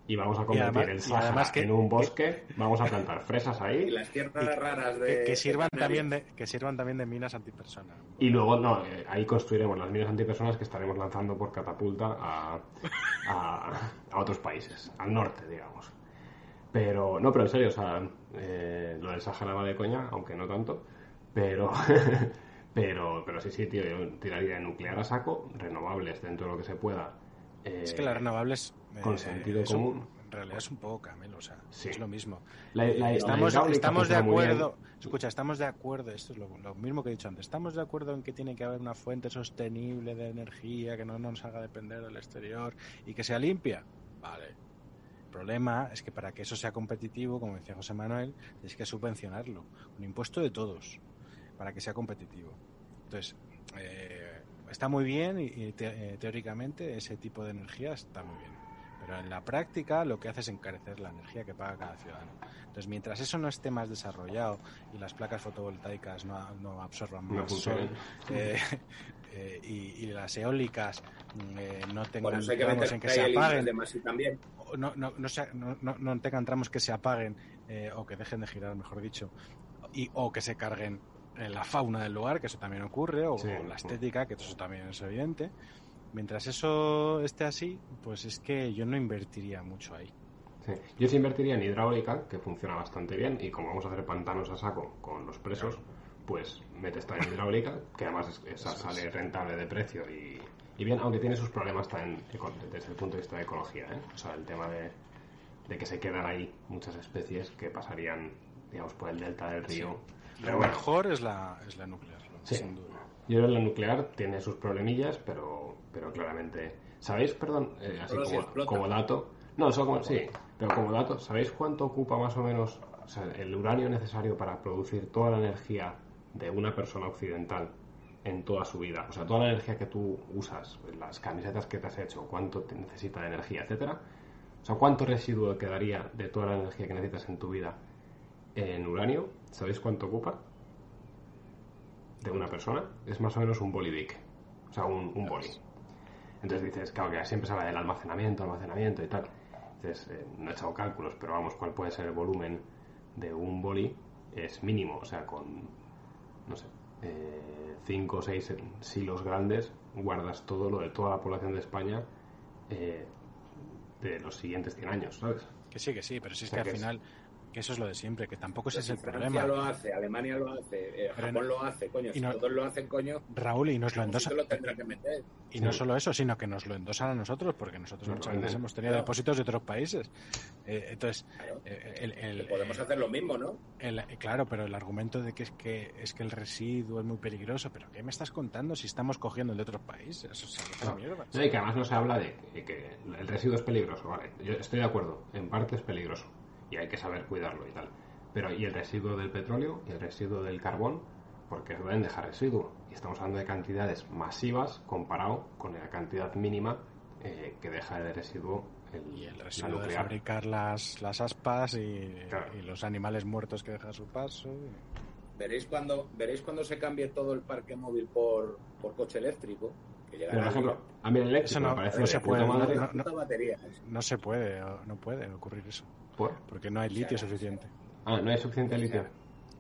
Speaker 1: Y vamos a convertir
Speaker 2: además-
Speaker 1: el
Speaker 2: y
Speaker 1: Sáhara
Speaker 2: además que-
Speaker 1: en un bosque, vamos a plantar fresas
Speaker 4: Y
Speaker 1: ahí
Speaker 4: las tierras
Speaker 2: Y
Speaker 4: raras de...
Speaker 2: Que, que sirvan
Speaker 4: de
Speaker 2: también de, que sirvan también de minas antipersona.
Speaker 1: y luego no, eh, ahí construiremos las minas antipersonas que estaremos lanzando por catapulta a, a, a otros países, al norte, digamos. Pero, no, pero en serio, o sea, eh, lo del Sahara va de coña, aunque no tanto, pero, [laughs] pero, pero sí, sí, tío, yo tiraría nuclear a saco, renovables dentro de lo que se pueda. eh,
Speaker 2: Es que las renovables. eh,
Speaker 1: con sentido
Speaker 2: es un-
Speaker 1: común.
Speaker 2: en realidad es un poco camelo, o sea,
Speaker 1: Sí.
Speaker 2: es lo mismo.
Speaker 1: La- la- la
Speaker 2: estamos
Speaker 1: hidráulica
Speaker 2: estamos de acuerdo, Escucha, estamos de acuerdo, esto es lo, lo mismo que he dicho antes, estamos de acuerdo en que tiene que haber una fuente sostenible de energía que no nos haga depender del exterior y que sea limpia. Vale. El problema es que para que eso sea competitivo, como decía José Manuel, tienes que subvencionarlo, un impuesto de todos, para que sea competitivo. Entonces, eh, está muy bien y, y te- eh, teóricamente ese tipo de energía está muy bien. Pero en la práctica lo que hace es encarecer la energía que paga cada ciudadano. Entonces, mientras eso no esté más desarrollado y las placas fotovoltaicas no, no absorban
Speaker 1: No
Speaker 2: más sol
Speaker 1: funcionan.
Speaker 2: eh, [laughs] eh, y, y las eólicas mm, eh, no tengan
Speaker 6: Bueno,
Speaker 2: tramos en que se apaguen,
Speaker 6: también.
Speaker 2: o no, no, no, no- no- no tengan tramos que se apaguen eh, o que dejen de girar, mejor dicho, y, o que se carguen la fauna del lugar, que eso también ocurre, o,
Speaker 1: Sí,
Speaker 2: o la estética, que eso también es evidente. Mientras eso esté así, pues es que yo no invertiría mucho ahí.
Speaker 1: Sí. Yo sí invertiría en hidráulica, que funciona bastante bien, y como vamos a hacer pantanos a saco con los presos, pues metes también hidráulica, que además es- esa sale rentable de precio y, y bien, aunque tiene sus problemas también desde el punto de vista de ecología, ¿eh? O sea, el tema de, de que se quedan ahí muchas especies que pasarían, digamos, por el delta del río. Pero
Speaker 2: Lo
Speaker 1: bueno,
Speaker 2: mejor es la, es la nuclear,
Speaker 1: Sí.
Speaker 2: sin duda.
Speaker 1: yo creo que la nuclear tiene sus problemillas, pero, pero claramente. ¿Sabéis, perdón, eh, así como, como dato? No, solo como, sí, pero como dato, ¿sabéis cuánto ocupa más o menos o sea, el uranio necesario para producir toda la energía de una persona occidental en toda su vida? O sea, toda la energía que tú usas, las camisetas que te has hecho, cuánto te necesita de energía, etcétera. O sea, ¿cuánto residuo quedaría de toda la energía que necesitas en tu vida en uranio? ¿Sabéis cuánto ocupa? de una persona es más o menos un bolivic, o sea, un, un boli. Entonces dices, claro, que siempre se habla del almacenamiento, almacenamiento y tal. Entonces, eh, no he echado cálculos, pero vamos, ¿cuál puede ser el volumen de un boli? Es mínimo, o sea, con, no sé, 5 o 6 silos grandes, guardas todo lo de toda la población de España eh, de los siguientes 100 años, ¿sabes?
Speaker 2: Que sí, que sí, pero si es
Speaker 1: O sea,
Speaker 2: que al
Speaker 1: es-
Speaker 2: final, que eso es lo de siempre, que tampoco ese es el
Speaker 6: Francia
Speaker 2: problema.
Speaker 6: lo hace, Alemania lo hace, eh, Japón
Speaker 2: no-
Speaker 6: lo hace, coño.
Speaker 2: y
Speaker 6: Si
Speaker 2: no-
Speaker 6: todos lo hacen, coño,
Speaker 2: Raúl, y nos lo
Speaker 6: algún
Speaker 2: endosa.
Speaker 6: sitio lo tendrá que meter.
Speaker 2: Y no solo eso, sino que nos lo endosan a nosotros, porque nosotros muchas veces hemos tenido
Speaker 6: Claro.
Speaker 2: depósitos de otros países. Eh, entonces,
Speaker 6: Claro.
Speaker 2: eh, el,
Speaker 6: podemos hacer lo mismo, ¿no?
Speaker 2: el- eh, claro, pero el argumento de que es que es que el residuo es muy peligroso, pero ¿qué me estás contando si estamos cogiendo el de otros países? Eso mierda.
Speaker 1: que además no se habla de que, que el residuo es peligroso, vale. Yo estoy de acuerdo, en parte es peligroso y hay que saber cuidarlo y tal. Pero ¿y el residuo del petróleo y el residuo del carbón? Porque deben dejar residuo. Y estamos hablando de cantidades masivas comparado con la cantidad mínima eh, que deja de residuo el,
Speaker 2: Y el
Speaker 1: la
Speaker 2: residuo de fabricar las, las aspas y,
Speaker 1: Claro.
Speaker 2: y los animales muertos que deja a su paso.
Speaker 6: Veréis cuando, veréis cuando se cambie todo el parque móvil por, por coche eléctrico. Que
Speaker 1: por ejemplo, a mí el eléctrico
Speaker 2: no-
Speaker 1: me parece
Speaker 2: no se puede, no-
Speaker 6: batería.
Speaker 2: No se puede, o- no puede ocurrir eso,
Speaker 1: ¿Por?
Speaker 2: porque no hay litio suficiente.
Speaker 1: Ah, no hay suficiente litio.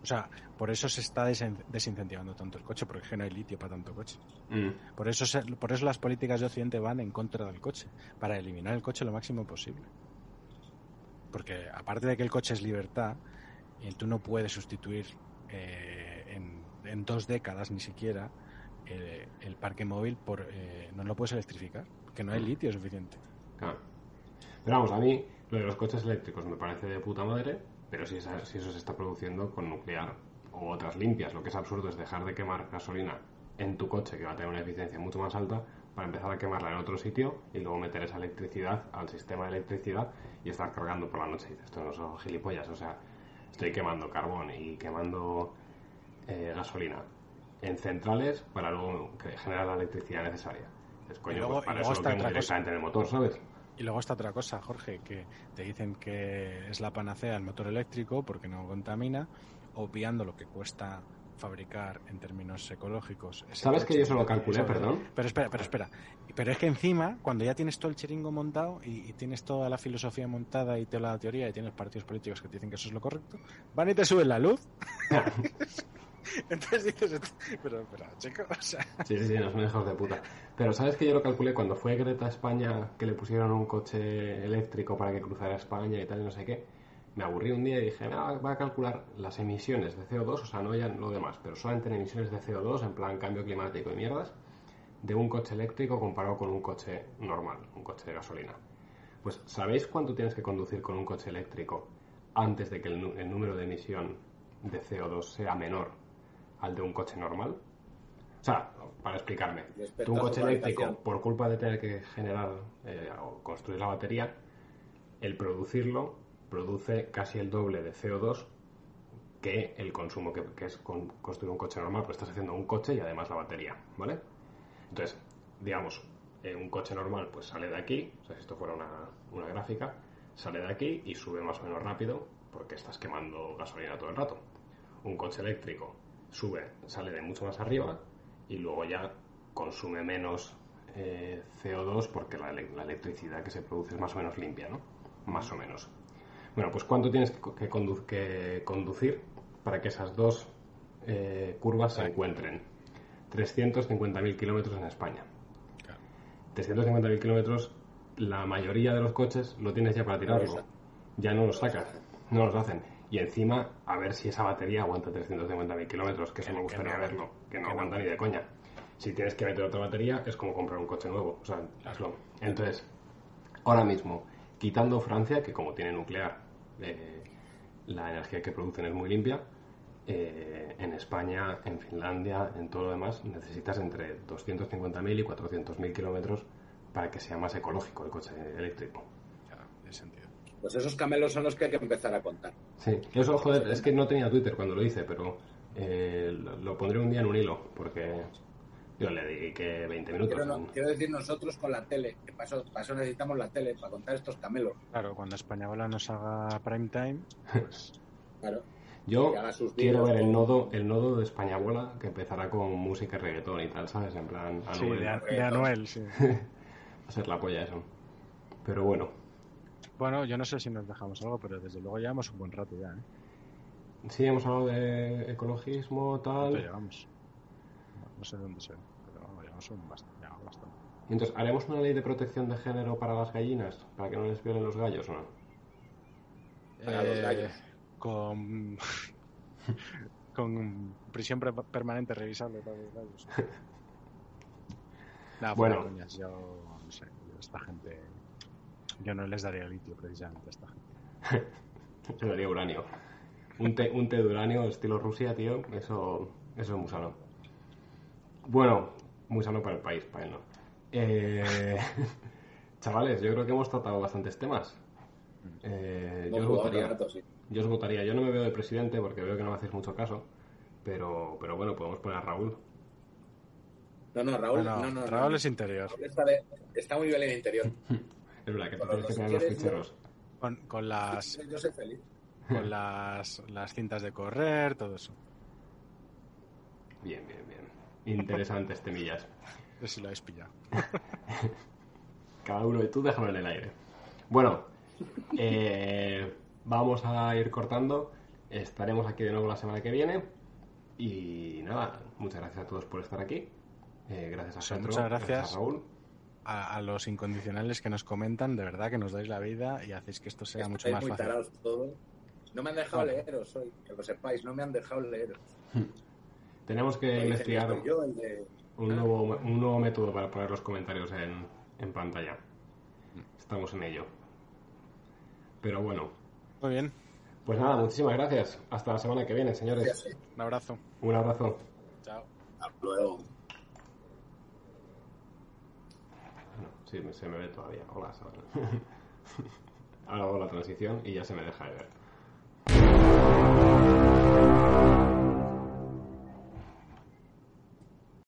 Speaker 2: O sea, por eso se está desincentivando tanto el coche, porque es que no hay litio para tanto coche.
Speaker 1: Mm.
Speaker 2: Por eso, se- por eso las políticas de Occidente van en contra del coche, para eliminar el coche lo máximo posible. Porque aparte de que el coche es libertad, y tú no puedes sustituir eh, en, en dos décadas ni siquiera eh, el parque móvil por eh, no lo puedes electrificar, porque no hay litio suficiente.
Speaker 1: Claro. Pero vamos, a mí lo de los coches eléctricos me parece de puta madre, pero si, esa- si eso se está produciendo con nuclear o otras limpias, lo que es absurdo es dejar de quemar gasolina en tu coche, que va a tener una eficiencia mucho más alta, para empezar a quemarla en otro sitio y luego meter esa electricidad al sistema de electricidad y estar cargando por la noche. Y dices, esto no son gilipollas, o sea, estoy quemando carbón y quemando eh, gasolina en centrales para luego generar la electricidad necesaria. Pues, coño,
Speaker 2: luego-
Speaker 1: pues para eso
Speaker 2: está
Speaker 1: lo
Speaker 2: cosa.
Speaker 1: directamente en el motor, ¿sabes?
Speaker 2: Y luego está otra cosa, Jorge, que te dicen que es la panacea el motor eléctrico porque no contamina, obviando lo que cuesta fabricar en términos ecológicos.
Speaker 1: ¿Sabes que yo eso lo calculé, perdón?
Speaker 2: Pero espera, pero espera. Pero es que encima, cuando ya tienes todo el chiringo montado y, y tienes toda la filosofía montada y toda la teoría y tienes partidos políticos que te dicen que eso es lo correcto, van y te suben la luz. [laughs] [laughs] Entonces dices, pero, pero, chico, o sea,
Speaker 1: Sí, sí, sí, no son hijos de puta. Pero ¿sabes que yo lo calculé cuando fue Greta a España que le pusieron un coche eléctrico para que cruzara España y tal y no sé qué? Me aburrí un día y dije, "Ah, voy a calcular las emisiones de CO2, o sea, no ya lo demás, pero solamente en emisiones de CO2, en plan cambio climático y mierdas, de un coche eléctrico comparado con un coche normal, un coche de gasolina. Pues, ¿sabéis cuánto tienes que conducir con un coche eléctrico antes de que el, el número de emisión de CO2 sea menor al de un coche normal. O sea, para explicarme, tú un coche eléctrico, por culpa de tener que generar eh, o construir la batería, el producirlo produce casi el doble de CO2 que el consumo que, que es con- construir un coche normal, pues estás haciendo un coche y además la batería, ¿vale? Entonces, digamos, eh, un coche normal pues sale de aquí, o sea, si esto fuera una, una gráfica, sale de aquí y sube más o menos rápido porque estás quemando gasolina todo el rato. Un coche eléctrico sube, sale de mucho más arriba y luego ya consume menos eh, CO2 porque la, ele- la electricidad que se produce es más o menos limpia, ¿no? Más o menos. Bueno, pues ¿cuánto tienes condu- que conducir para que esas dos eh, curvas se encuentren? 350.000 kilómetros en España. 350.000 kilómetros, la mayoría de los coches lo tienes ya para tirarlo. Ya no los sacas, no los hacen. Y encima, a ver si esa batería aguanta 350.000 kilómetros, que eso
Speaker 2: Que-
Speaker 1: me gustaría
Speaker 2: no.
Speaker 1: verlo, que no
Speaker 2: Que no.
Speaker 1: aguanta ni de coña. Si tienes que meter otra batería, es como comprar un coche nuevo. O sea, hazlo. Entonces, ahora mismo, quitando Francia, que como tiene nuclear, eh, la energía que producen es muy limpia, eh, en España, en Finlandia, en todo lo demás, necesitas entre 250.000 y 400.000 kilómetros para que sea más ecológico el coche eléctrico.
Speaker 6: Pues esos camelos son los que hay que empezar a contar.
Speaker 1: Sí, eso, joder, es que no tenía Twitter cuando lo hice, pero eh, lo, lo pondré un día en un hilo, porque yo le dediqué 20 minutos.
Speaker 6: Quiero, no-
Speaker 1: en-
Speaker 6: quiero decir nosotros con la tele, que para eso, para eso necesitamos la tele, para contar estos camelos.
Speaker 2: Claro, cuando Española nos haga prime time, pues [laughs]
Speaker 6: Claro.
Speaker 1: Yo quiero ver el nodo, el nodo de España Bola que empezará con música y reggaetón y tal, ¿sabes? En plan,
Speaker 2: sí,
Speaker 1: Anuel.
Speaker 2: de,
Speaker 1: Va
Speaker 2: de Anuel, sí. [laughs]
Speaker 1: a ser la polla eso. Pero bueno,
Speaker 2: Bueno, yo no sé si nos dejamos algo, pero desde luego llevamos un buen rato ya, ¿eh?
Speaker 1: sí, hemos hablado de ecologismo,
Speaker 2: ¿Cuánto
Speaker 1: tal.
Speaker 2: llevamos? No, no sé dónde se ve, pero vamos, llevamos un bastante. llevamos bastante.
Speaker 1: Entonces, ¿haremos una ley de protección de género para las gallinas? ¿Para que no les violen los gallos o no?
Speaker 6: Para los gallos.
Speaker 2: Eh, Con, [laughs] con prisión permanente revisable para los gallos. [laughs] Nada,
Speaker 1: Bueno.
Speaker 2: coñas, yo no sé, esta gente. Yo no les daría litio precisamente a esta gente. [laughs]
Speaker 1: Se daría uranio. Un té, un té de uranio estilo Rusia, tío, eso, eso es muy sano. Bueno, muy sano para el país, para él no. Eh, [laughs] chavales, yo creo que hemos tratado bastantes temas. Eh, yo, os votaría,
Speaker 6: rato, sí.
Speaker 1: yo os votaría. Yo no me veo de presidente porque veo que no me hacéis mucho caso. Pero, pero bueno, podemos poner a Raúl.
Speaker 6: No, no, Raúl,
Speaker 2: No,
Speaker 6: no,
Speaker 2: no,
Speaker 6: no,
Speaker 2: Raúl
Speaker 6: no.
Speaker 2: es interior.
Speaker 6: Raúl está, de- está muy bien en el interior. [laughs]
Speaker 1: Es verdad que
Speaker 6: Bueno,
Speaker 1: tienes que
Speaker 6: si
Speaker 1: tener los ficheros.
Speaker 2: Con, con las
Speaker 6: Yo soy feliz.
Speaker 2: con las, las cintas de correr, todo eso.
Speaker 1: Bien, bien, bien. Interesantes temillas.
Speaker 2: No sé si lo habéis pillado. [laughs]
Speaker 1: Cada uno de tú déjalo en el aire. Bueno, eh, vamos a ir cortando. Estaremos aquí de nuevo la semana que viene. Y nada, muchas gracias a todos por estar aquí. Eh, gracias a
Speaker 2: Sí,
Speaker 1: Petro,
Speaker 2: muchas gracias.
Speaker 1: a Raúl.
Speaker 2: A, a los incondicionales que nos comentan, de verdad que nos dais la vida y hacéis que esto sea mucho más
Speaker 6: muy
Speaker 2: fácil.
Speaker 6: tarados todos. No me han dejado
Speaker 2: Vale.
Speaker 6: leeros hoy, que lo sepáis, no me han dejado leeros. [laughs]
Speaker 1: Tenemos que investigar
Speaker 6: yo, de...
Speaker 1: un nuevo, un nuevo método para poner los comentarios en, en pantalla. Estamos en ello. Pero bueno,
Speaker 2: Muy bien,
Speaker 1: pues nada, muchísimas gracias. Hasta la semana que viene, señores.
Speaker 2: un abrazo.
Speaker 1: Un abrazo.
Speaker 2: Chao.
Speaker 6: Hasta luego.
Speaker 1: Sí, se me ve todavía. Hola, Ahora [laughs] hago la transición y ya se me deja de ver.